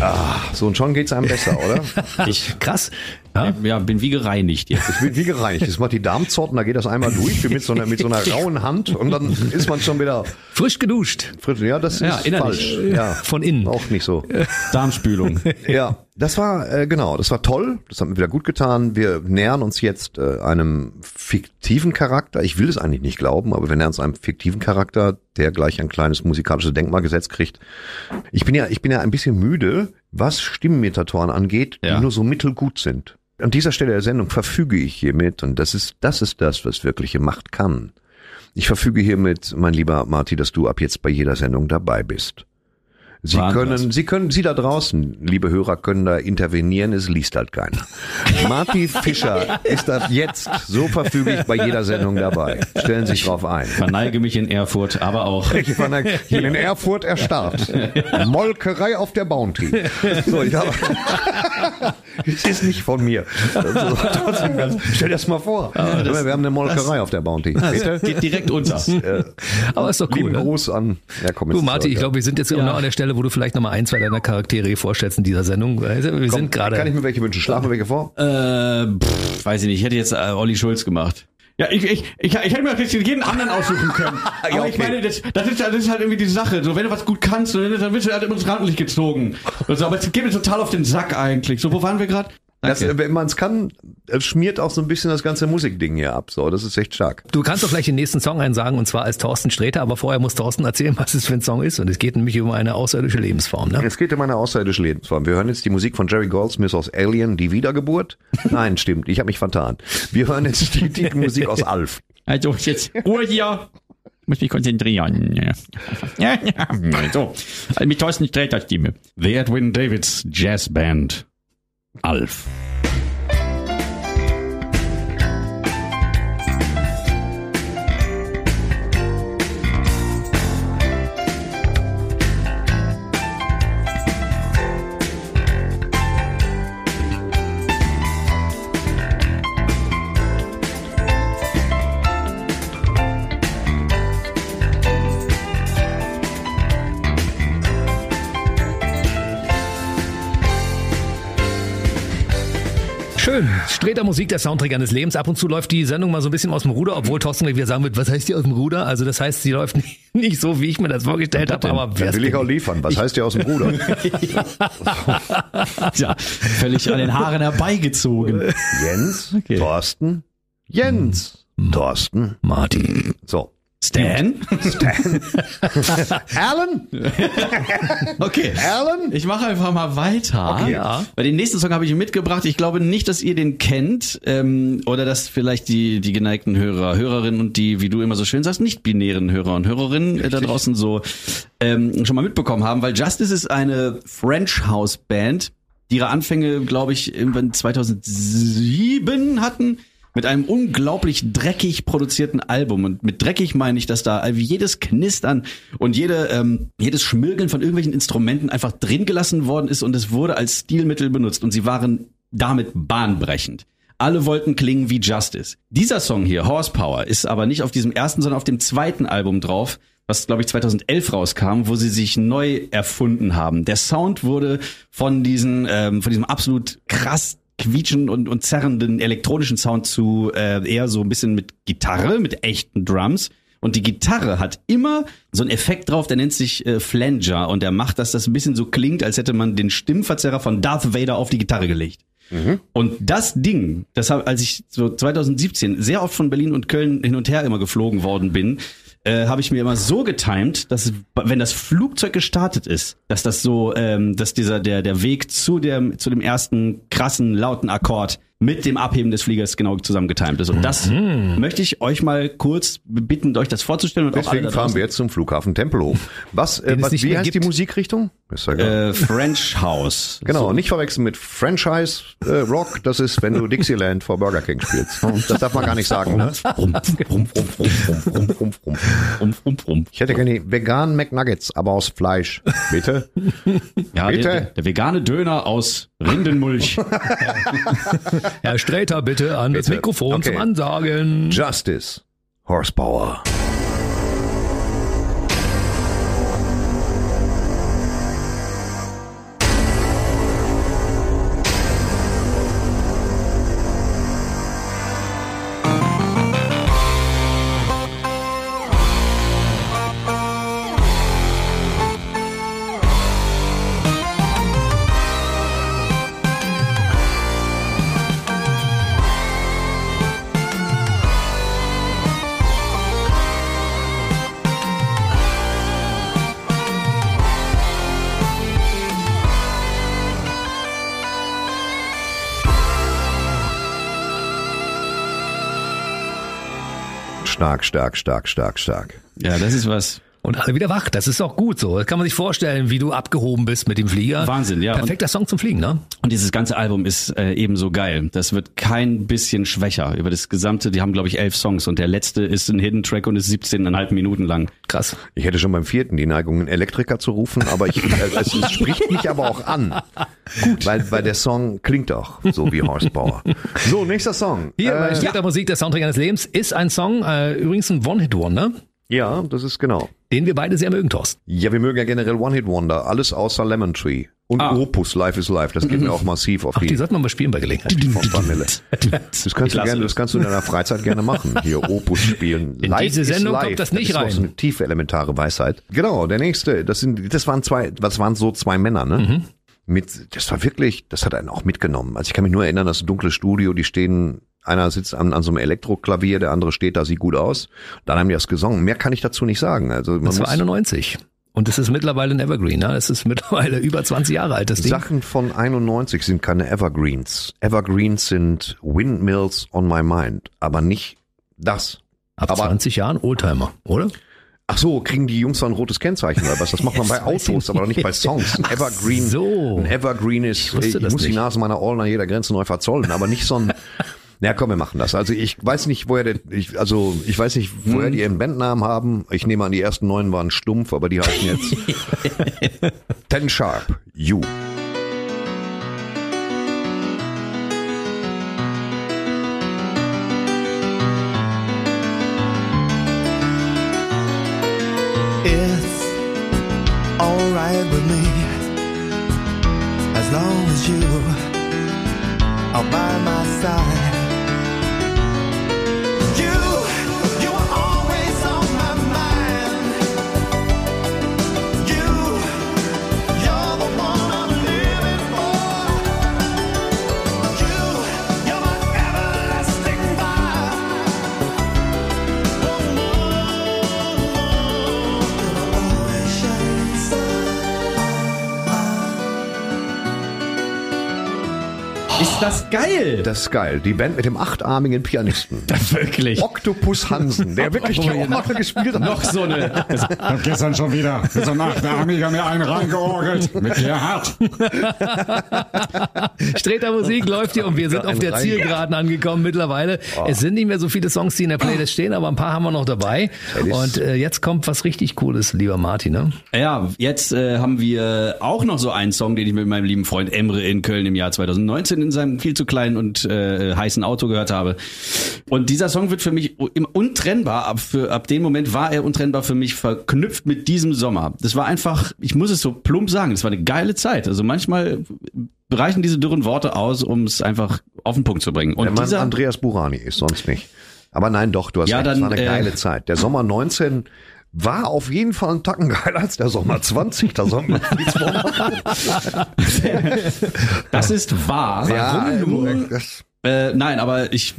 Ah, so und schon geht's einem besser, oder? [LAUGHS] Ich Krass. ja, ja, bin wie gereinigt jetzt. Ich bin wie gereinigt. Das macht die Darmzotten, da geht das einmal durch wie mit so einer, mit so einer [LAUGHS] rauen Hand und dann ist man schon wieder Frisch geduscht. frisch. Ja, das Ja, ist innerlich. falsch. Ja, Von innen. auch nicht so. Darmspülung. Ja, das war äh, genau, das war toll, das hat mir wieder gut getan. Wir nähern uns jetzt äh, einem fiktiven Charakter. Ich will es eigentlich nicht glauben, aber wir nähern uns einem fiktiven Charakter, der gleich ein kleines musikalisches Denkmalgesetz kriegt. Ich bin ja, ich bin ja ein bisschen müde, was Stimmenmetatoren angeht, Ja. die nur so mittelgut sind. An dieser Stelle der Sendung verfüge ich hiermit und das ist das ist das, was wirkliche Macht kann. Ich verfüge hiermit, mein lieber Marty, dass du ab jetzt bei jeder Sendung dabei bist. Sie Wahnsinn. können, Sie können, Sie da draußen, liebe Hörer, können da intervenieren, es liest halt keiner. Marty [LAUGHS] Fischer ist ab jetzt so verfüglich bei jeder Sendung dabei. Stellen Sie sich drauf ein. Verneige mich in Erfurt, aber auch. [LAUGHS] Ich war hier in Erfurt erstarrt. Molkerei auf der Bounty. So, ich habe. [LAUGHS] Es ist nicht von mir. Also, ganz, stell dir das mal vor. wir haben eine Molkerei auf der Bounty. Bitte? Geht direkt unter. Äh, Aber ist doch cool. lieben Ne? Gruß an. Ja, komm, Du, zurück, ich glaube, wir sind jetzt genau an der Stelle, wo du vielleicht nochmal ein, zwei deiner Charaktere vorstellst in dieser Sendung. Wir Komm, sind gerade. Kann ich mir welche wünschen? Schlafen wir welche vor? Äh, pff, weiß ich nicht. Ich hätte jetzt äh, Olli Schulz gemacht. Ja, ich, ich, ich, ich hätte mir jetzt jeden anderen aussuchen können. [LAUGHS] Aber Ja, ich okay. meine, das, das, ist, das ist halt irgendwie die Sache. So, wenn du was gut kannst, dann wirst du halt immer ins Rampenlicht gezogen. Also, aber es geht mir total auf den Sack eigentlich. So, wo waren wir gerade? Das, wenn man es kann, schmiert auch so ein bisschen das ganze Musikding hier ab. So, das ist echt stark. Du kannst doch gleich den nächsten Song einsagen, und zwar als Thorsten Sträter, aber vorher muss Thorsten erzählen, was es für ein Song ist. Und es geht nämlich um eine außerirdische Lebensform. Ne? Es geht um eine außerirdische Lebensform. Wir hören jetzt die Musik von Jerry Goldsmith aus Alien, die Wiedergeburt. [LAUGHS] Nein, stimmt, ich habe mich vertan. Wir hören jetzt die Titelmusik [LAUGHS] aus Alf. Also, jetzt Ruhe hier. Muss mich konzentrieren. Ja, [LAUGHS] ja. So, also mit Thorsten Sträter Stimme. The Edwin Davids Jazz Band. Alf. Sträter Musik, der Soundtrack eines Lebens. Ab und zu läuft die Sendung mal so ein bisschen aus dem Ruder, obwohl Thorsten wieder sagen wird, was heißt die aus dem Ruder? Also das heißt, sie läuft nicht, [LAUGHS] nicht so, wie ich mir das vorgestellt habe, aber Da wer's will ich auch liefern. Was heißt ja aus dem Ruder? [LAUGHS] Ja, völlig an den Haaren herbeigezogen. Jens, Thorsten, Jens, Thorsten, Martin. So, Stan? Stan. [LAUGHS] Alan? [LAUGHS] Okay. Alan? Ich mache einfach mal weiter. Okay. Ja. Bei den nächsten Song habe ich mitgebracht. Ich glaube nicht, dass ihr den kennt ähm, oder dass vielleicht die die geneigten Hörer, Hörerinnen und die, wie du immer so schön sagst, nicht binären Hörer und Hörerinnen äh, da draußen so ähm, schon mal mitbekommen haben, weil Justice ist eine French House Band, die ihre Anfänge, glaube ich, irgendwann 2007 hatten mit einem unglaublich dreckig produzierten Album. Und mit dreckig meine ich, dass da jedes Knistern und jede, ähm, jedes Schmirgeln von irgendwelchen Instrumenten einfach drin gelassen worden ist und es wurde als Stilmittel benutzt und sie waren damit bahnbrechend. Alle wollten klingen wie Justice. Dieser Song hier, Horsepower, ist aber nicht auf diesem ersten, sondern auf dem zweiten Album drauf, was glaube ich 2011 rauskam, wo sie sich neu erfunden haben. Der Sound wurde von diesen, ähm, von diesem absolut krass quietschen und, und zerrenden elektronischen Sound zu äh, eher so ein bisschen mit Gitarre, mit echten Drums. Und die Gitarre hat immer so einen Effekt drauf, der nennt sich äh, Flanger und der macht, dass das ein bisschen so klingt, als hätte man den Stimmverzerrer von Darth Vader auf die Gitarre gelegt. Und das Ding, das hab, als ich so 2017 sehr oft von Berlin und Köln hin und her immer geflogen worden bin, äh, habe ich mir immer so getimed, dass wenn das Flugzeug gestartet ist, dass das so, ähm, dass dieser der der Weg zu dem zu dem ersten krassen lauten Akkord mit dem Abheben des Fliegers genau zusammen getimed ist. Und das möchte ich euch mal kurz bitten, euch das vorzustellen und Deswegen fahren wir jetzt zum Flughafen Tempelhof. Was, äh, was wie heißt die gibt. Musikrichtung? Ist ja. Äh, French House. Genau, So. nicht verwechseln mit Franchise äh, Rock. Das ist, wenn du Dixieland vor Burger King spielst. Das darf man gar nicht sagen. Ne? Ich hätte gerne die veganen McNuggets, aber aus Fleisch. Bitte? Ja, Bitte? Der, der vegane Döner aus Rindenmulch. [LAUGHS] Herr Sträter, bitte an das Bitte. Mikrofon Okay. zum Ansagen. Justice. Horsepower. Stark, stark, stark, stark, stark. Ja, das ist was. Und alle wieder wach. Das ist auch gut so. Das kann man sich vorstellen, wie du abgehoben bist mit dem Flieger. Wahnsinn, ja. Perfekter Song zum Fliegen, ne? Und dieses ganze Album ist äh, ebenso geil. Das wird kein bisschen schwächer über das gesamte. Die haben, glaube ich, elf Songs und der letzte ist ein Hidden Track und ist 17,5 Minuten lang. Krass. Ich hätte schon beim vierten die Neigung, einen Elektriker zu rufen, aber ich, äh, es, es spricht mich aber auch an. Gut. Weil, weil der Song klingt auch so wie Horsepower. So, nächster Song. Hier bei Äh, Sträter Musik, der Soundtrack eines Lebens, ist ein Song, äh, übrigens ein One-Hit-Wonder, ja, das ist genau. den wir beide sehr mögen, Thorsten. Ja, wir mögen ja generell One-Hit-Wonder, alles außer Lemon Tree. Und Opus, Life is Life, das geht mir auch massiv auf Ach, die die sollten wir mal spielen bei Gelegenheit. [LAUGHS] Das kannst, du gerne, das kannst du in deiner Freizeit gerne machen. Hier Opus spielen. In diese is Sendung life. kommt das nicht ist doch rein. So eine tiefe elementare Weisheit. Genau, der nächste. Das sind, das waren zwei, das waren so zwei Männer, ne? Mhm. Mit, das war wirklich, das hat einen auch mitgenommen. Also ich kann mich nur erinnern, das dunkle Studio, die stehen, einer sitzt an, an so einem Elektroklavier, der andere steht da, sieht gut aus. Dann haben die das gesungen. Mehr kann ich dazu nicht sagen. Also man Das war muss 91. Und es ist mittlerweile ein Evergreen, ne? Es ist mittlerweile [LAUGHS] über 20 Jahre alt, das Ding. Sachen von 91 sind keine Evergreens. Evergreens sind Windmills on my mind, aber nicht das. Ab aber 20 Jahren Oldtimer, oder? Ach so, kriegen die Jungs dann ein rotes Kennzeichen oder was? Das macht man [LAUGHS] bei ich Autos, aber nicht. nicht bei Songs. Ein Evergreen, so. ein Evergreen ist, ich, das muss die nicht. Nase meiner All an jeder Grenze neu verzollen, aber nicht so ein, [LAUGHS] na komm, wir machen das. Also ich weiß nicht, woher der, ich, also ich weiß nicht, Hm. woher die ihren Bandnamen haben. Ich nehme an, die ersten neun waren stumpf, aber die heißen jetzt [LAUGHS] Ten Sharp, You. It's alright with me as long as you are by my side. Das geil. Das ist geil. Die Band mit dem achtarmigen Pianisten. [LAUGHS] Wirklich. Octopus Hansen, der [LAUGHS] wirklich die Oh. Orgel gespielt hat. Noch so eine. Ich hab gestern schon wieder so nach der Amiga mir einen reingeorgelt mit Gerhard. [LAUGHS] Streter Musik läuft hier und wir sind auf der Zielgeraden angekommen mittlerweile. Es sind nicht mehr so viele Songs, die in der Playlist stehen, aber ein paar haben wir noch dabei. Und äh, jetzt kommt was richtig Cooles, lieber Martin. Ne? Ja, jetzt äh, haben wir auch noch so einen Song, den ich mit meinem lieben Freund Emre in Köln im Jahr 2019 in seinem viel zu kleinen und äh, heißen Auto gehört habe. Und dieser Song wird für mich untrennbar, ab, für, ab dem Moment war er untrennbar für mich verknüpft mit diesem Sommer. Das war einfach, ich muss es so plump sagen, das war eine geile Zeit. Also manchmal reichen diese dürren Worte aus, um es einfach auf den Punkt zu bringen. Und Wenn man dieser, Andreas Burani ist, sonst nicht. Aber nein, doch, du hast Ja, recht, es dann, war eine äh, geile Zeit. Der Sommer 19 war auf jeden Fall ein Tacken geiler als der Sommer 20. Da soll man nichts das ist wahr. Ja, Warum nur? das, Äh, nein, aber ich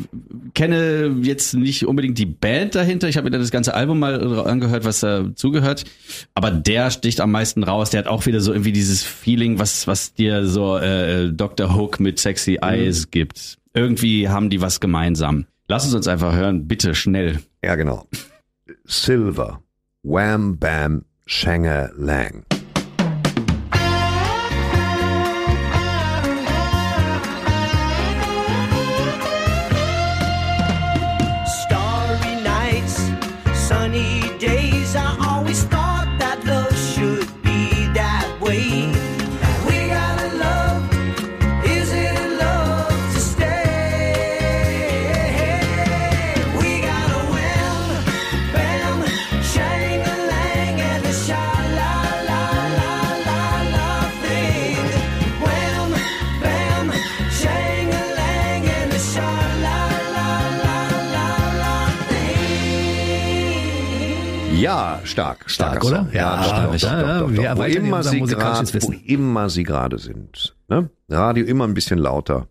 kenne jetzt nicht unbedingt die Band dahinter. Ich habe mir dann das ganze Album mal angehört, was dazugehört. Aber der sticht am meisten raus. Der hat auch wieder so irgendwie dieses Feeling, was, was dir so äh, Dr. Hook mit Sexy Eyes gibt. Irgendwie haben die was gemeinsam. Lass es uns einfach hören, bitte schnell. ja, genau. Silver, Wham Bam, Shanger Lang. Ja, stark, stark, oder? Ja, Ja, stark, doch, Ja, doch, doch. Wo immer sie gerade, wo immer sie gerade sind. Ne? Radio immer ein bisschen lauter.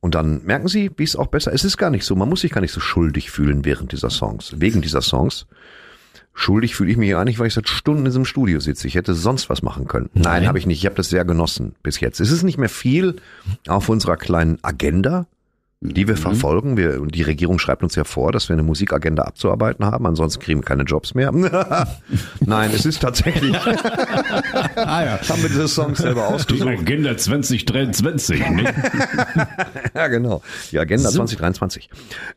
Und dann merken sie, wie es auch besser ist. Es ist gar nicht so. Man muss sich gar nicht so schuldig fühlen während dieser Songs, wegen dieser Songs. Schuldig fühle ich mich ja nicht, weil ich seit Stunden in diesem Studio sitze. Ich hätte sonst was machen können. Nein, habe ich nicht. Ich habe das sehr genossen bis jetzt. Es ist nicht mehr viel auf unserer kleinen Agenda, die wir verfolgen. Wir, und die Regierung schreibt uns ja vor, dass wir eine Musikagenda abzuarbeiten haben. Ansonsten kriegen wir keine Jobs mehr. [LAUGHS] Nein, es ist tatsächlich. [LAUGHS] Ah ja. haben wir diese Songs selber Die ausgesucht. Agenda 2023. Nicht? [LAUGHS] ja, genau. Die Agenda 2023.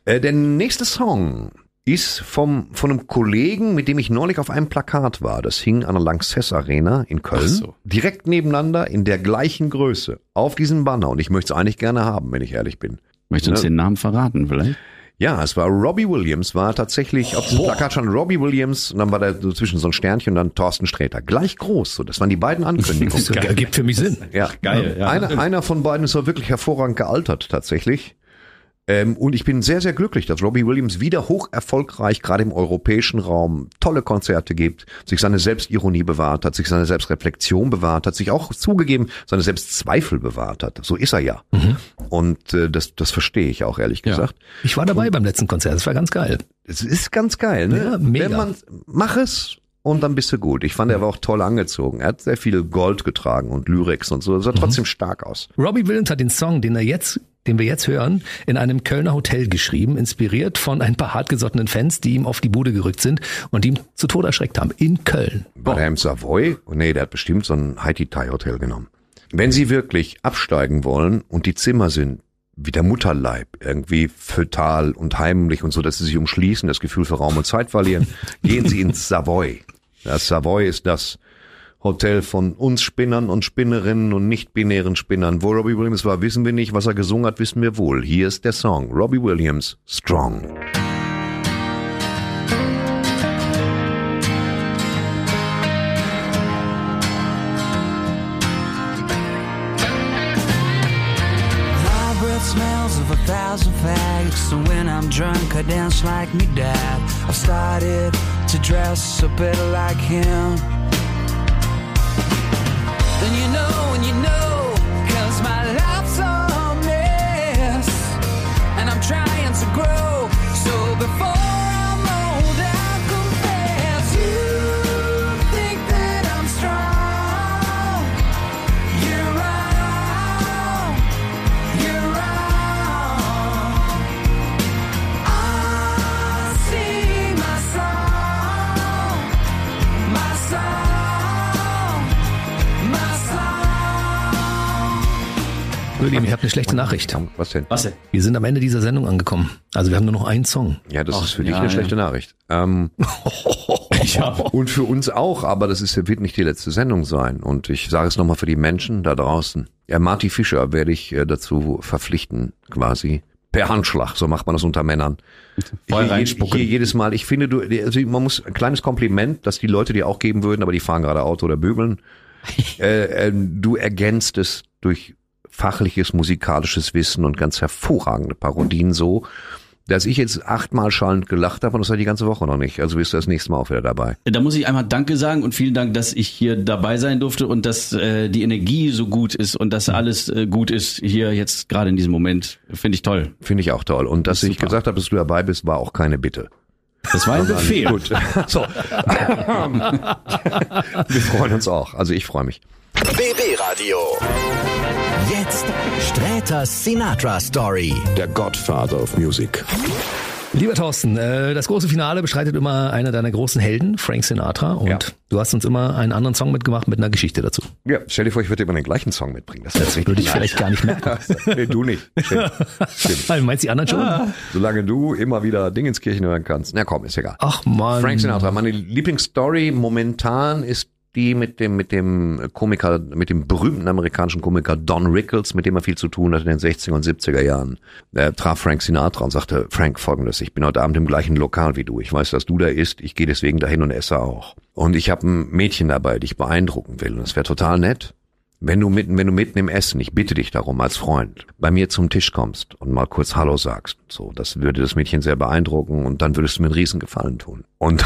Äh, der nächste Song ist vom, von einem Kollegen, mit dem ich neulich auf einem Plakat war. Das hing an der Lanxess Arena in Köln. So. Direkt nebeneinander in der gleichen Größe. Auf diesem Banner. Und ich möchte es eigentlich gerne haben, wenn ich ehrlich bin. Möchtest du uns Ne? den Namen verraten vielleicht? Ja, es war Robbie Williams, war tatsächlich auf diesem Plakat schon Robbie Williams und dann war da so zwischen so ein Sternchen und dann Thorsten Sträter. Gleich groß, so. Das waren die beiden Ankündigungen. [LAUGHS] Das gibt für mich Sinn. Ja, Geil, ja. Einer, einer von beiden ist wirklich hervorragend gealtert, tatsächlich. Ähm, und ich bin sehr, sehr glücklich, dass Robbie Williams wieder hoch erfolgreich, gerade im europäischen Raum, tolle Konzerte gibt, sich seine Selbstironie bewahrt hat, sich seine Selbstreflexion bewahrt hat, sich auch zugegeben seine Selbstzweifel bewahrt hat. So ist er ja. Und äh, das, das verstehe ich auch, ehrlich gesagt. Ich war dabei beim letzten Konzert, das war ganz geil. Es ist ganz geil, ne? Ja, mega. Wenn man, mach es und dann bist du gut. Ich fand, er war auch toll angezogen. Er hat sehr viel Gold getragen und Lyrics und so. Das sah trotzdem stark aus. Robbie Williams hat den Song, den er jetzt, den wir jetzt hören, in einem Kölner Hotel geschrieben, inspiriert von ein paar hartgesottenen Fans, die ihm auf die Bude gerückt sind und ihm zu Tode erschreckt haben. In Köln. War der im Savoy? Oh, nee, der hat bestimmt so ein Haiti-Thai-Hotel genommen. Wenn Sie wirklich absteigen wollen und die Zimmer sind wie der Mutterleib, irgendwie fötal und heimlich und so, dass Sie sich umschließen, das Gefühl für Raum und Zeit verlieren, [LAUGHS] gehen Sie ins Savoy. Das Savoy ist das Hotel von uns Spinnern und Spinnerinnen und nicht-binären Spinnern. Wo Robbie Williams war, wissen wir nicht. Was er gesungen hat, wissen wir wohl. Hier ist der Song. Robbie Williams, Strong. So when I'm drunk, I dance like me dad. I've started to dress a bit like him. Lieben, ich habe eine schlechte Nachricht. Was denn? Was denn? Wir sind am Ende dieser Sendung angekommen. Also wir haben nur noch einen Song. Ja, das Ach, ist für dich ja, eine ja. schlechte Nachricht. Ähm, [LAUGHS] Und für uns auch, aber das ist, wird nicht die letzte Sendung sein. Und ich sage es nochmal für die Menschen da draußen. Ja, Marty Fischer werde ich äh, dazu verpflichten, quasi. Per Handschlag, so macht man das unter Männern. Voll reinspucken. Hier jedes Mal. Ich finde, du, also man muss ein kleines Kompliment, dass die Leute dir auch geben würden, aber die fahren gerade Auto oder bügeln. [LAUGHS] äh, äh, du ergänzt es durch fachliches, musikalisches Wissen und ganz hervorragende Parodien so, dass ich jetzt achtmal schallend gelacht habe und das war die ganze Woche noch nicht. Also bist du das nächste Mal auch wieder dabei. Da muss ich einmal Danke sagen und vielen Dank, dass ich hier dabei sein durfte und dass äh, die Energie so gut ist und dass alles äh, gut ist hier jetzt gerade in diesem Moment. Finde ich toll. Finde ich auch toll. Und dass ich gesagt habe, dass du dabei bist, war auch keine Bitte. Das war ein Befehl. Gut. [LAUGHS] So. Wir freuen uns auch. Also ich freue mich. BB Radio. Jetzt Sträters Sinatra Story. Der Godfather of Music. Lieber Thorsten, äh, das große Finale bestreitet immer einer deiner großen Helden, Frank Sinatra. Und Ja. du hast uns immer einen anderen Song mitgemacht mit einer Geschichte dazu. Ja, stell dir vor, ich würde immer den gleichen Song mitbringen. Das, das würde ich vielleicht gar nicht [LAUGHS] merken. nee, du nicht. Stimmt. [LAUGHS] Stimmt. Meinst du die anderen schon? Solange du immer wieder Dingenskirchen hören kannst. Na komm, ist egal. Ach man. Frank Sinatra, meine Lieblingsstory momentan ist die mit dem, mit dem Komiker, mit dem berühmten amerikanischen Komiker Don Rickles, mit dem er viel zu tun hat in den 60er und 70er Jahren. Er traf Frank Sinatra und sagte, Frank, folgendes, ich bin heute Abend im gleichen Lokal wie du. Ich weiß, dass du da isst, ich gehe deswegen dahin und esse auch. Und ich habe ein Mädchen dabei, die ich beeindrucken will. Und es wäre total nett, wenn du mitten, wenn du mitten im Essen, ich bitte dich darum als Freund, bei mir zum Tisch kommst und mal kurz Hallo sagst. So, das würde das Mädchen sehr beeindrucken und dann würdest du mir einen Riesengefallen tun. Und,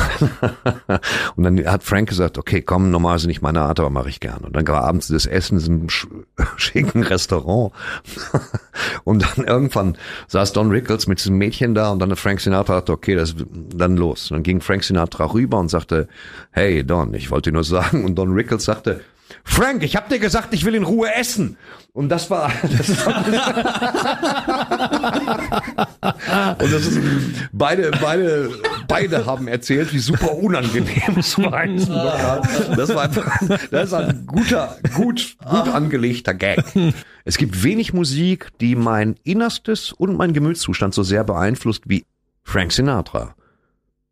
[LAUGHS] und dann hat Frank gesagt, okay, komm, normalerweise nicht meine Art, aber mache ich gern. Und dann war abends das Essen in einem sch [LAUGHS] schicken Restaurant. [LAUGHS] und dann irgendwann saß Don Rickles mit diesem Mädchen da und dann Frank Sinatra gesagt, okay, das dann los. Und dann ging Frank Sinatra rüber und sagte, hey Don, ich wollte dir nur sagen. Und Don Rickles sagte, Frank, ich hab dir gesagt, ich will in Ruhe essen. Und das war, [LAUGHS] das war und das ist, beide, beide, beide haben erzählt, wie super unangenehm es war. Lokal. Das war einfach, das ist ein guter, gut, gut angelegter Gag. Es gibt wenig Musik, die mein Innerstes und mein Gemütszustand so sehr beeinflusst wie Frank Sinatra.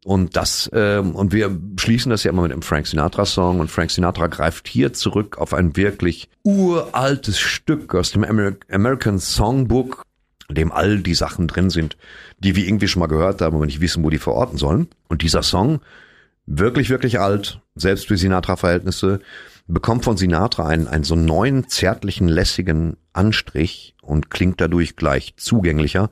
Und das, ähm, und wir schließen das ja immer mit einem Frank Sinatra-Song und Frank Sinatra greift hier zurück auf ein wirklich uraltes Stück aus dem Amer American Songbook, in dem all die Sachen drin sind, die wir irgendwie schon mal gehört haben, aber nicht wissen, wo die verorten sollen. Und dieser Song, wirklich, wirklich alt, selbst für Sinatra-Verhältnisse, bekommt von Sinatra einen, einen so neuen, zärtlichen, lässigen Anstrich und klingt dadurch gleich zugänglicher.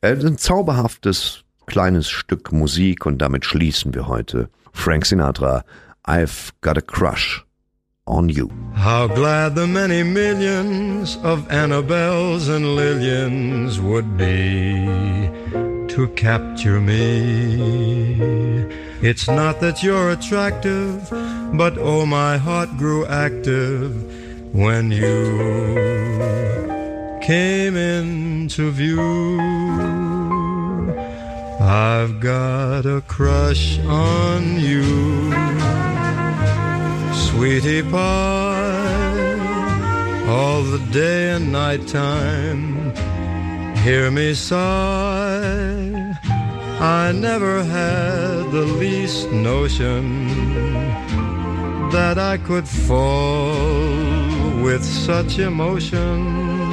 Äh, ein zauberhaftes kleines Stück Musik und damit schließen wir heute. Frank Sinatra, I've got a crush on you. How glad the many millions of Annabelles and Lillians would be to capture me. It's not that you're attractive, but oh, my heart grew active when you came into view. I've got a crush on you, sweetie pie, all the day and night time. Hear me sigh. I never had the least notion that I could fall with such emotion.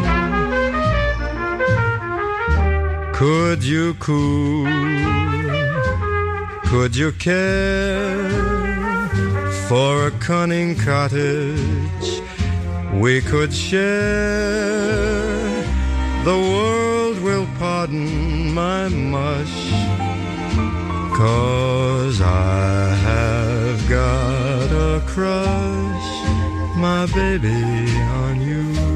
Could you cool? Could you care for a cunning cottage we could share? The world will pardon my mush, cause I have got a crush, my baby, on you.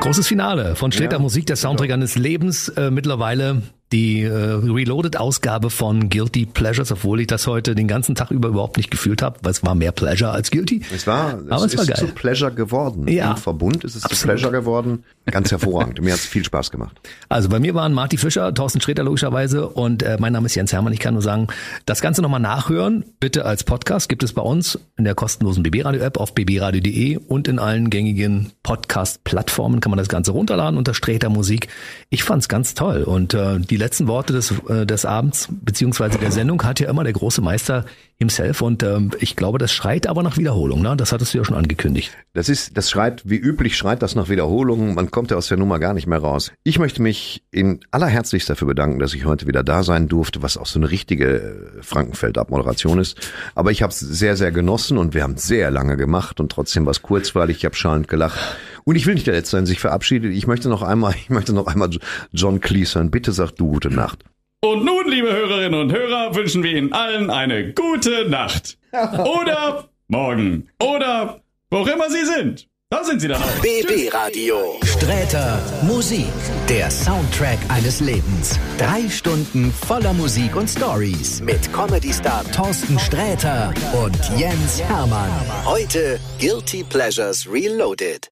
Großes Finale von Sträter Musik, der Soundtrack eines Lebens. Äh, mittlerweile die äh, Reloaded-Ausgabe von Guilty Pleasures, obwohl ich das heute den ganzen Tag über überhaupt nicht gefühlt habe, weil es war mehr Pleasure als Guilty. Es war, Aber es es war ist geil. zu Pleasure geworden. Ja. Im Verbund ist es zu Absolut. Pleasure geworden. Ganz hervorragend. Mir hat es viel Spaß gemacht. Also bei mir waren Marty Fischer, Thorsten Sträter logischerweise und äh, mein Name ist Jens Hermann. Ich kann nur sagen, das Ganze nochmal nachhören, bitte als Podcast, gibt es bei uns in der kostenlosen BB Radio App auf bbradio.de und in allen gängigen Podcast-Plattformen kann man das Ganze runterladen unter Sträter Musik. Ich fand's ganz toll und äh, die letzten Worte des, äh, des Abends beziehungsweise der Sendung hat ja immer der große Meister himself und ähm, ich glaube, das schreit aber nach Wiederholung. Ne? Das hattest du ja schon angekündigt. Das ist, das schreit, wie üblich schreit das nach Wiederholung. Man kommt ja aus der Nummer gar nicht mehr raus. Ich möchte mich in allerherzlichst dafür bedanken, dass ich heute wieder da sein durfte, was auch so eine richtige äh, Frankenfeld-Abmoderation ist. Aber ich habe es sehr, sehr genossen und wir haben sehr lange gemacht und trotzdem war es kurzweilig. Ich habe schallend gelacht. Und ich will nicht der Letzte sein, sich verabschiedet. Ich möchte noch einmal, ich möchte noch einmal John Cleese hören. Bitte sag du gute Nacht. Und nun, liebe Hörerinnen und Hörer, wünschen wir Ihnen allen eine gute Nacht. [LAUGHS] Oder morgen. Oder wo auch immer Sie sind. Da sind Sie dann auch. BB Radio. Sträter Musik. Der Soundtrack eines Lebens. Drei Stunden voller Musik und Stories. Mit Comedy-Star Thorsten Sträter und Jens Hermann. Heute Guilty Pleasures Reloaded.